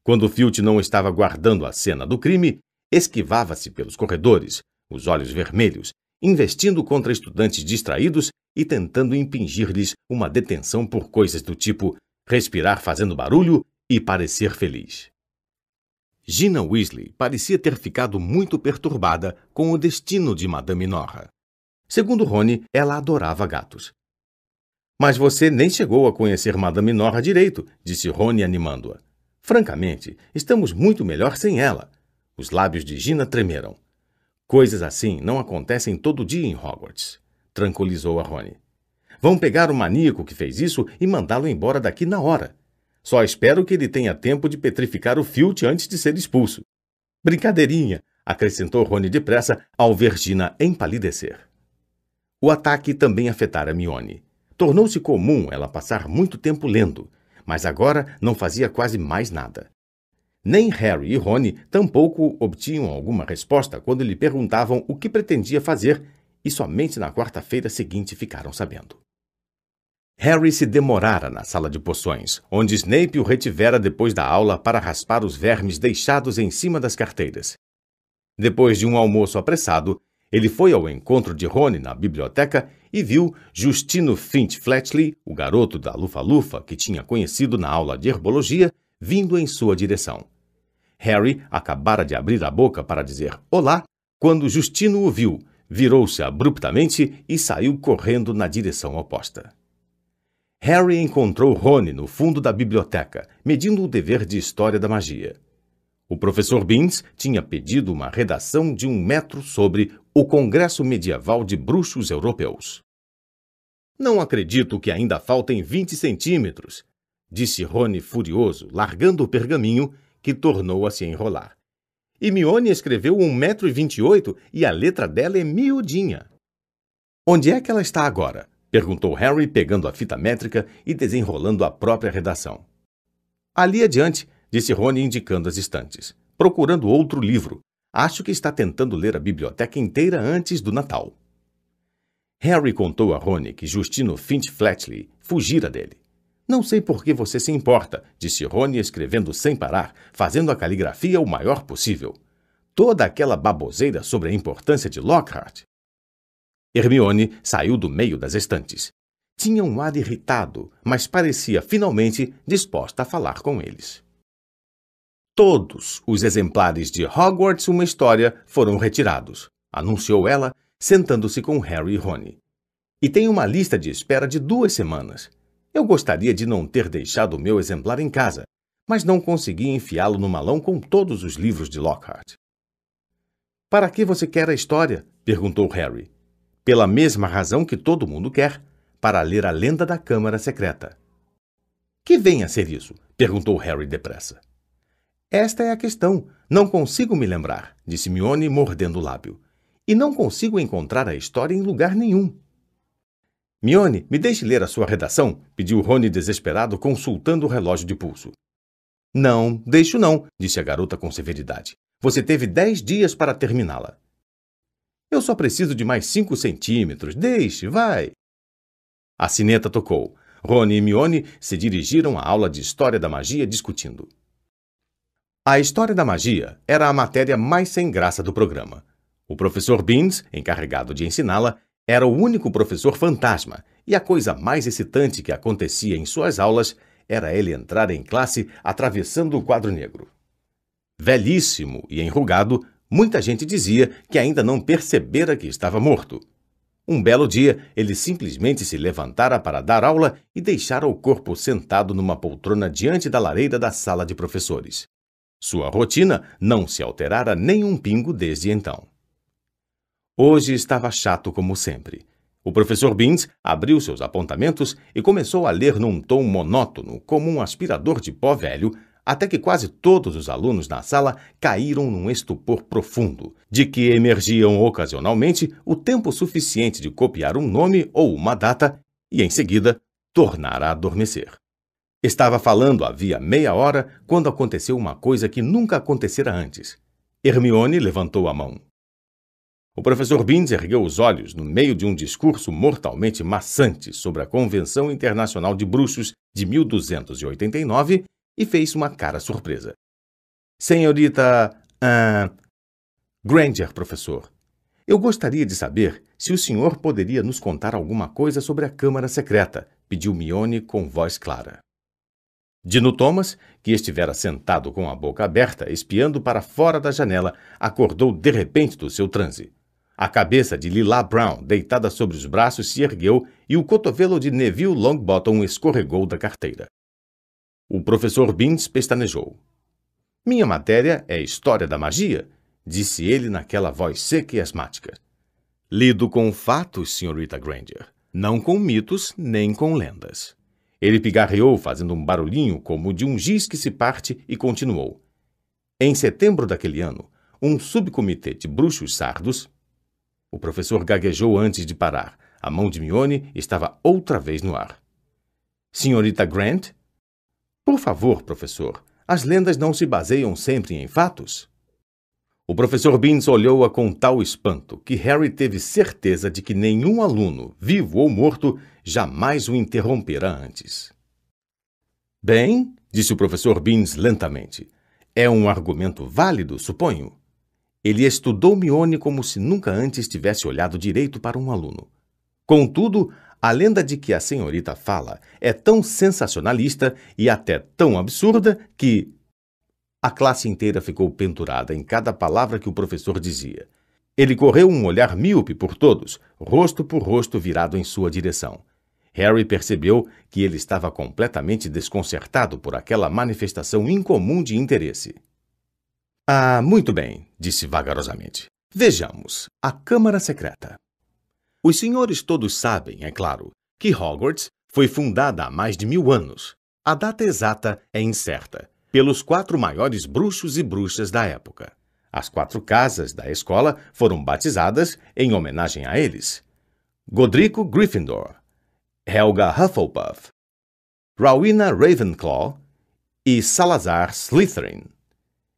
Quando Filch não estava guardando a cena do crime, esquivava-se pelos corredores, os olhos vermelhos, investindo contra estudantes distraídos e tentando impingir-lhes uma detenção por coisas do tipo respirar fazendo barulho e parecer feliz. Gina Weasley parecia ter ficado muito perturbada com o destino de Madame Norra. Segundo Rony, ela adorava gatos. Mas você nem chegou a conhecer Madame Norra direito, disse Rony animando-a. Francamente, estamos muito melhor sem ela. Os lábios de Gina tremeram. Coisas assim não acontecem todo dia em Hogwarts, tranquilizou a Rony. Vão pegar o maníaco que fez isso e mandá-lo embora daqui na hora. Só espero que ele tenha tempo de petrificar o Filch antes de ser expulso. Brincadeirinha, acrescentou Rony depressa ao ver Gina empalidecer. O ataque também afetara Mione. Tornou-se comum ela passar muito tempo lendo, mas agora não fazia quase mais nada. Nem Harry e Rony tampouco obtinham alguma resposta quando lhe perguntavam o que pretendia fazer, e somente na quarta-feira seguinte ficaram sabendo. Harry se demorara na sala de poções, onde Snape o retivera depois da aula para raspar os vermes deixados em cima das carteiras. Depois de um almoço apressado, Ele foi ao encontro de Rony na biblioteca e viu Justino Finch Fletchley, o garoto da Lufa-Lufa que tinha conhecido na aula de herbologia, vindo em sua direção. Harry acabara de abrir a boca para dizer olá quando Justino o viu, virou-se abruptamente e saiu correndo na direção oposta. Harry encontrou Rony no fundo da biblioteca, medindo o dever de história da magia. O professor Beans tinha pedido uma redação de um metro sobre o Congresso Medieval de Bruxos Europeus. Não acredito que ainda faltem 20 centímetros, disse Rony furioso, largando o pergaminho, que tornou a se enrolar. E Mione escreveu um metro e vinte e oito e a letra dela é miudinha. Onde é que ela está agora? perguntou Harry, pegando a fita métrica e desenrolando a própria redação. Ali adiante, disse Rony, indicando as estantes. Procurando outro livro. Acho que está tentando ler a biblioteca inteira antes do Natal. Harry contou a Rony que Justino Finch Flatley fugira dele. Não sei por que você se importa, disse Rony escrevendo sem parar, fazendo a caligrafia o maior possível. Toda aquela baboseira sobre a importância de Lockhart. Hermione saiu do meio das estantes. Tinha um ar irritado, mas parecia finalmente disposta a falar com eles. Todos os exemplares de Hogwarts Uma História foram retirados, anunciou ela, sentando-se com Harry e Rony. E tem uma lista de espera de duas semanas. Eu gostaria de não ter deixado o meu exemplar em casa, mas não consegui enfiá-lo no malão com todos os livros de Lockhart. Para que você quer a história? perguntou Harry. Pela mesma razão que todo mundo quer, para ler a lenda da Câmara Secreta. Que vem a ser isso? perguntou Harry depressa. Esta é a questão. Não consigo me lembrar, disse Mione, mordendo o lábio. E não consigo encontrar a história em lugar nenhum. Mione, me deixe ler a sua redação, pediu Rony desesperado, consultando o relógio de pulso. Não, deixo não, disse a garota com severidade. Você teve dez dias para terminá-la. Eu só preciso de mais cinco centímetros. Deixe, vai. A sineta tocou. Rony e Mione se dirigiram à aula de História da Magia discutindo. A História da Magia era a matéria mais sem graça do programa. O professor Beans, encarregado de ensiná-la, era o único professor fantasma, e a coisa mais excitante que acontecia em suas aulas era ele entrar em classe atravessando o quadro negro. Velhíssimo e enrugado, muita gente dizia que ainda não percebera que estava morto. Um belo dia, ele simplesmente se levantara para dar aula e deixara o corpo sentado numa poltrona diante da lareira da sala de professores. Sua rotina não se alterara nem um pingo desde então. Hoje estava chato como sempre. O professor Beans abriu seus apontamentos e começou a ler num tom monótono, como um aspirador de pó velho, até que quase todos os alunos na sala caíram num estupor profundo, de que emergiam ocasionalmente o tempo suficiente de copiar um nome ou uma data e, em seguida, tornar a adormecer. Estava falando havia meia hora quando aconteceu uma coisa que nunca acontecera antes. Hermione levantou a mão. O professor Beans ergueu os olhos no meio de um discurso mortalmente maçante sobre a Convenção Internacional de Bruxos de 1289 e fez uma cara surpresa. Senhorita. Uh, Granger, professor. Eu gostaria de saber se o senhor poderia nos contar alguma coisa sobre a Câmara Secreta, pediu Mione com voz clara. Dino Thomas, que estivera sentado com a boca aberta, espiando para fora da janela, acordou de repente do seu transe. A cabeça de Lila Brown, deitada sobre os braços, se ergueu e o cotovelo de Neville Longbottom escorregou da carteira. O professor Beans pestanejou. Minha matéria é História da Magia, disse ele naquela voz seca e asmática. Lido com fatos, senhorita Granger, não com mitos nem com lendas. Ele pigarreou, fazendo um barulhinho como de um giz que se parte, e continuou. Em setembro daquele ano, um subcomitê de bruxos sardos o professor gaguejou antes de parar. A mão de Mione estava outra vez no ar. Senhorita Grant? Por favor, professor, as lendas não se baseiam sempre em fatos? O professor Beans olhou-a com tal espanto que Harry teve certeza de que nenhum aluno, vivo ou morto, jamais o interrompera antes. Bem, disse o professor Beans lentamente, é um argumento válido, suponho. Ele estudou Mione como se nunca antes tivesse olhado direito para um aluno. Contudo, a lenda de que a senhorita fala é tão sensacionalista e até tão absurda que. A classe inteira ficou pendurada em cada palavra que o professor dizia. Ele correu um olhar míope por todos, rosto por rosto virado em sua direção. Harry percebeu que ele estava completamente desconcertado por aquela manifestação incomum de interesse. Ah, muito bem, disse vagarosamente. Vejamos, a Câmara Secreta. Os senhores todos sabem, é claro, que Hogwarts foi fundada há mais de mil anos. A data exata é incerta, pelos quatro maiores bruxos e bruxas da época. As quatro casas da escola foram batizadas em homenagem a eles. Godrico Gryffindor, Helga Hufflepuff, Rowena Ravenclaw e Salazar Slytherin.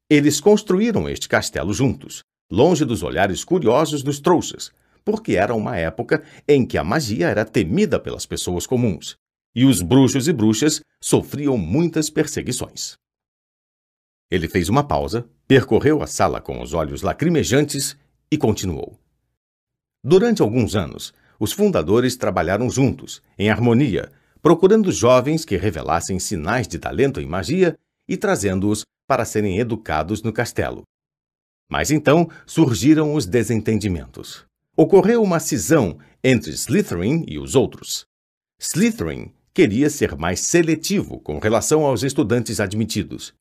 Eles construíram este castelo juntos, longe dos olhares curiosos dos trouxas, porque era uma época em que a magia era temida pelas pessoas comuns, e os bruxos e bruxas sofriam muitas perseguições. Ele fez uma pausa, percorreu a sala com os olhos lacrimejantes e continuou. Durante alguns anos, os fundadores trabalharam juntos, em harmonia, procurando jovens que revelassem sinais de talento em magia e trazendo-os para serem educados no castelo. Mas então surgiram os desentendimentos. Ocorreu uma cisão entre Slytherin e os outros. Slytherin queria ser mais seletivo com relação aos estudantes admitidos.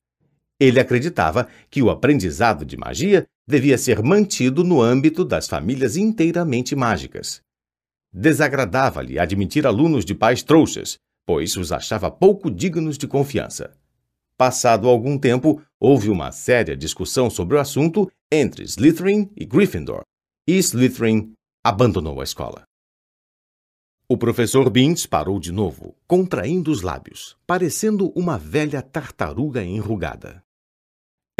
Ele acreditava que o aprendizado de magia devia ser mantido no âmbito das famílias inteiramente mágicas. Desagradava-lhe admitir alunos de pais trouxas, pois os achava pouco dignos de confiança. Passado algum tempo, houve uma séria discussão sobre o assunto entre Slytherin e Gryffindor, e Slytherin abandonou a escola. O professor Binns parou de novo, contraindo os lábios, parecendo uma velha tartaruga enrugada.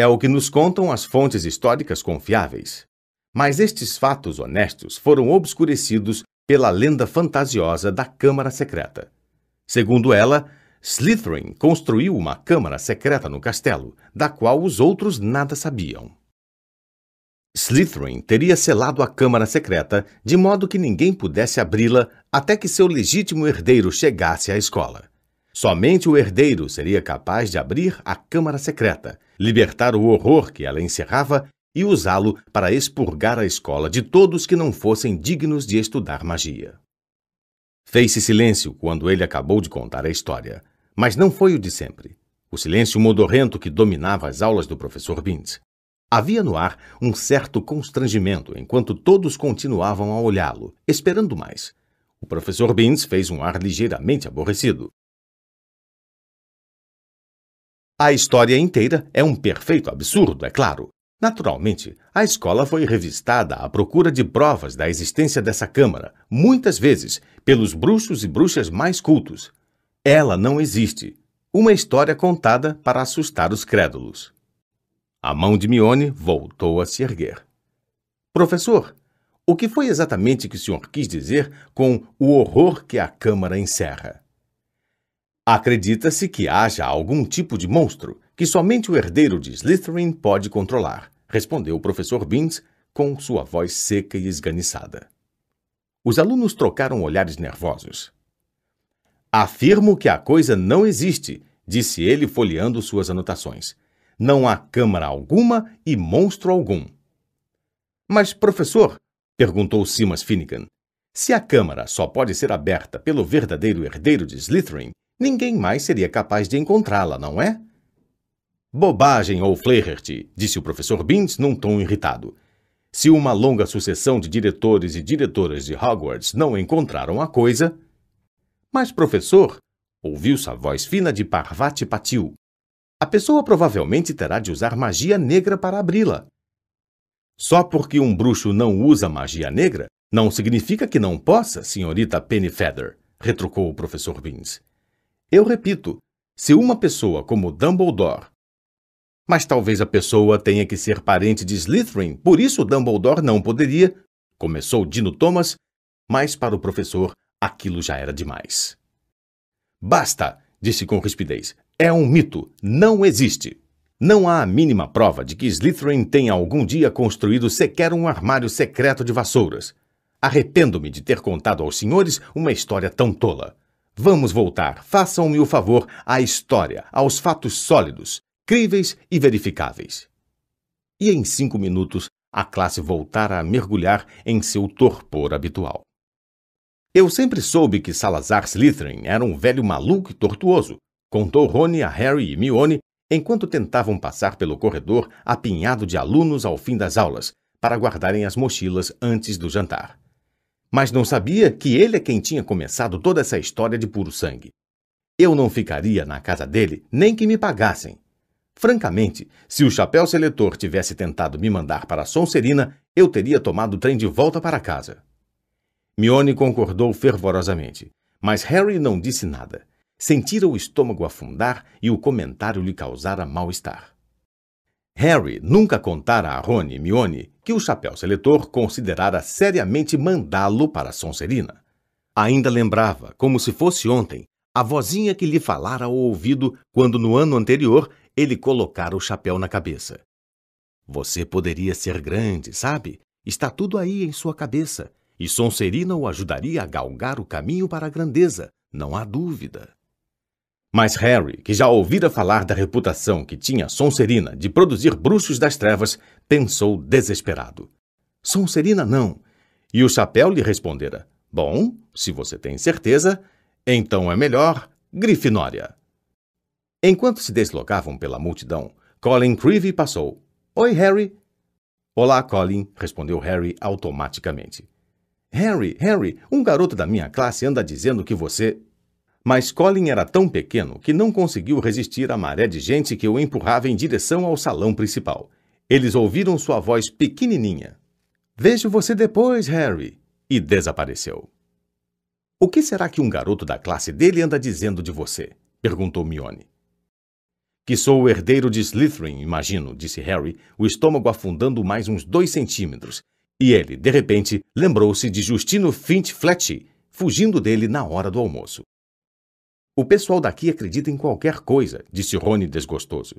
É o que nos contam as fontes históricas confiáveis. Mas estes fatos honestos foram obscurecidos pela lenda fantasiosa da Câmara Secreta. Segundo ela, Slytherin construiu uma câmara secreta no castelo, da qual os outros nada sabiam. Slytherin teria selado a câmara secreta de modo que ninguém pudesse abri-la até que seu legítimo herdeiro chegasse à escola. Somente o herdeiro seria capaz de abrir a câmara secreta, libertar o horror que ela encerrava e usá-lo para expurgar a escola de todos que não fossem dignos de estudar magia. Fez-se silêncio quando ele acabou de contar a história, mas não foi o de sempre. O silêncio modorrento que dominava as aulas do professor Binns. Havia no ar um certo constrangimento enquanto todos continuavam a olhá-lo, esperando mais. O professor Binns fez um ar ligeiramente aborrecido. A história inteira é um perfeito absurdo, é claro, Naturalmente, a escola foi revistada à procura de provas da existência dessa Câmara, muitas vezes pelos bruxos e bruxas mais cultos. Ela não existe. Uma história contada para assustar os crédulos. A mão de Mione voltou a se erguer. Professor, o que foi exatamente que o senhor quis dizer com o horror que a Câmara encerra? Acredita-se que haja algum tipo de monstro que somente o herdeiro de Slytherin pode controlar, respondeu o professor Binns com sua voz seca e esganiçada. Os alunos trocaram olhares nervosos. Afirmo que a coisa não existe, disse ele folheando suas anotações. Não há câmara alguma e monstro algum. Mas, professor, perguntou Simas Finnegan, se a câmara só pode ser aberta pelo verdadeiro herdeiro de Slytherin, ninguém mais seria capaz de encontrá-la, não é? Bobagem, ou Flaherty, disse o professor Binns num tom irritado. Se uma longa sucessão de diretores e diretoras de Hogwarts não encontraram a coisa. Mas, professor, ouviu-se a voz fina de Parvati Patil. A pessoa provavelmente terá de usar magia negra para abri-la. Só porque um bruxo não usa magia negra, não significa que não possa, senhorita Pennyfeather, retrucou o professor Binns. Eu repito, se uma pessoa como Dumbledore mas talvez a pessoa tenha que ser parente de Slytherin, por isso Dumbledore não poderia. Começou Dino Thomas, mas para o professor aquilo já era demais. Basta, disse com rispidez. É um mito, não existe. Não há a mínima prova de que Slytherin tenha algum dia construído sequer um armário secreto de vassouras. Arrependo-me de ter contado aos senhores uma história tão tola. Vamos voltar, façam-me o favor, à história, aos fatos sólidos, críveis e verificáveis. E em cinco minutos, a classe voltara a mergulhar em seu torpor habitual. Eu sempre soube que Salazar Slytherin era um velho maluco e tortuoso, contou Rony a Harry e Mione enquanto tentavam passar pelo corredor apinhado de alunos ao fim das aulas, para guardarem as mochilas antes do jantar. Mas não sabia que ele é quem tinha começado toda essa história de puro sangue. Eu não ficaria na casa dele nem que me pagassem. Francamente, se o chapéu seletor tivesse tentado me mandar para Sonserina, eu teria tomado o trem de volta para casa. Mione concordou fervorosamente, mas Harry não disse nada sentira o estômago afundar e o comentário lhe causara mal-estar. Harry nunca contara a Rony e Mione que o chapéu seletor considerara seriamente mandá-lo para Sonserina. Ainda lembrava, como se fosse ontem, a vozinha que lhe falara ao ouvido quando no ano anterior ele colocara o chapéu na cabeça. Você poderia ser grande, sabe? Está tudo aí em sua cabeça, e Sonserina o ajudaria a galgar o caminho para a grandeza, não há dúvida. Mas Harry, que já ouvira falar da reputação que tinha Sonserina de produzir bruxos das trevas, pensou desesperado. Sonserina não. E o chapéu lhe respondera: Bom, se você tem certeza, então é melhor Grifinória. Enquanto se deslocavam pela multidão, Colin Creevy passou. Oi, Harry. Olá, Colin, respondeu Harry automaticamente. Harry, Harry, um garoto da minha classe anda dizendo que você. Mas Colin era tão pequeno que não conseguiu resistir à maré de gente que o empurrava em direção ao salão principal. Eles ouviram sua voz pequenininha. Vejo você depois, Harry. E desapareceu. O que será que um garoto da classe dele anda dizendo de você? perguntou Mione. Que sou o herdeiro de Slytherin, imagino, disse Harry, o estômago afundando mais uns dois centímetros. E ele, de repente, lembrou-se de Justino Finch Fletch, fugindo dele na hora do almoço. O pessoal daqui acredita em qualquer coisa, disse Rony desgostoso.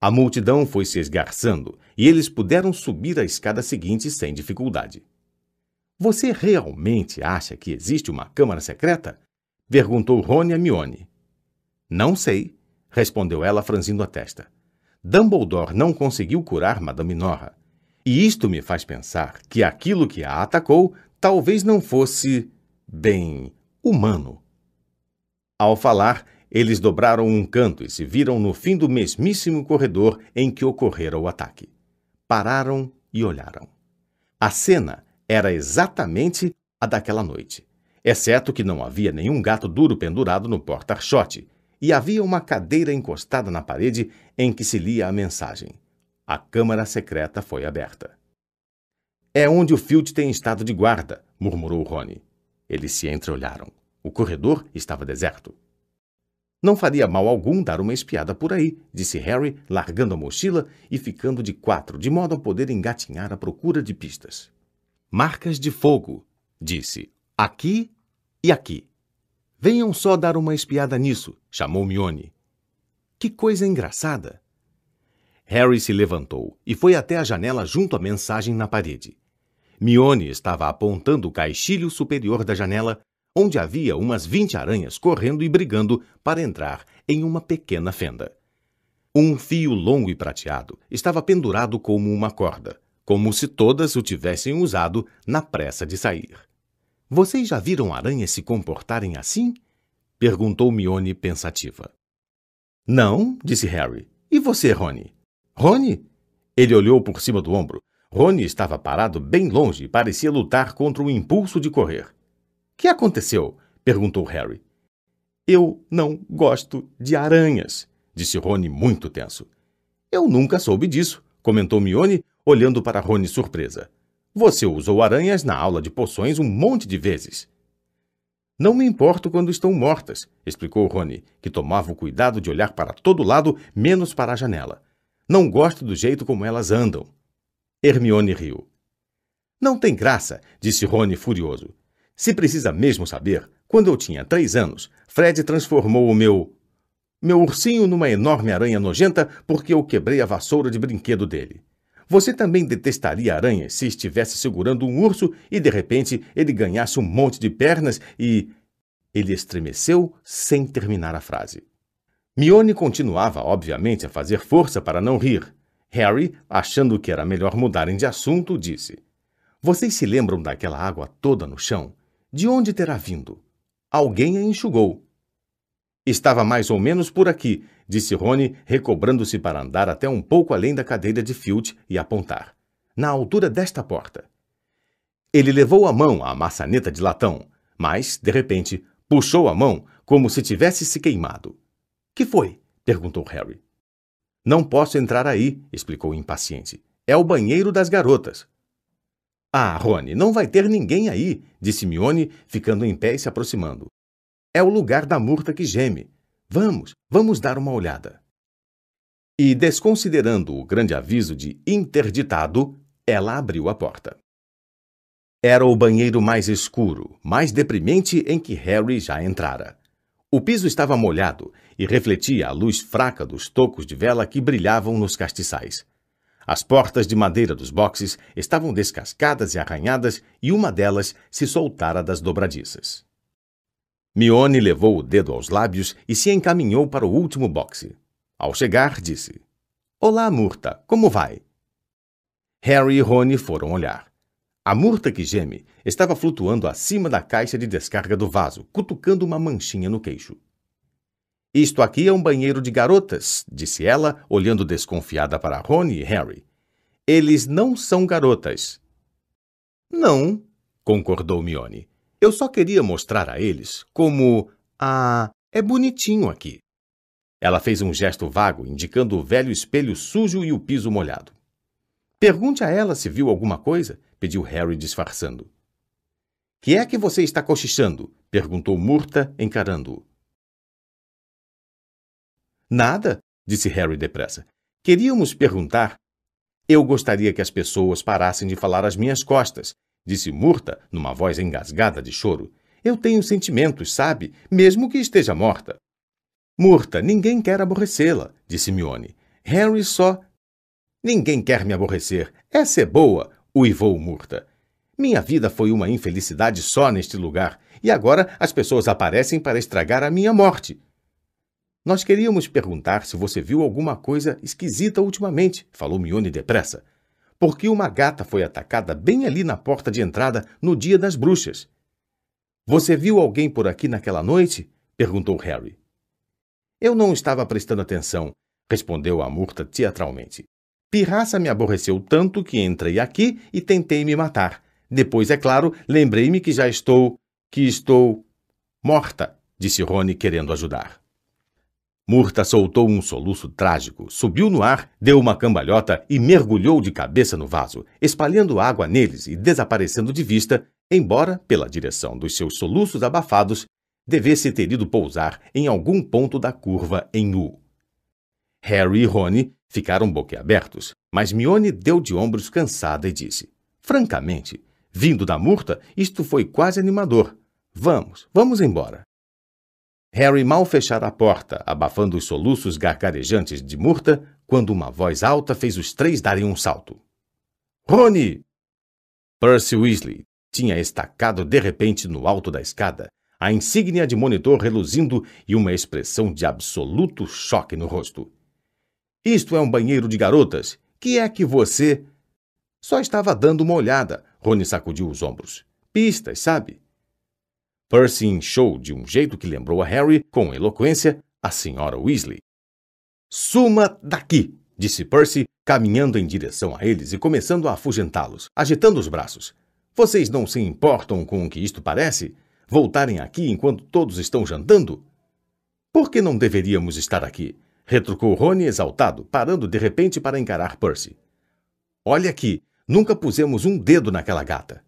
A multidão foi se esgarçando e eles puderam subir a escada seguinte sem dificuldade. Você realmente acha que existe uma câmara secreta? perguntou Rony a Mione. Não sei, respondeu ela franzindo a testa. Dumbledore não conseguiu curar Madame Norra. E isto me faz pensar que aquilo que a atacou talvez não fosse, bem, humano. Ao falar, eles dobraram um canto e se viram no fim do mesmíssimo corredor em que ocorrera o ataque. Pararam e olharam. A cena era exatamente a daquela noite, exceto que não havia nenhum gato duro pendurado no porta-chote e havia uma cadeira encostada na parede em que se lia a mensagem. A câmara secreta foi aberta. É onde o Field tem estado de guarda, murmurou Rony. Eles se entreolharam. O corredor estava deserto. Não faria mal algum dar uma espiada por aí, disse Harry, largando a mochila e ficando de quatro, de modo a poder engatinhar à procura de pistas. Marcas de fogo, disse. Aqui e aqui. Venham só dar uma espiada nisso, chamou Mione. Que coisa engraçada! Harry se levantou e foi até a janela junto à mensagem na parede. Mione estava apontando o caixilho superior da janela onde havia umas vinte aranhas correndo e brigando para entrar em uma pequena fenda. Um fio longo e prateado estava pendurado como uma corda, como se todas o tivessem usado na pressa de sair. Vocês já viram aranhas se comportarem assim? perguntou Mione pensativa. Não, disse Harry. E você, Rony? Rony? Ele olhou por cima do ombro. Rony estava parado bem longe e parecia lutar contra o impulso de correr. Que aconteceu? perguntou Harry. Eu não gosto de aranhas, disse Rony muito tenso. Eu nunca soube disso, comentou Mione, olhando para Rony surpresa. Você usou aranhas na aula de poções um monte de vezes. Não me importo quando estão mortas, explicou Rony, que tomava o cuidado de olhar para todo lado, menos para a janela. Não gosto do jeito como elas andam. Hermione riu. Não tem graça, disse Rony furioso. Se precisa mesmo saber, quando eu tinha três anos, Fred transformou o meu. meu ursinho numa enorme aranha nojenta porque eu quebrei a vassoura de brinquedo dele. Você também detestaria aranhas se estivesse segurando um urso e de repente ele ganhasse um monte de pernas e. Ele estremeceu sem terminar a frase. Mione continuava, obviamente, a fazer força para não rir. Harry, achando que era melhor mudarem de assunto, disse: Vocês se lembram daquela água toda no chão? De onde terá vindo? Alguém a enxugou. Estava mais ou menos por aqui, disse Rony, recobrando-se para andar até um pouco além da cadeira de Filch e apontar. Na altura desta porta. Ele levou a mão à maçaneta de latão, mas, de repente, puxou a mão como se tivesse se queimado. Que foi? perguntou Harry. Não posso entrar aí, explicou impaciente. É o banheiro das garotas. Ah, Rony, não vai ter ninguém aí, disse Mione, ficando em pé e se aproximando. É o lugar da murta que geme. Vamos, vamos dar uma olhada. E, desconsiderando o grande aviso de interditado, ela abriu a porta. Era o banheiro mais escuro, mais deprimente em que Harry já entrara. O piso estava molhado e refletia a luz fraca dos tocos de vela que brilhavam nos castiçais. As portas de madeira dos boxes estavam descascadas e arranhadas e uma delas se soltara das dobradiças. Mione levou o dedo aos lábios e se encaminhou para o último boxe. Ao chegar, disse: Olá, Murta, como vai? Harry e Rony foram olhar. A murta que geme estava flutuando acima da caixa de descarga do vaso, cutucando uma manchinha no queixo. Isto aqui é um banheiro de garotas, disse ela, olhando desconfiada para Rony e Harry. Eles não são garotas. Não, concordou Mione. Eu só queria mostrar a eles como. Ah, é bonitinho aqui. Ela fez um gesto vago, indicando o velho espelho sujo e o piso molhado. Pergunte a ela se viu alguma coisa, pediu Harry disfarçando. Que é que você está cochichando? perguntou Murta, encarando-o. Nada, disse Harry depressa. Queríamos perguntar. Eu gostaria que as pessoas parassem de falar às minhas costas, disse Murta, numa voz engasgada de choro. Eu tenho sentimentos, sabe, mesmo que esteja morta. Murta, ninguém quer aborrecê-la, disse Mione. Harry só. Ninguém quer me aborrecer. Essa é boa, uivou Murta. Minha vida foi uma infelicidade só neste lugar, e agora as pessoas aparecem para estragar a minha morte. Nós queríamos perguntar se você viu alguma coisa esquisita ultimamente, falou Mione depressa. Porque uma gata foi atacada bem ali na porta de entrada no dia das bruxas. Você viu alguém por aqui naquela noite? perguntou Harry. Eu não estava prestando atenção, respondeu a Murta teatralmente. Pirraça me aborreceu tanto que entrei aqui e tentei me matar. Depois, é claro, lembrei-me que já estou. que estou. morta, disse Rony, querendo ajudar. Murta soltou um soluço trágico, subiu no ar, deu uma cambalhota e mergulhou de cabeça no vaso, espalhando água neles e desaparecendo de vista, embora, pela direção dos seus soluços abafados, devesse ter ido pousar em algum ponto da curva em U. Harry e Rony Ficaram boquiabertos, mas Mione deu de ombros cansada e disse: Francamente, vindo da murta, isto foi quase animador. Vamos, vamos embora. Harry mal fechara a porta, abafando os soluços gargarejantes de Murta, quando uma voz alta fez os três darem um salto. Rony! Percy Weasley tinha estacado de repente no alto da escada, a insígnia de monitor reluzindo e uma expressão de absoluto choque no rosto. Isto é um banheiro de garotas. Que é que você. Só estava dando uma olhada. Rony sacudiu os ombros. Pistas, sabe? Percy inchou de um jeito que lembrou a Harry, com eloquência, a senhora Weasley. Suma daqui! disse Percy, caminhando em direção a eles e começando a afugentá-los, agitando os braços. Vocês não se importam com o que isto parece? Voltarem aqui enquanto todos estão jantando? Por que não deveríamos estar aqui? retrucou Rony exaltado, parando de repente para encarar Percy. Olha aqui, nunca pusemos um dedo naquela gata.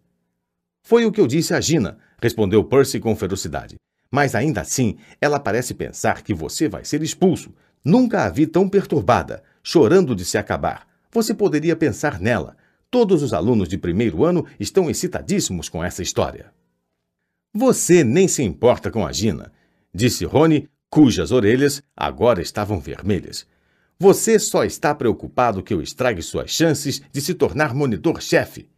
Foi o que eu disse a Gina, respondeu Percy com ferocidade. Mas ainda assim, ela parece pensar que você vai ser expulso. Nunca a vi tão perturbada, chorando de se acabar. Você poderia pensar nela. Todos os alunos de primeiro ano estão excitadíssimos com essa história. Você nem se importa com a Gina, disse Rony cujas orelhas agora estavam vermelhas. Você só está preocupado que eu estrague suas chances de se tornar monitor-chefe.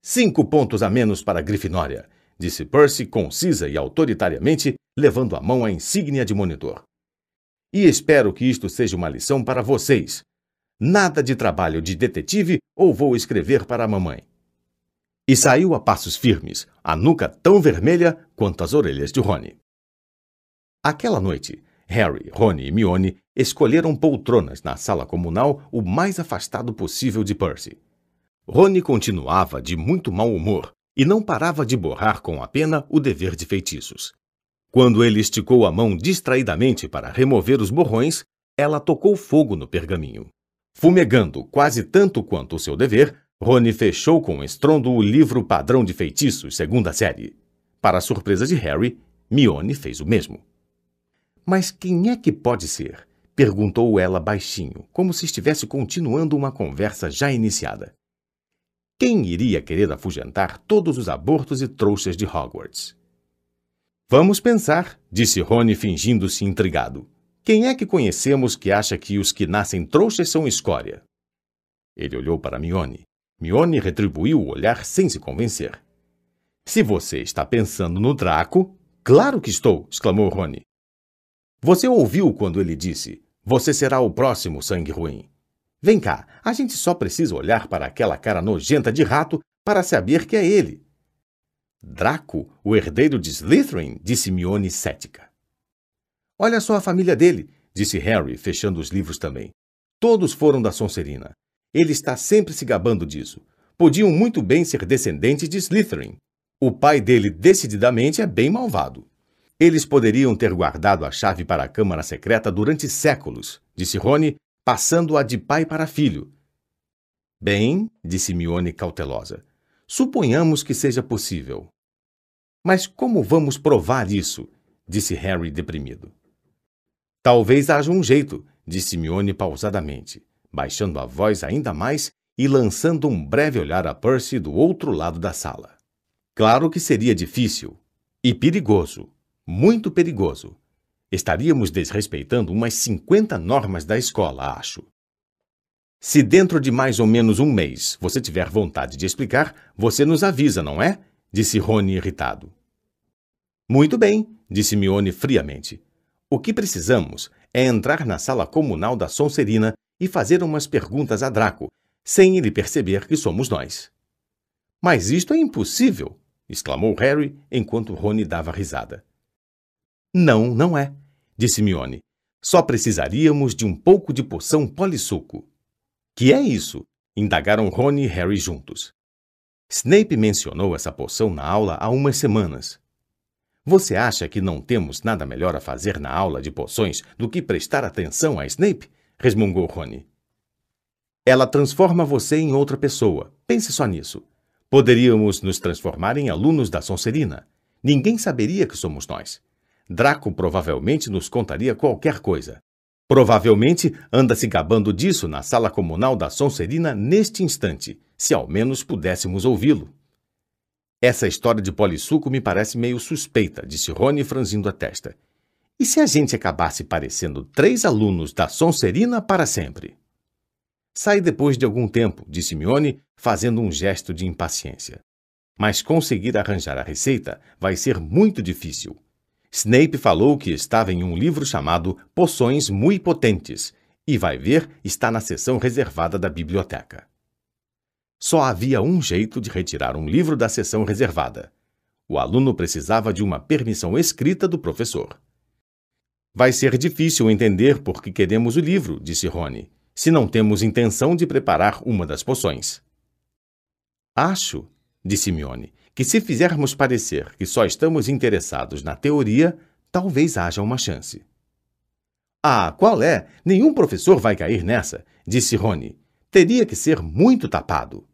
Cinco pontos a menos para a Grifinória, disse Percy concisa e autoritariamente, levando a mão à insígnia de monitor. E espero que isto seja uma lição para vocês. Nada de trabalho de detetive ou vou escrever para a mamãe. E saiu a passos firmes, a nuca tão vermelha quanto as orelhas de Rony. Aquela noite, Harry, Rony e Mione escolheram poltronas na sala comunal o mais afastado possível de Percy. Rony continuava de muito mau humor e não parava de borrar com a pena o dever de feitiços. Quando ele esticou a mão distraidamente para remover os borrões, ela tocou fogo no pergaminho. Fumegando quase tanto quanto o seu dever, Rony fechou com estrondo o livro padrão de feitiços segunda série. Para a surpresa de Harry, Mione fez o mesmo. Mas quem é que pode ser? perguntou ela baixinho, como se estivesse continuando uma conversa já iniciada. Quem iria querer afugentar todos os abortos e trouxas de Hogwarts? Vamos pensar, disse Rony fingindo-se intrigado. Quem é que conhecemos que acha que os que nascem trouxas são escória? Ele olhou para Mione. Mione retribuiu o olhar sem se convencer. Se você está pensando no Draco, claro que estou, exclamou Rony. Você ouviu quando ele disse: Você será o próximo sangue ruim. Vem cá, a gente só precisa olhar para aquela cara nojenta de rato para saber que é ele. Draco, o herdeiro de Slytherin, disse Mione cética. Olha só a família dele, disse Harry, fechando os livros também. Todos foram da Sonserina. Ele está sempre se gabando disso. Podiam muito bem ser descendentes de Slytherin. O pai dele decididamente é bem malvado. Eles poderiam ter guardado a chave para a Câmara Secreta durante séculos, disse Rony, passando-a de pai para filho. Bem, disse Mione cautelosa, suponhamos que seja possível. Mas como vamos provar isso? disse Harry deprimido. Talvez haja um jeito, disse Mione pausadamente, baixando a voz ainda mais e lançando um breve olhar a Percy do outro lado da sala. Claro que seria difícil e perigoso, muito perigoso, Estaríamos desrespeitando umas 50 normas da escola, acho. Se dentro de mais ou menos um mês você tiver vontade de explicar, você nos avisa, não é? Disse Rony irritado. Muito bem, disse Mione friamente. O que precisamos é entrar na sala comunal da Sonserina e fazer umas perguntas a Draco, sem ele perceber que somos nós. Mas isto é impossível! exclamou Harry enquanto Rony dava risada. Não, não é disse Mione. Só precisaríamos de um pouco de poção polissuco. Que é isso? indagaram Rony e Harry juntos. Snape mencionou essa poção na aula há umas semanas. Você acha que não temos nada melhor a fazer na aula de poções do que prestar atenção a Snape? resmungou Rony. Ela transforma você em outra pessoa. Pense só nisso. Poderíamos nos transformar em alunos da Sonserina. Ninguém saberia que somos nós. Draco provavelmente nos contaria qualquer coisa. Provavelmente anda se gabando disso na sala comunal da Sonserina neste instante, se ao menos pudéssemos ouvi-lo. Essa história de polissuco me parece meio suspeita, disse Rony franzindo a testa. E se a gente acabasse parecendo três alunos da Sonserina para sempre? Sai depois de algum tempo, disse Mione, fazendo um gesto de impaciência. Mas conseguir arranjar a receita vai ser muito difícil. Snape falou que estava em um livro chamado Poções Muito Potentes, e vai ver, está na seção reservada da biblioteca. Só havia um jeito de retirar um livro da seção reservada. O aluno precisava de uma permissão escrita do professor. Vai ser difícil entender por que queremos o livro, disse Rony, se não temos intenção de preparar uma das poções. Acho, disse Mione, que se fizermos parecer que só estamos interessados na teoria, talvez haja uma chance. Ah, qual é? Nenhum professor vai cair nessa, disse Rony. Teria que ser muito tapado.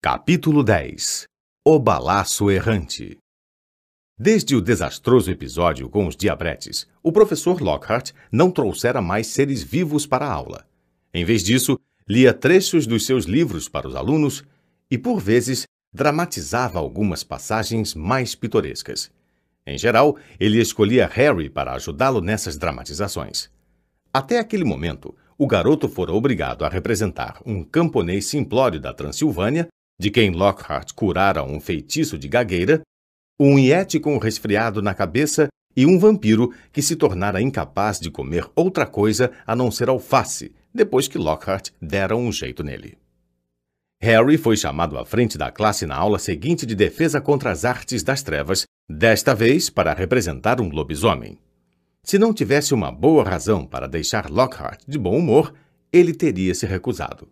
Capítulo 10 O Balaço Errante Desde o desastroso episódio com os diabretes, o professor Lockhart não trouxera mais seres vivos para a aula. Em vez disso, lia trechos dos seus livros para os alunos e, por vezes, dramatizava algumas passagens mais pitorescas. Em geral, ele escolhia Harry para ajudá-lo nessas dramatizações. Até aquele momento, o garoto fora obrigado a representar um camponês simplório da Transilvânia, de quem Lockhart curara um feitiço de gagueira, um iete com resfriado na cabeça e um vampiro que se tornara incapaz de comer outra coisa a não ser alface, depois que Lockhart dera um jeito nele. Harry foi chamado à frente da classe na aula seguinte de defesa contra as artes das trevas, desta vez para representar um lobisomem. Se não tivesse uma boa razão para deixar Lockhart de bom humor, ele teria se recusado.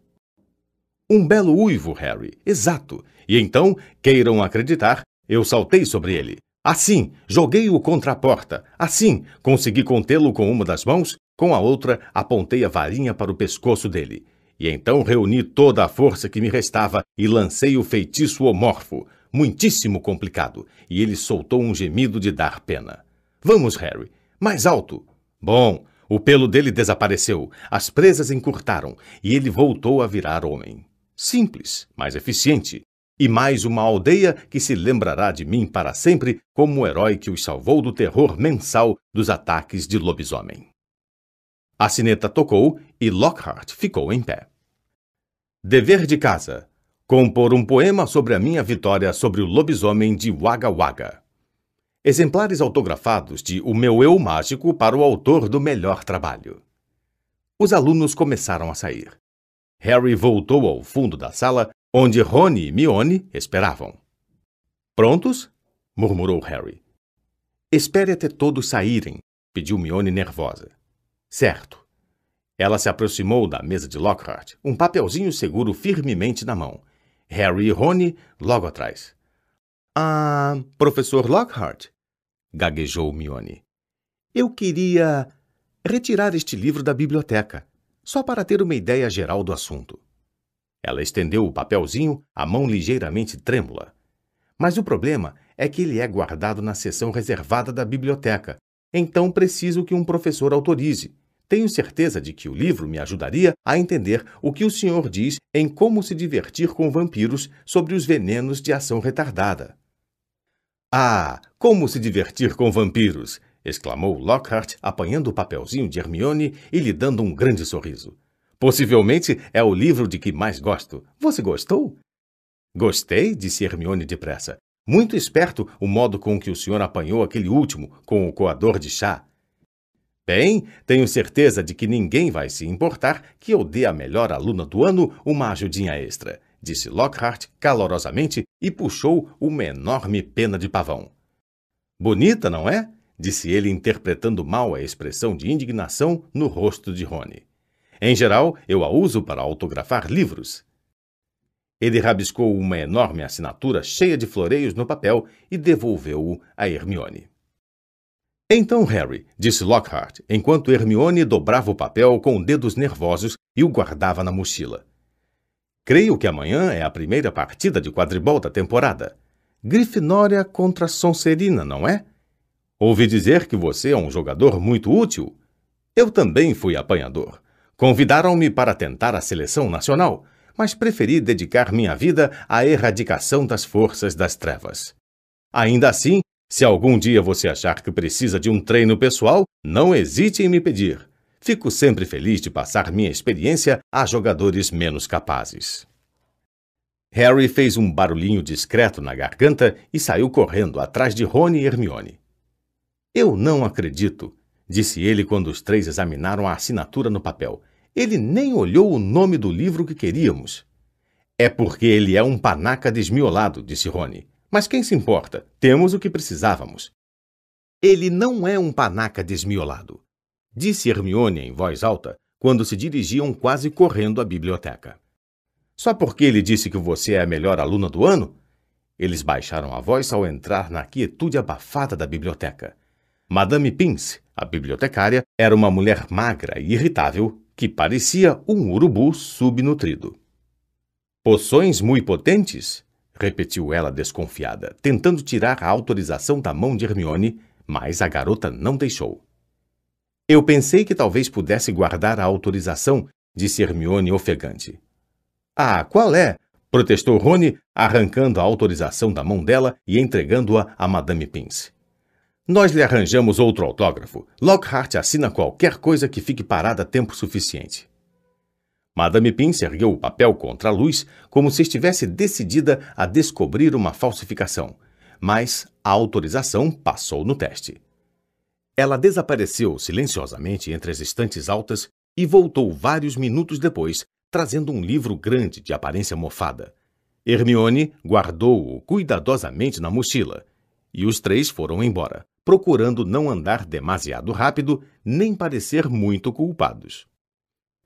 Um belo uivo, Harry, exato. E então, queiram acreditar, eu saltei sobre ele. Assim, joguei-o contra a porta. Assim, consegui contê-lo com uma das mãos, com a outra, apontei a varinha para o pescoço dele. E então reuni toda a força que me restava e lancei o feitiço homorfo, muitíssimo complicado, e ele soltou um gemido de dar pena. Vamos, Harry, mais alto. Bom, o pelo dele desapareceu, as presas encurtaram e ele voltou a virar homem. Simples, mas eficiente. E mais uma aldeia que se lembrará de mim para sempre como o herói que os salvou do terror mensal dos ataques de lobisomem. A sineta tocou e Lockhart ficou em pé. Dever de casa. Compor um poema sobre a minha vitória sobre o lobisomem de Wagga Wagga. Exemplares autografados de O Meu Eu Mágico para o autor do melhor trabalho. Os alunos começaram a sair. Harry voltou ao fundo da sala, onde Rony e Mione esperavam. Prontos? murmurou Harry. Espere até todos saírem, pediu Mione nervosa. Certo. Ela se aproximou da mesa de Lockhart, um papelzinho seguro firmemente na mão. Harry e Rony logo atrás. Ah, professor Lockhart, gaguejou Mione. Eu queria retirar este livro da biblioteca, só para ter uma ideia geral do assunto. Ela estendeu o papelzinho, a mão ligeiramente trêmula. Mas o problema é que ele é guardado na seção reservada da biblioteca, então preciso que um professor autorize. Tenho certeza de que o livro me ajudaria a entender o que o senhor diz em Como se divertir com vampiros sobre os venenos de ação retardada. Ah, como se divertir com vampiros! exclamou Lockhart, apanhando o papelzinho de Hermione e lhe dando um grande sorriso. Possivelmente é o livro de que mais gosto. Você gostou? Gostei, disse Hermione depressa. Muito esperto o modo com que o senhor apanhou aquele último, com o coador de chá. Bem, tenho certeza de que ninguém vai se importar que eu dê à melhor aluna do ano uma ajudinha extra, disse Lockhart calorosamente e puxou uma enorme pena de pavão. Bonita, não é? disse ele, interpretando mal a expressão de indignação no rosto de Rony. Em geral, eu a uso para autografar livros. Ele rabiscou uma enorme assinatura cheia de floreios no papel e devolveu-o a Hermione. Então, Harry, disse Lockhart, enquanto Hermione dobrava o papel com dedos nervosos e o guardava na mochila. Creio que amanhã é a primeira partida de quadribol da temporada. Grifinória contra Sonserina, não é? Ouvi dizer que você é um jogador muito útil. Eu também fui apanhador. Convidaram-me para tentar a seleção nacional, mas preferi dedicar minha vida à erradicação das forças das trevas. Ainda assim, se algum dia você achar que precisa de um treino pessoal, não hesite em me pedir. Fico sempre feliz de passar minha experiência a jogadores menos capazes. Harry fez um barulhinho discreto na garganta e saiu correndo atrás de Rony e Hermione. Eu não acredito, disse ele quando os três examinaram a assinatura no papel. Ele nem olhou o nome do livro que queríamos. É porque ele é um panaca desmiolado, disse Rony. Mas quem se importa? Temos o que precisávamos. Ele não é um panaca desmiolado, disse Hermione em voz alta quando se dirigiam quase correndo à biblioteca. Só porque ele disse que você é a melhor aluna do ano? Eles baixaram a voz ao entrar na quietude abafada da biblioteca. Madame Pince, a bibliotecária, era uma mulher magra e irritável que parecia um urubu subnutrido. Poções muito potentes? Repetiu ela desconfiada, tentando tirar a autorização da mão de Hermione, mas a garota não deixou. Eu pensei que talvez pudesse guardar a autorização, disse Hermione ofegante. Ah, qual é? protestou Rony, arrancando a autorização da mão dela e entregando-a a Madame Pince. Nós lhe arranjamos outro autógrafo. Lockhart assina qualquer coisa que fique parada tempo suficiente. Madame Pince ergueu o papel contra a luz, como se estivesse decidida a descobrir uma falsificação, mas a autorização passou no teste. Ela desapareceu silenciosamente entre as estantes altas e voltou vários minutos depois, trazendo um livro grande de aparência mofada. Hermione guardou-o cuidadosamente na mochila, e os três foram embora, procurando não andar demasiado rápido nem parecer muito culpados.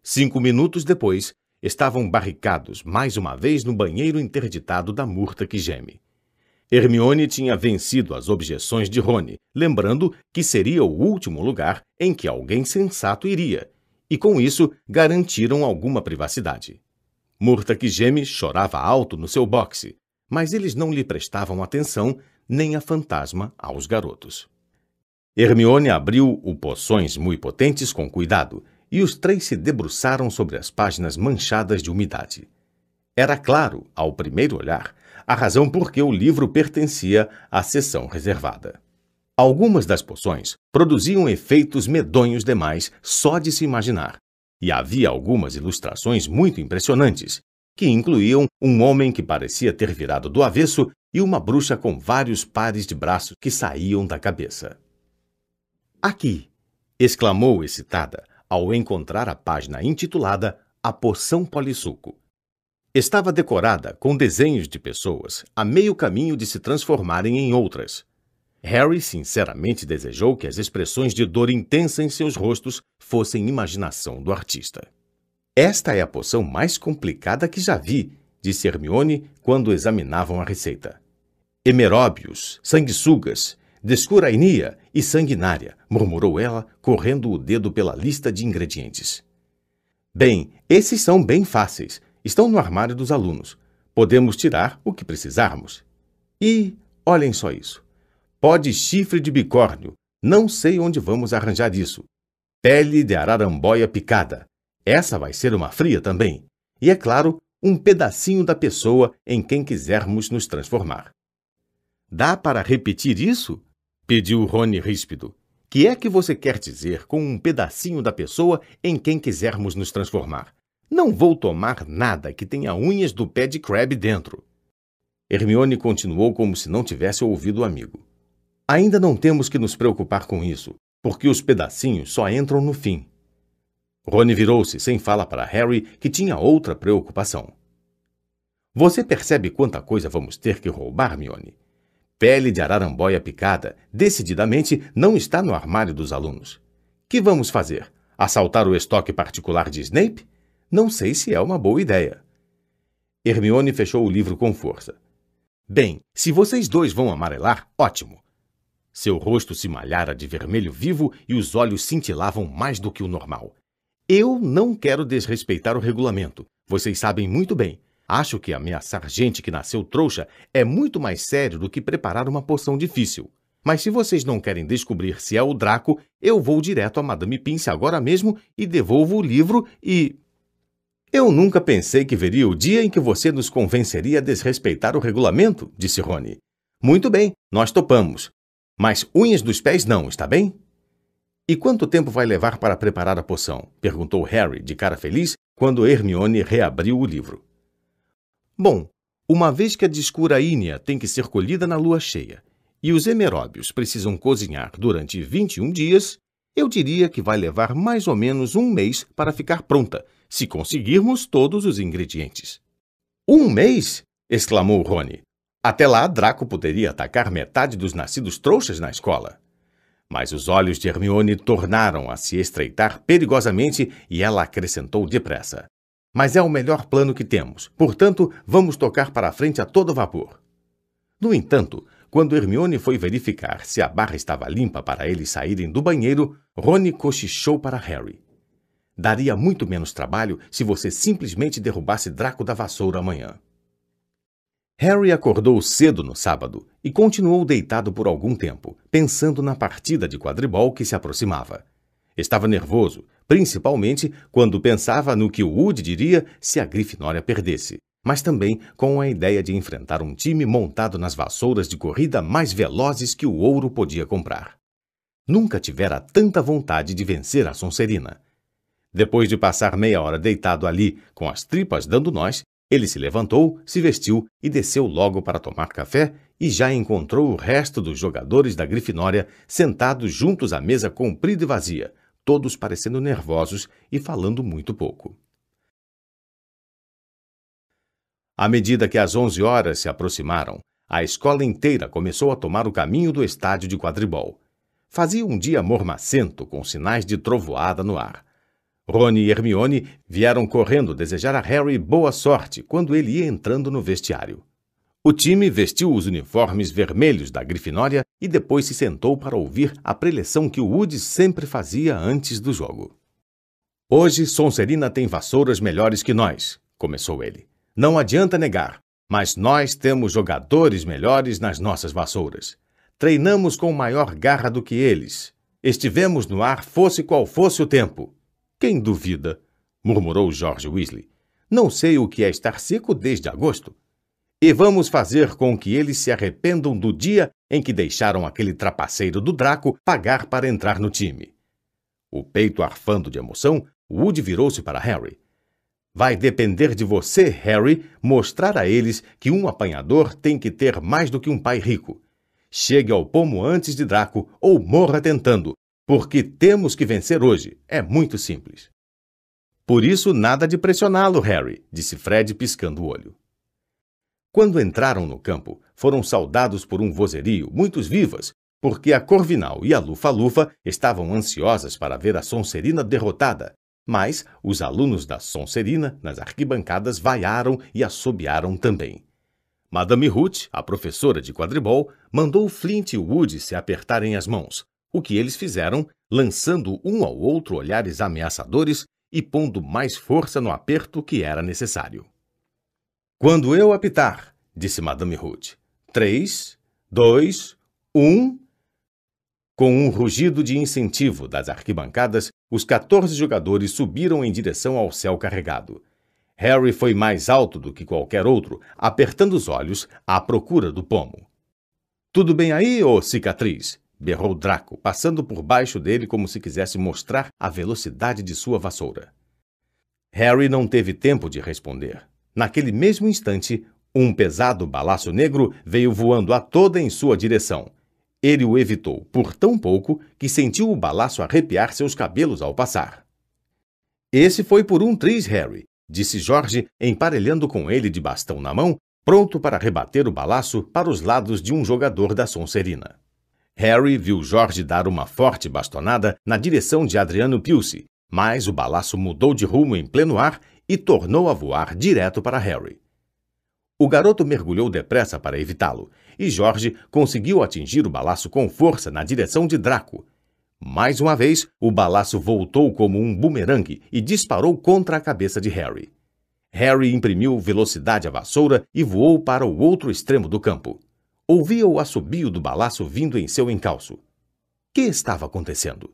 Cinco minutos depois, estavam barricados mais uma vez no banheiro interditado da murta que geme. Hermione tinha vencido as objeções de Rony, lembrando que seria o último lugar em que alguém sensato iria, e com isso garantiram alguma privacidade. Murta que geme chorava alto no seu boxe, mas eles não lhe prestavam atenção nem a fantasma aos garotos. Hermione abriu o Poções Muito Potentes com cuidado e os três se debruçaram sobre as páginas manchadas de umidade. Era claro, ao primeiro olhar, a razão por que o livro pertencia à seção reservada. Algumas das poções produziam efeitos medonhos demais só de se imaginar, e havia algumas ilustrações muito impressionantes, que incluíam um homem que parecia ter virado do avesso e uma bruxa com vários pares de braços que saíam da cabeça. Aqui! exclamou excitada, ao encontrar a página intitulada A Poção Polissuco. Estava decorada com desenhos de pessoas a meio caminho de se transformarem em outras. Harry sinceramente desejou que as expressões de dor intensa em seus rostos fossem imaginação do artista. Esta é a poção mais complicada que já vi, disse Hermione quando examinavam a receita. Emeróbios, sanguessugas, Descurainia e sanguinária, murmurou ela, correndo o dedo pela lista de ingredientes. Bem, esses são bem fáceis. Estão no armário dos alunos. Podemos tirar o que precisarmos. E, olhem só isso. Pó de chifre de bicórnio. Não sei onde vamos arranjar isso. Pele de araramboia picada. Essa vai ser uma fria também. E, é claro, um pedacinho da pessoa em quem quisermos nos transformar. Dá para repetir isso? Pediu Rony ríspido. Que é que você quer dizer com um pedacinho da pessoa em quem quisermos nos transformar? Não vou tomar nada que tenha unhas do pé de Crab dentro. Hermione continuou como se não tivesse ouvido o amigo. Ainda não temos que nos preocupar com isso, porque os pedacinhos só entram no fim. Rony virou-se sem fala para Harry, que tinha outra preocupação. Você percebe quanta coisa vamos ter que roubar, Hermione? Pele de araramboia picada decididamente não está no armário dos alunos. Que vamos fazer? Assaltar o estoque particular de Snape? Não sei se é uma boa ideia. Hermione fechou o livro com força. Bem, se vocês dois vão amarelar, ótimo. Seu rosto se malhara de vermelho vivo e os olhos cintilavam mais do que o normal. Eu não quero desrespeitar o regulamento. Vocês sabem muito bem. Acho que ameaçar gente que nasceu trouxa é muito mais sério do que preparar uma poção difícil. Mas se vocês não querem descobrir se é o Draco, eu vou direto a Madame Pince agora mesmo e devolvo o livro e. Eu nunca pensei que veria o dia em que você nos convenceria a desrespeitar o regulamento, disse Rony. Muito bem, nós topamos. Mas unhas dos pés não, está bem? E quanto tempo vai levar para preparar a poção? perguntou Harry, de cara feliz, quando Hermione reabriu o livro. Bom, uma vez que a discuraínia tem que ser colhida na lua cheia e os emeróbios precisam cozinhar durante 21 dias, eu diria que vai levar mais ou menos um mês para ficar pronta, se conseguirmos todos os ingredientes. Um mês? exclamou Rony. Até lá, Draco poderia atacar metade dos nascidos trouxas na escola. Mas os olhos de Hermione tornaram a se estreitar perigosamente e ela acrescentou depressa mas é o melhor plano que temos. Portanto, vamos tocar para a frente a todo vapor. No entanto, quando Hermione foi verificar se a barra estava limpa para eles saírem do banheiro, Rony cochichou para Harry. Daria muito menos trabalho se você simplesmente derrubasse Draco da vassoura amanhã. Harry acordou cedo no sábado e continuou deitado por algum tempo, pensando na partida de quadribol que se aproximava. Estava nervoso, principalmente quando pensava no que o Woody diria se a Grifinória perdesse. mas também com a ideia de enfrentar um time montado nas vassouras de corrida mais velozes que o ouro podia comprar. Nunca tivera tanta vontade de vencer a Sonserina. Depois de passar meia hora deitado ali, com as tripas dando nós, ele se levantou, se vestiu e desceu logo para tomar café e já encontrou o resto dos jogadores da Grifinória sentados juntos à mesa comprida e vazia, todos parecendo nervosos e falando muito pouco. À medida que as onze horas se aproximaram, a escola inteira começou a tomar o caminho do estádio de quadribol. Fazia um dia mormacento, com sinais de trovoada no ar. Rony e Hermione vieram correndo desejar a Harry boa sorte quando ele ia entrando no vestiário. O time vestiu os uniformes vermelhos da Grifinória e depois se sentou para ouvir a preleção que o Woody sempre fazia antes do jogo. Hoje Sonserina tem vassouras melhores que nós, começou ele. Não adianta negar, mas nós temos jogadores melhores nas nossas vassouras. Treinamos com maior garra do que eles. Estivemos no ar fosse qual fosse o tempo. Quem duvida? murmurou George Weasley. Não sei o que é estar seco desde agosto. E vamos fazer com que eles se arrependam do dia em que deixaram aquele trapaceiro do Draco pagar para entrar no time. O peito arfando de emoção, Woody virou-se para Harry. Vai depender de você, Harry, mostrar a eles que um apanhador tem que ter mais do que um pai rico. Chegue ao pomo antes de Draco ou morra tentando, porque temos que vencer hoje. É muito simples. Por isso, nada de pressioná-lo, Harry, disse Fred piscando o olho. Quando entraram no campo, foram saudados por um vozerio, muitos vivas, porque a Corvinal e a Lufa-Lufa estavam ansiosas para ver a Sonserina derrotada, mas os alunos da Sonserina, nas arquibancadas, vaiaram e assobiaram também. Madame Ruth, a professora de quadribol, mandou Flint e Woody se apertarem as mãos, o que eles fizeram, lançando um ao outro olhares ameaçadores e pondo mais força no aperto que era necessário. Quando eu apitar, disse Madame Ruth. Três, dois, um. Com um rugido de incentivo das arquibancadas, os 14 jogadores subiram em direção ao céu carregado. Harry foi mais alto do que qualquer outro, apertando os olhos à procura do pomo. Tudo bem aí, ô cicatriz? berrou Draco, passando por baixo dele como se quisesse mostrar a velocidade de sua vassoura. Harry não teve tempo de responder. Naquele mesmo instante, um pesado balaço negro veio voando a toda em sua direção. Ele o evitou por tão pouco que sentiu o balaço arrepiar seus cabelos ao passar. Esse foi por um triz, Harry, disse Jorge, emparelhando com ele de bastão na mão, pronto para rebater o balaço para os lados de um jogador da Sonserina. Harry viu Jorge dar uma forte bastonada na direção de Adriano Pilce, mas o balaço mudou de rumo em pleno ar e tornou a voar direto para Harry. O garoto mergulhou depressa para evitá-lo, e Jorge conseguiu atingir o balaço com força na direção de Draco. Mais uma vez, o balaço voltou como um bumerangue e disparou contra a cabeça de Harry. Harry imprimiu velocidade à vassoura e voou para o outro extremo do campo. Ouvia o assobio do balaço vindo em seu encalço. Que estava acontecendo?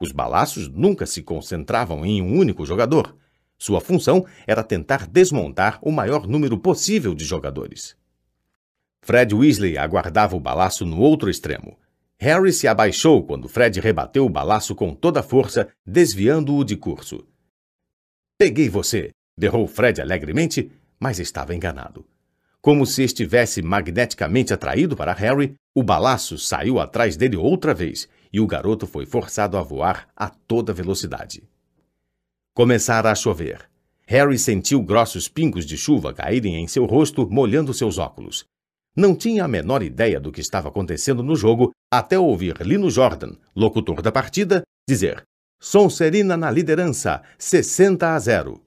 Os balaços nunca se concentravam em um único jogador. Sua função era tentar desmontar o maior número possível de jogadores. Fred Weasley aguardava o balaço no outro extremo. Harry se abaixou quando Fred rebateu o balaço com toda a força, desviando-o de curso. Peguei você! berrou Fred alegremente, mas estava enganado. Como se estivesse magneticamente atraído para Harry, o balaço saiu atrás dele outra vez e o garoto foi forçado a voar a toda velocidade. Começara a chover. Harry sentiu grossos pingos de chuva caírem em seu rosto, molhando seus óculos. Não tinha a menor ideia do que estava acontecendo no jogo até ouvir Lino Jordan, locutor da partida, dizer: Sonserina na liderança, 60 a 0.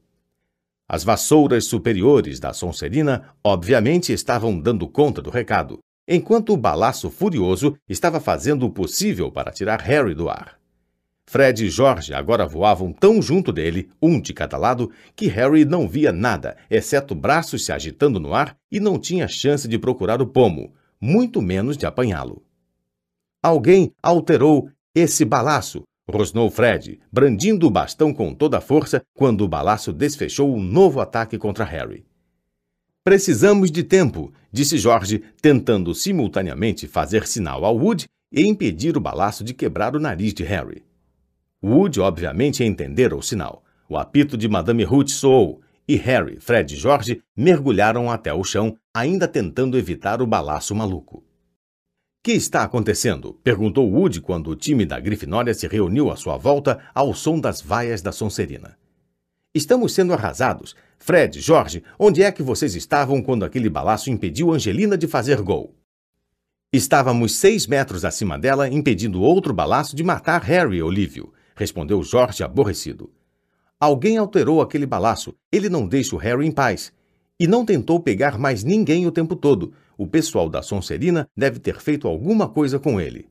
As vassouras superiores da Sonserina, obviamente, estavam dando conta do recado, enquanto o balaço furioso estava fazendo o possível para tirar Harry do ar. Fred e George agora voavam tão junto dele, um de cada lado, que Harry não via nada, exceto braços se agitando no ar e não tinha chance de procurar o pomo, muito menos de apanhá-lo. Alguém alterou esse balaço, rosnou Fred, brandindo o bastão com toda a força quando o balaço desfechou um novo ataque contra Harry. Precisamos de tempo, disse Jorge, tentando simultaneamente fazer sinal ao Wood e impedir o balaço de quebrar o nariz de Harry. Wood, obviamente, entendera o sinal. O apito de Madame Ruth soou e Harry, Fred e Jorge mergulharam até o chão, ainda tentando evitar o balaço maluco. Que está acontecendo? perguntou Wood quando o time da Grifinória se reuniu à sua volta ao som das vaias da Sonserina. Estamos sendo arrasados. Fred, Jorge, onde é que vocês estavam quando aquele balaço impediu Angelina de fazer gol? Estávamos seis metros acima dela, impedindo outro balaço de matar Harry Olívio, respondeu Jorge aborrecido. Alguém alterou aquele balaço. Ele não deixa o Harry em paz. E não tentou pegar mais ninguém o tempo todo. O pessoal da Sonserina deve ter feito alguma coisa com ele.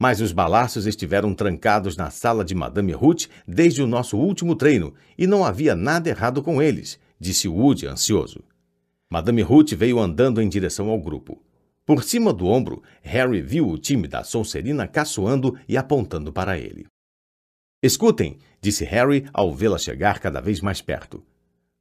Mas os balaços estiveram trancados na sala de Madame Ruth desde o nosso último treino e não havia nada errado com eles, disse Woody ansioso. Madame Ruth veio andando em direção ao grupo. Por cima do ombro, Harry viu o time da Sonserina caçoando e apontando para ele. Escutem, disse Harry ao vê-la chegar cada vez mais perto.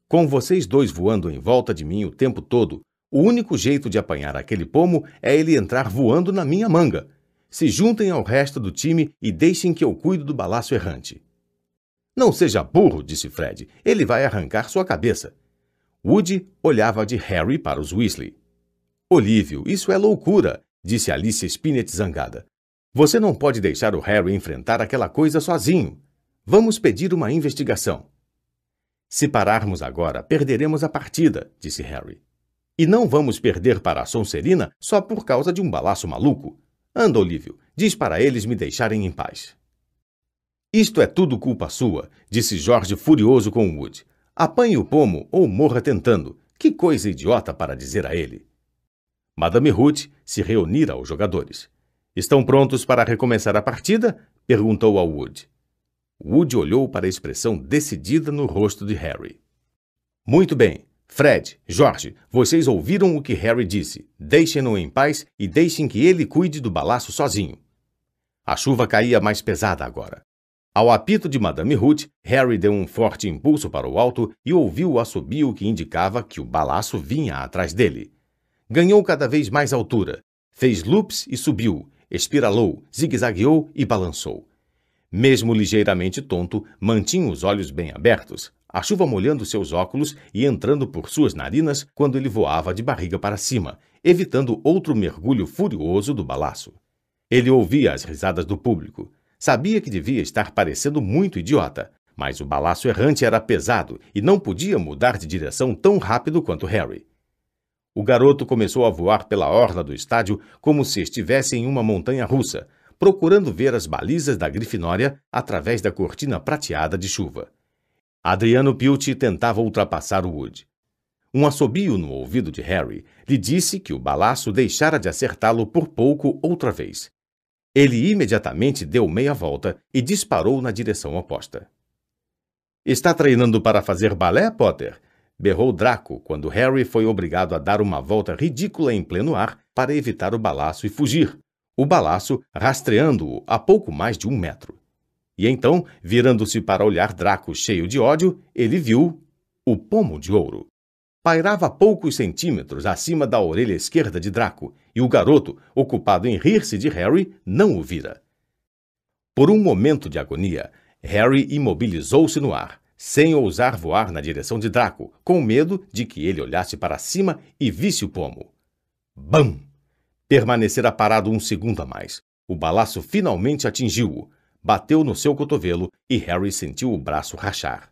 Com vocês dois voando em volta de mim o tempo todo, o único jeito de apanhar aquele pomo é ele entrar voando na minha manga. Se juntem ao resto do time e deixem que eu cuido do balaço errante. Não seja burro, disse Fred. Ele vai arrancar sua cabeça. Woody olhava de Harry para os Weasley. Olívio, isso é loucura, disse Alice Spinnet zangada. Você não pode deixar o Harry enfrentar aquela coisa sozinho. Vamos pedir uma investigação. Se pararmos agora, perderemos a partida, disse Harry. E não vamos perder para a Sonserina só por causa de um balaço maluco. Anda, Olívio, diz para eles me deixarem em paz. Isto é tudo culpa sua, disse Jorge furioso com Wood. Apanhe o pomo ou morra tentando. Que coisa idiota para dizer a ele. Madame Ruth se reunira aos jogadores. Estão prontos para recomeçar a partida? perguntou a Wood. Wood olhou para a expressão decidida no rosto de Harry. Muito bem, Fred, Jorge, vocês ouviram o que Harry disse. Deixem-no em paz e deixem que ele cuide do balaço sozinho. A chuva caía mais pesada agora. Ao apito de Madame Ruth, Harry deu um forte impulso para o alto e ouviu o assobio que indicava que o balaço vinha atrás dele. Ganhou cada vez mais altura. Fez loops e subiu, espiralou, zigue-zagueou e balançou. Mesmo ligeiramente tonto, mantinha os olhos bem abertos, a chuva molhando seus óculos e entrando por suas narinas quando ele voava de barriga para cima, evitando outro mergulho furioso do balaço. Ele ouvia as risadas do público. Sabia que devia estar parecendo muito idiota, mas o balaço errante era pesado e não podia mudar de direção tão rápido quanto Harry. O garoto começou a voar pela orla do estádio como se estivesse em uma montanha russa, procurando ver as balizas da Grifinória através da cortina prateada de chuva. Adriano Pilti tentava ultrapassar o Wood. Um assobio no ouvido de Harry lhe disse que o balaço deixara de acertá-lo por pouco outra vez. Ele imediatamente deu meia volta e disparou na direção oposta. Está treinando para fazer balé, Potter? Berrou Draco quando Harry foi obrigado a dar uma volta ridícula em pleno ar para evitar o balaço e fugir, o balaço rastreando-o a pouco mais de um metro. E então, virando-se para olhar Draco cheio de ódio, ele viu o pomo de ouro. Pairava poucos centímetros acima da orelha esquerda de Draco, e o garoto, ocupado em rir-se de Harry, não o vira. Por um momento de agonia, Harry imobilizou-se no ar, sem ousar voar na direção de Draco, com medo de que ele olhasse para cima e visse o pomo. Bam! Permanecera parado um segundo a mais. O balaço finalmente atingiu-o, bateu no seu cotovelo e Harry sentiu o braço rachar.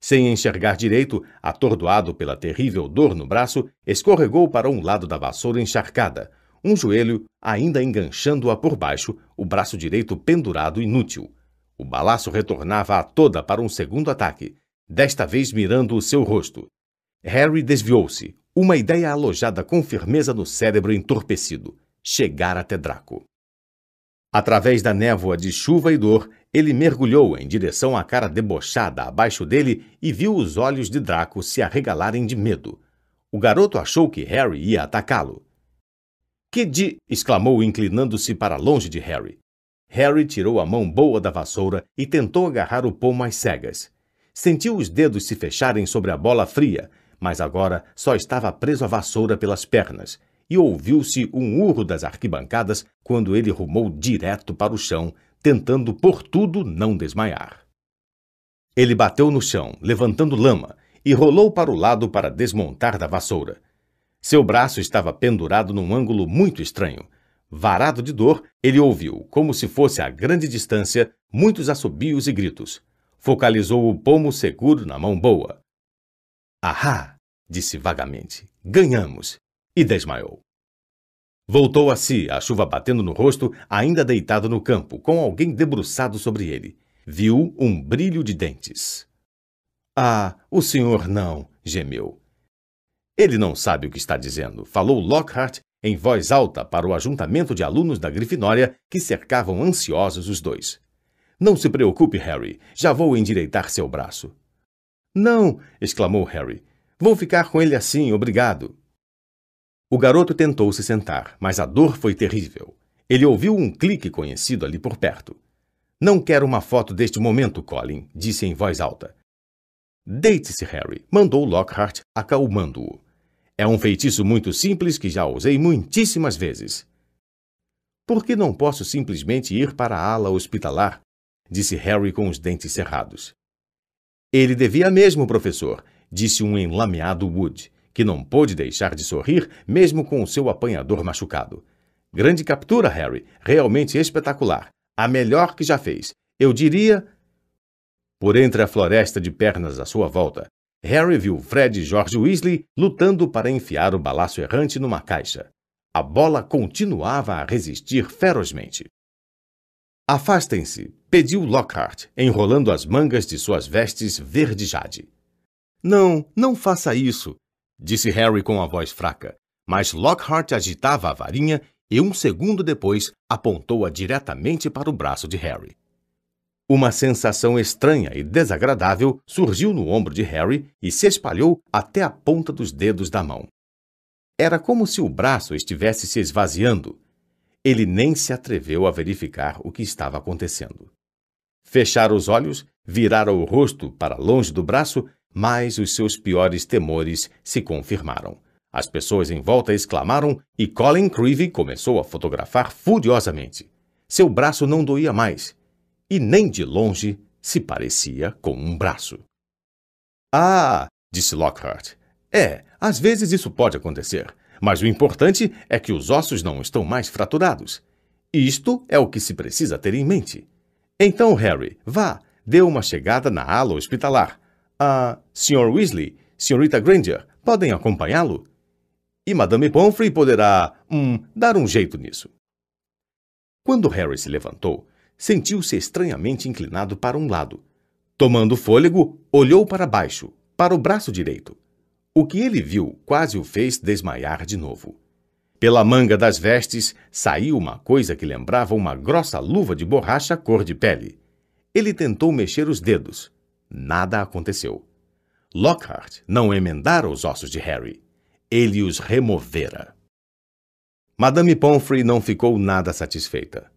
Sem enxergar direito, atordoado pela terrível dor no braço, escorregou para um lado da vassoura encharcada, um joelho ainda enganchando-a por baixo, o braço direito pendurado inútil. O balaço retornava a toda para um segundo ataque, desta vez mirando o seu rosto. Harry desviou-se, uma ideia alojada com firmeza no cérebro entorpecido: chegar até Draco. Através da névoa de chuva e dor, ele mergulhou em direção à cara debochada abaixo dele e viu os olhos de Draco se arregalarem de medo. O garoto achou que Harry ia atacá-lo. Que de! exclamou, inclinando-se para longe de Harry. Harry tirou a mão boa da vassoura e tentou agarrar o pomo às cegas. Sentiu os dedos se fecharem sobre a bola fria, mas agora só estava preso à vassoura pelas pernas, e ouviu-se um urro das arquibancadas quando ele rumou direto para o chão, tentando por tudo não desmaiar. Ele bateu no chão, levantando lama, e rolou para o lado para desmontar da vassoura. Seu braço estava pendurado num ângulo muito estranho. Varado de dor, ele ouviu, como se fosse a grande distância, muitos assobios e gritos. Focalizou o pomo seguro na mão boa. Ahá! disse vagamente. Ganhamos! E desmaiou. Voltou a si, a chuva batendo no rosto, ainda deitado no campo, com alguém debruçado sobre ele. Viu um brilho de dentes. Ah, o senhor não, gemeu. Ele não sabe o que está dizendo, falou Lockhart em voz alta para o ajuntamento de alunos da Grifinória que cercavam ansiosos os dois. Não se preocupe, Harry. Já vou endireitar seu braço. Não! exclamou Harry. Vou ficar com ele assim, obrigado. O garoto tentou se sentar, mas a dor foi terrível. Ele ouviu um clique conhecido ali por perto. Não quero uma foto deste momento, Colin, disse em voz alta. Deite-se, Harry, mandou Lockhart, acalmando-o. É um feitiço muito simples que já usei muitíssimas vezes. Por que não posso simplesmente ir para a ala hospitalar? disse Harry com os dentes cerrados. Ele devia mesmo, professor, disse um enlameado Wood, que não pôde deixar de sorrir mesmo com o seu apanhador machucado. Grande captura, Harry, realmente espetacular. A melhor que já fez. Eu diria. Por entre a floresta de pernas à sua volta, Harry viu Fred e George Weasley lutando para enfiar o balaço errante numa caixa. A bola continuava a resistir ferozmente. Afastem-se, pediu Lockhart, enrolando as mangas de suas vestes verde-jade. Não, não faça isso, disse Harry com a voz fraca, mas Lockhart agitava a varinha e um segundo depois apontou-a diretamente para o braço de Harry. Uma sensação estranha e desagradável surgiu no ombro de Harry e se espalhou até a ponta dos dedos da mão. Era como se o braço estivesse se esvaziando, ele nem se atreveu a verificar o que estava acontecendo. Fechara os olhos, virara o rosto para longe do braço, mas os seus piores temores se confirmaram. As pessoas em volta exclamaram e Colin Creevy começou a fotografar furiosamente. Seu braço não doía mais, e nem de longe se parecia com um braço. Ah, disse Lockhart. É, às vezes isso pode acontecer. Mas o importante é que os ossos não estão mais fraturados. Isto é o que se precisa ter em mente. Então, Harry, vá, dê uma chegada na ala hospitalar. Ah, Sr. Weasley, Srta. Granger, podem acompanhá-lo? E Madame Pomfrey poderá, hum, dar um jeito nisso. Quando Harry se levantou, sentiu-se estranhamente inclinado para um lado. Tomando fôlego, olhou para baixo, para o braço direito. O que ele viu quase o fez desmaiar de novo. Pela manga das vestes saiu uma coisa que lembrava uma grossa luva de borracha cor de pele. Ele tentou mexer os dedos. Nada aconteceu. Lockhart não emendara os ossos de Harry. Ele os removera. Madame Pomfrey não ficou nada satisfeita.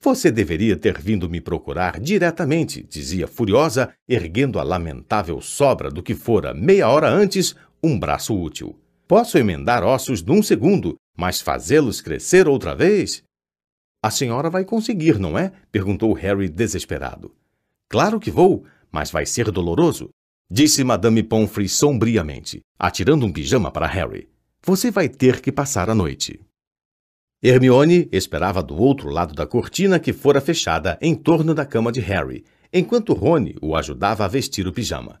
Você deveria ter vindo me procurar diretamente, dizia furiosa, erguendo a lamentável sobra do que fora meia hora antes um braço útil. Posso emendar ossos num segundo, mas fazê-los crescer outra vez? A senhora vai conseguir, não é? perguntou Harry desesperado. Claro que vou, mas vai ser doloroso, disse Madame Pomfrey sombriamente, atirando um pijama para Harry. Você vai ter que passar a noite. Hermione esperava do outro lado da cortina que fora fechada em torno da cama de Harry, enquanto Rony o ajudava a vestir o pijama.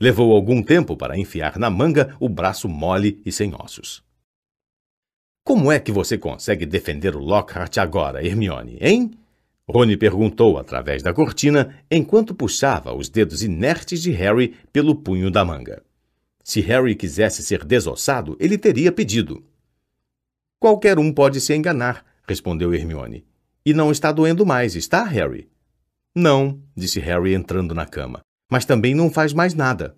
Levou algum tempo para enfiar na manga o braço mole e sem ossos. Como é que você consegue defender o Lockhart agora, Hermione, hein? Rony perguntou através da cortina enquanto puxava os dedos inertes de Harry pelo punho da manga. Se Harry quisesse ser desossado, ele teria pedido. Qualquer um pode se enganar, respondeu Hermione. E não está doendo mais, está, Harry? Não, disse Harry entrando na cama mas também não faz mais nada.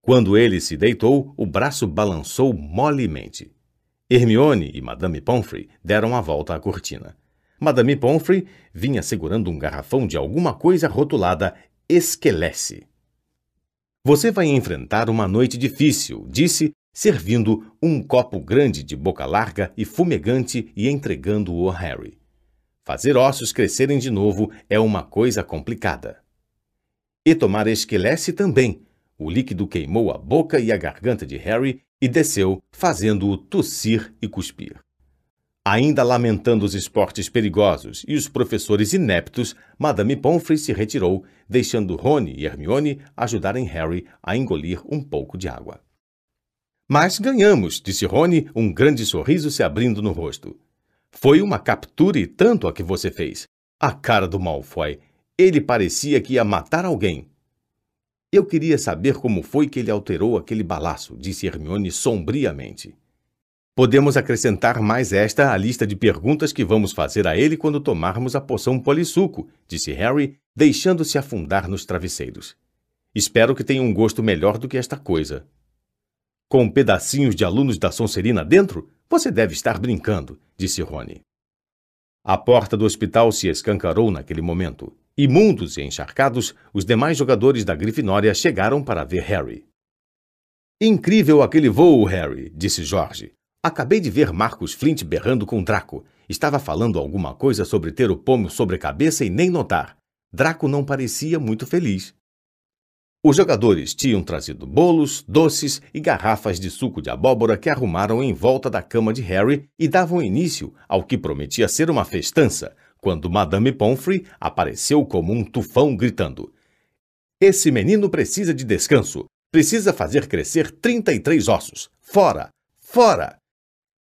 Quando ele se deitou, o braço balançou molemente. Hermione e Madame Pomfrey deram a volta à cortina. Madame Pomfrey vinha segurando um garrafão de alguma coisa rotulada esquelece. Você vai enfrentar uma noite difícil, disse, servindo um copo grande de boca larga e fumegante e entregando-o a Harry. Fazer ossos crescerem de novo é uma coisa complicada. E tomar esquelece também. O líquido queimou a boca e a garganta de Harry e desceu, fazendo-o tossir e cuspir. Ainda lamentando os esportes perigosos e os professores ineptos, Madame Pomfrey se retirou, deixando Rony e Hermione ajudarem Harry a engolir um pouco de água. Mas ganhamos, disse Rony, um grande sorriso se abrindo no rosto. Foi uma captura e tanto a que você fez. A cara do Malfoy. Ele parecia que ia matar alguém. Eu queria saber como foi que ele alterou aquele balaço, disse Hermione sombriamente. Podemos acrescentar mais esta à lista de perguntas que vamos fazer a ele quando tomarmos a poção polissuco, disse Harry, deixando-se afundar nos travesseiros. Espero que tenha um gosto melhor do que esta coisa. Com pedacinhos de alunos da Sonserina dentro? Você deve estar brincando, disse Rony. A porta do hospital se escancarou naquele momento. Imundos e encharcados, os demais jogadores da Grifinória chegaram para ver Harry. Incrível aquele voo, Harry, disse Jorge. Acabei de ver Marcos Flint berrando com Draco. Estava falando alguma coisa sobre ter o pomo sobre a cabeça e nem notar. Draco não parecia muito feliz. Os jogadores tinham trazido bolos, doces e garrafas de suco de abóbora que arrumaram em volta da cama de Harry e davam início ao que prometia ser uma festança, quando Madame Pomfrey apareceu como um tufão gritando: Esse menino precisa de descanso. Precisa fazer crescer 33 ossos. Fora! Fora!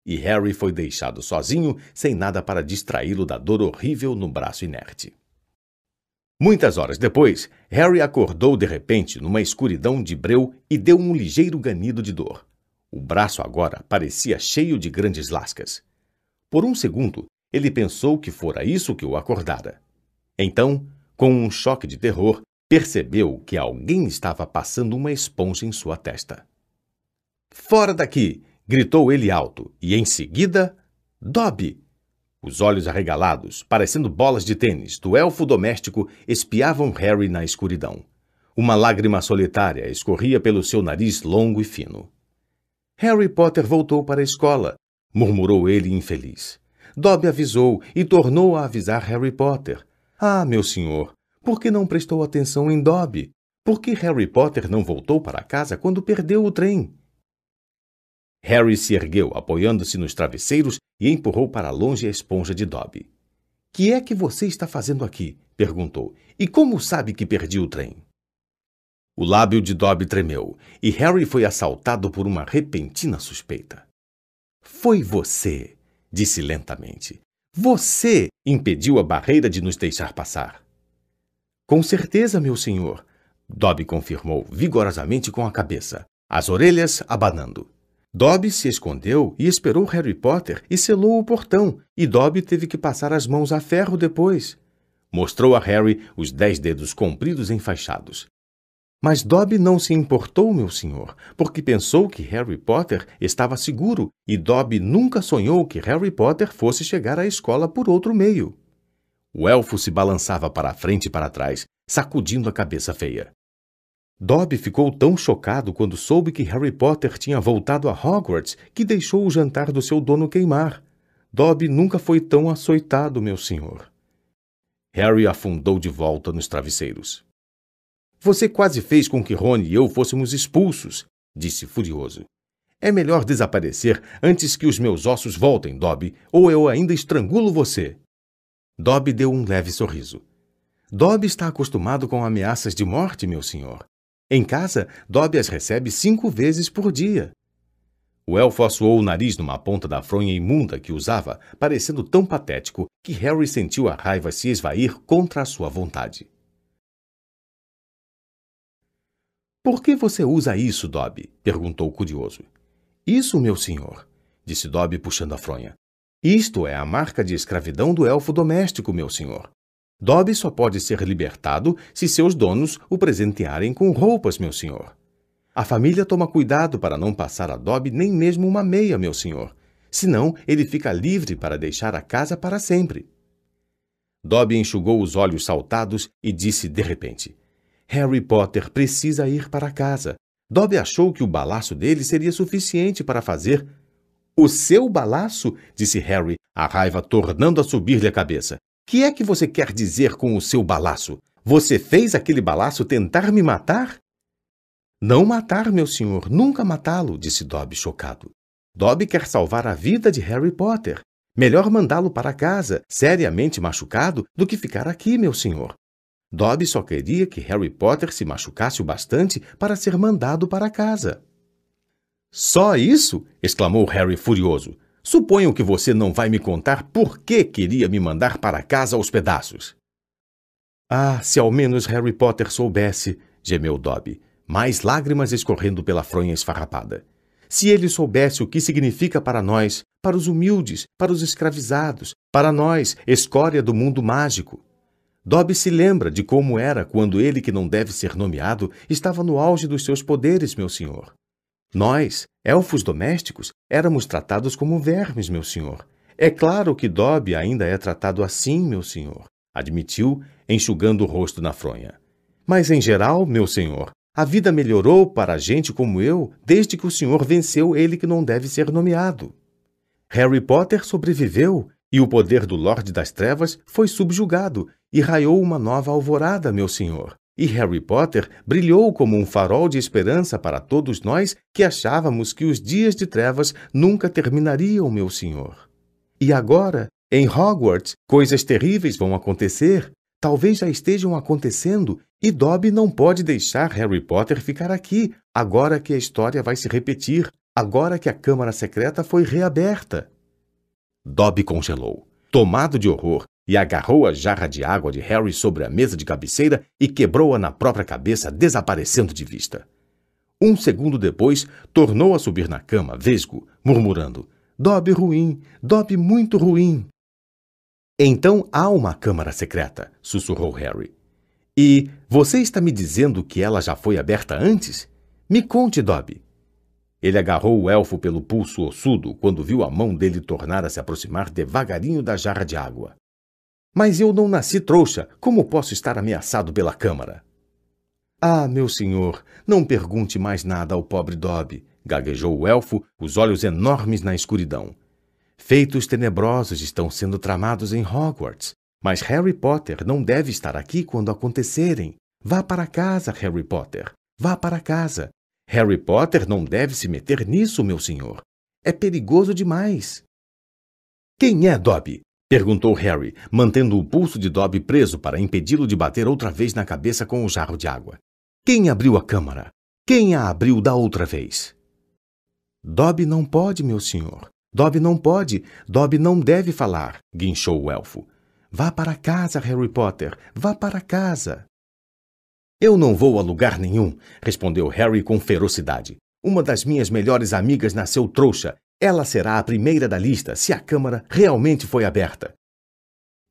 E Harry foi deixado sozinho, sem nada para distraí-lo da dor horrível no braço inerte. Muitas horas depois, Harry acordou de repente numa escuridão de breu e deu um ligeiro ganido de dor. O braço agora parecia cheio de grandes lascas. Por um segundo, ele pensou que fora isso que o acordara. Então, com um choque de terror, percebeu que alguém estava passando uma esponja em sua testa. Fora daqui! gritou ele alto, e em seguida, Dobby! Os olhos arregalados, parecendo bolas de tênis, do elfo doméstico espiavam Harry na escuridão. Uma lágrima solitária escorria pelo seu nariz longo e fino. Harry Potter voltou para a escola, murmurou ele infeliz. Dobby avisou e tornou a avisar Harry Potter. Ah, meu senhor, por que não prestou atenção em Dobby? Por que Harry Potter não voltou para casa quando perdeu o trem? Harry se ergueu, apoiando-se nos travesseiros, e empurrou para longe a esponja de Dobby. Que é que você está fazendo aqui? perguntou. E como sabe que perdi o trem? O lábio de Dobby tremeu, e Harry foi assaltado por uma repentina suspeita. Foi você, disse lentamente. Você impediu a barreira de nos deixar passar. Com certeza, meu senhor, Dobby confirmou vigorosamente com a cabeça, as orelhas abanando. Dobby se escondeu e esperou Harry Potter e selou o portão, e Dobby teve que passar as mãos a ferro depois. Mostrou a Harry os dez dedos compridos enfaixados. Mas Dobby não se importou, meu senhor, porque pensou que Harry Potter estava seguro e Dobby nunca sonhou que Harry Potter fosse chegar à escola por outro meio. O elfo se balançava para frente e para trás, sacudindo a cabeça feia. Dobby ficou tão chocado quando soube que Harry Potter tinha voltado a Hogwarts que deixou o jantar do seu dono queimar. Dobby nunca foi tão açoitado, meu senhor. Harry afundou de volta nos travesseiros. Você quase fez com que Rony e eu fôssemos expulsos, disse furioso. É melhor desaparecer antes que os meus ossos voltem, Dobby, ou eu ainda estrangulo você. Dobby deu um leve sorriso. Dobby está acostumado com ameaças de morte, meu senhor. Em casa, Dobby as recebe cinco vezes por dia. O elfo assoou o nariz numa ponta da fronha imunda que usava, parecendo tão patético que Harry sentiu a raiva se esvair contra a sua vontade. Por que você usa isso, Dobby? perguntou curioso. Isso, meu senhor, disse Dobby puxando a fronha. Isto é a marca de escravidão do elfo doméstico, meu senhor. Dobby só pode ser libertado se seus donos o presentearem com roupas, meu senhor. A família toma cuidado para não passar a Dobby nem mesmo uma meia, meu senhor. Senão, ele fica livre para deixar a casa para sempre. Dobby enxugou os olhos saltados e disse de repente: Harry Potter precisa ir para casa. Dobby achou que o balaço dele seria suficiente para fazer. O seu balaço? disse Harry, a raiva tornando a subir-lhe a cabeça. Que é que você quer dizer com o seu balaço? Você fez aquele balaço tentar me matar? Não matar, meu senhor, nunca matá-lo, disse Dobby chocado. Dobby quer salvar a vida de Harry Potter. Melhor mandá-lo para casa, seriamente machucado, do que ficar aqui, meu senhor. Dobby só queria que Harry Potter se machucasse o bastante para ser mandado para casa. Só isso? exclamou Harry furioso. Suponho que você não vai me contar por que queria me mandar para casa aos pedaços. Ah, se ao menos Harry Potter soubesse, gemeu Dobby, mais lágrimas escorrendo pela fronha esfarrapada. Se ele soubesse o que significa para nós, para os humildes, para os escravizados, para nós, escória do mundo mágico. Dobby se lembra de como era quando ele, que não deve ser nomeado, estava no auge dos seus poderes, meu senhor. Nós, elfos domésticos, éramos tratados como vermes, meu senhor. É claro que Dobby ainda é tratado assim, meu senhor, admitiu, enxugando o rosto na fronha. Mas, em geral, meu senhor, a vida melhorou para gente como eu desde que o senhor venceu ele que não deve ser nomeado. Harry Potter sobreviveu e o poder do Lorde das Trevas foi subjugado e raiou uma nova alvorada, meu senhor. E Harry Potter brilhou como um farol de esperança para todos nós que achávamos que os dias de trevas nunca terminariam, meu senhor. E agora, em Hogwarts, coisas terríveis vão acontecer talvez já estejam acontecendo e Dobby não pode deixar Harry Potter ficar aqui, agora que a história vai se repetir, agora que a Câmara Secreta foi reaberta. Dobby congelou, tomado de horror, e agarrou a jarra de água de Harry sobre a mesa de cabeceira e quebrou-a na própria cabeça, desaparecendo de vista. Um segundo depois, tornou a subir na cama, vesgo, murmurando: Dobby ruim, Dobby muito ruim. Então há uma câmara secreta, sussurrou Harry. E você está me dizendo que ela já foi aberta antes? Me conte, Dobby. Ele agarrou o elfo pelo pulso ossudo quando viu a mão dele tornar a se aproximar devagarinho da jarra de água. Mas eu não nasci trouxa. Como posso estar ameaçado pela câmara? Ah, meu senhor, não pergunte mais nada ao pobre Dobby, gaguejou o elfo, os olhos enormes na escuridão. Feitos tenebrosos estão sendo tramados em Hogwarts, mas Harry Potter não deve estar aqui quando acontecerem. Vá para casa, Harry Potter. Vá para casa. Harry Potter não deve se meter nisso, meu senhor. É perigoso demais. Quem é Dobby? Perguntou Harry, mantendo o pulso de Dobby preso para impedi-lo de bater outra vez na cabeça com o jarro de água. Quem abriu a câmara? Quem a abriu da outra vez? Dobby não pode, meu senhor. Dobby não pode, Dobby não deve falar, guinchou o elfo. Vá para casa, Harry Potter, vá para casa. Eu não vou a lugar nenhum, respondeu Harry com ferocidade. Uma das minhas melhores amigas nasceu trouxa. Ela será a primeira da lista se a Câmara realmente foi aberta.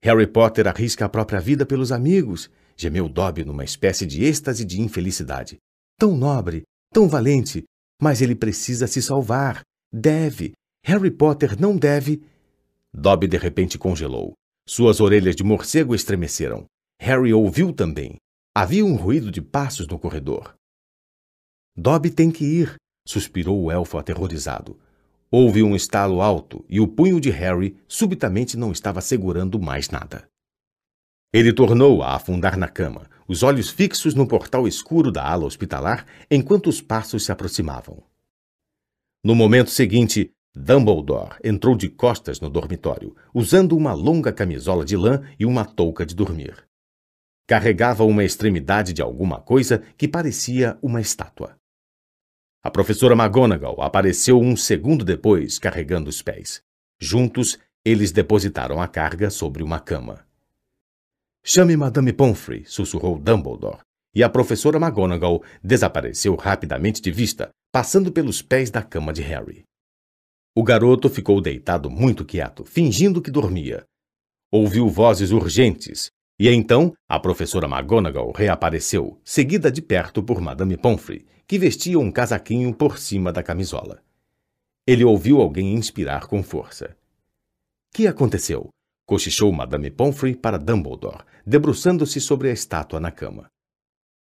Harry Potter arrisca a própria vida pelos amigos, gemeu Dobby numa espécie de êxtase de infelicidade. Tão nobre, tão valente, mas ele precisa se salvar. Deve, Harry Potter não deve. Dobby de repente congelou. Suas orelhas de morcego estremeceram. Harry ouviu também. Havia um ruído de passos no corredor. Dobby tem que ir, suspirou o elfo aterrorizado. Houve um estalo alto e o punho de Harry subitamente não estava segurando mais nada. Ele tornou a afundar na cama, os olhos fixos no portal escuro da ala hospitalar enquanto os passos se aproximavam. No momento seguinte, Dumbledore entrou de costas no dormitório, usando uma longa camisola de lã e uma touca de dormir. Carregava uma extremidade de alguma coisa que parecia uma estátua. A professora McGonagall apareceu um segundo depois, carregando os pés. Juntos, eles depositaram a carga sobre uma cama. Chame Madame Pomfrey, sussurrou Dumbledore, e a professora McGonagall desapareceu rapidamente de vista, passando pelos pés da cama de Harry. O garoto ficou deitado muito quieto, fingindo que dormia. Ouviu vozes urgentes, e então a professora McGonagall reapareceu, seguida de perto por Madame Pomfrey, que vestia um casaquinho por cima da camisola. Ele ouviu alguém inspirar com força. Que aconteceu? cochichou Madame Pomfrey para Dumbledore, debruçando-se sobre a estátua na cama.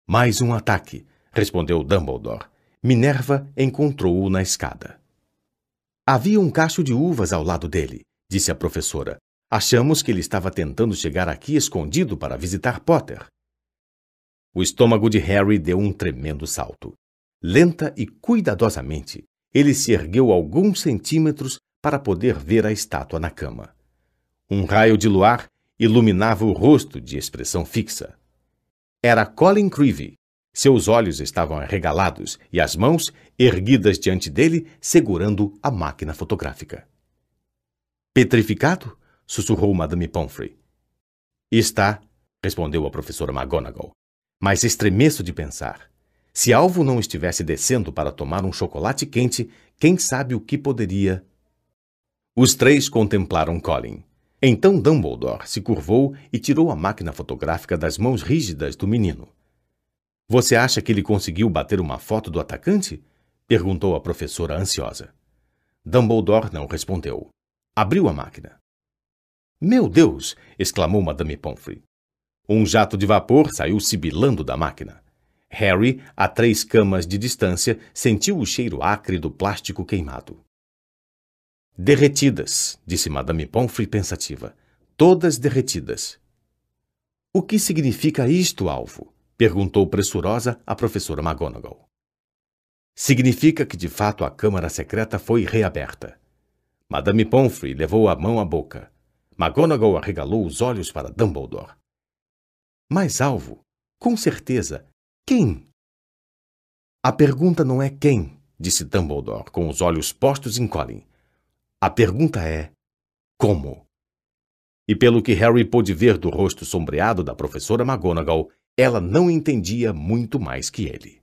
Mais um ataque, respondeu Dumbledore. Minerva encontrou-o na escada. Havia um cacho de uvas ao lado dele, disse a professora. Achamos que ele estava tentando chegar aqui escondido para visitar Potter. O estômago de Harry deu um tremendo salto. Lenta e cuidadosamente, ele se ergueu alguns centímetros para poder ver a estátua na cama. Um raio de luar iluminava o rosto de expressão fixa. Era Colin Creevy. Seus olhos estavam arregalados e as mãos erguidas diante dele, segurando a máquina fotográfica. Petrificado? Sussurrou Madame Pomfrey. Está, respondeu a professora McGonagall. Mas estremeço de pensar. Se Alvo não estivesse descendo para tomar um chocolate quente, quem sabe o que poderia. Os três contemplaram Colin. Então Dumbledore se curvou e tirou a máquina fotográfica das mãos rígidas do menino. Você acha que ele conseguiu bater uma foto do atacante? perguntou a professora ansiosa. Dumbledore não respondeu. Abriu a máquina. Meu Deus! exclamou Madame Pomfrey. Um jato de vapor saiu sibilando da máquina. Harry, a três camas de distância, sentiu o cheiro acre do plástico queimado. Derretidas, disse Madame Pomfrey pensativa. Todas derretidas. O que significa isto, alvo? perguntou pressurosa a professora McGonagall. Significa que de fato a câmara secreta foi reaberta. Madame Pomfrey levou a mão à boca. McGonagall arregalou os olhos para Dumbledore. Mas, alvo, com certeza, quem? A pergunta não é quem, disse Dumbledore, com os olhos postos em Colin. A pergunta é como. E pelo que Harry pôde ver do rosto sombreado da professora McGonagall, ela não entendia muito mais que ele.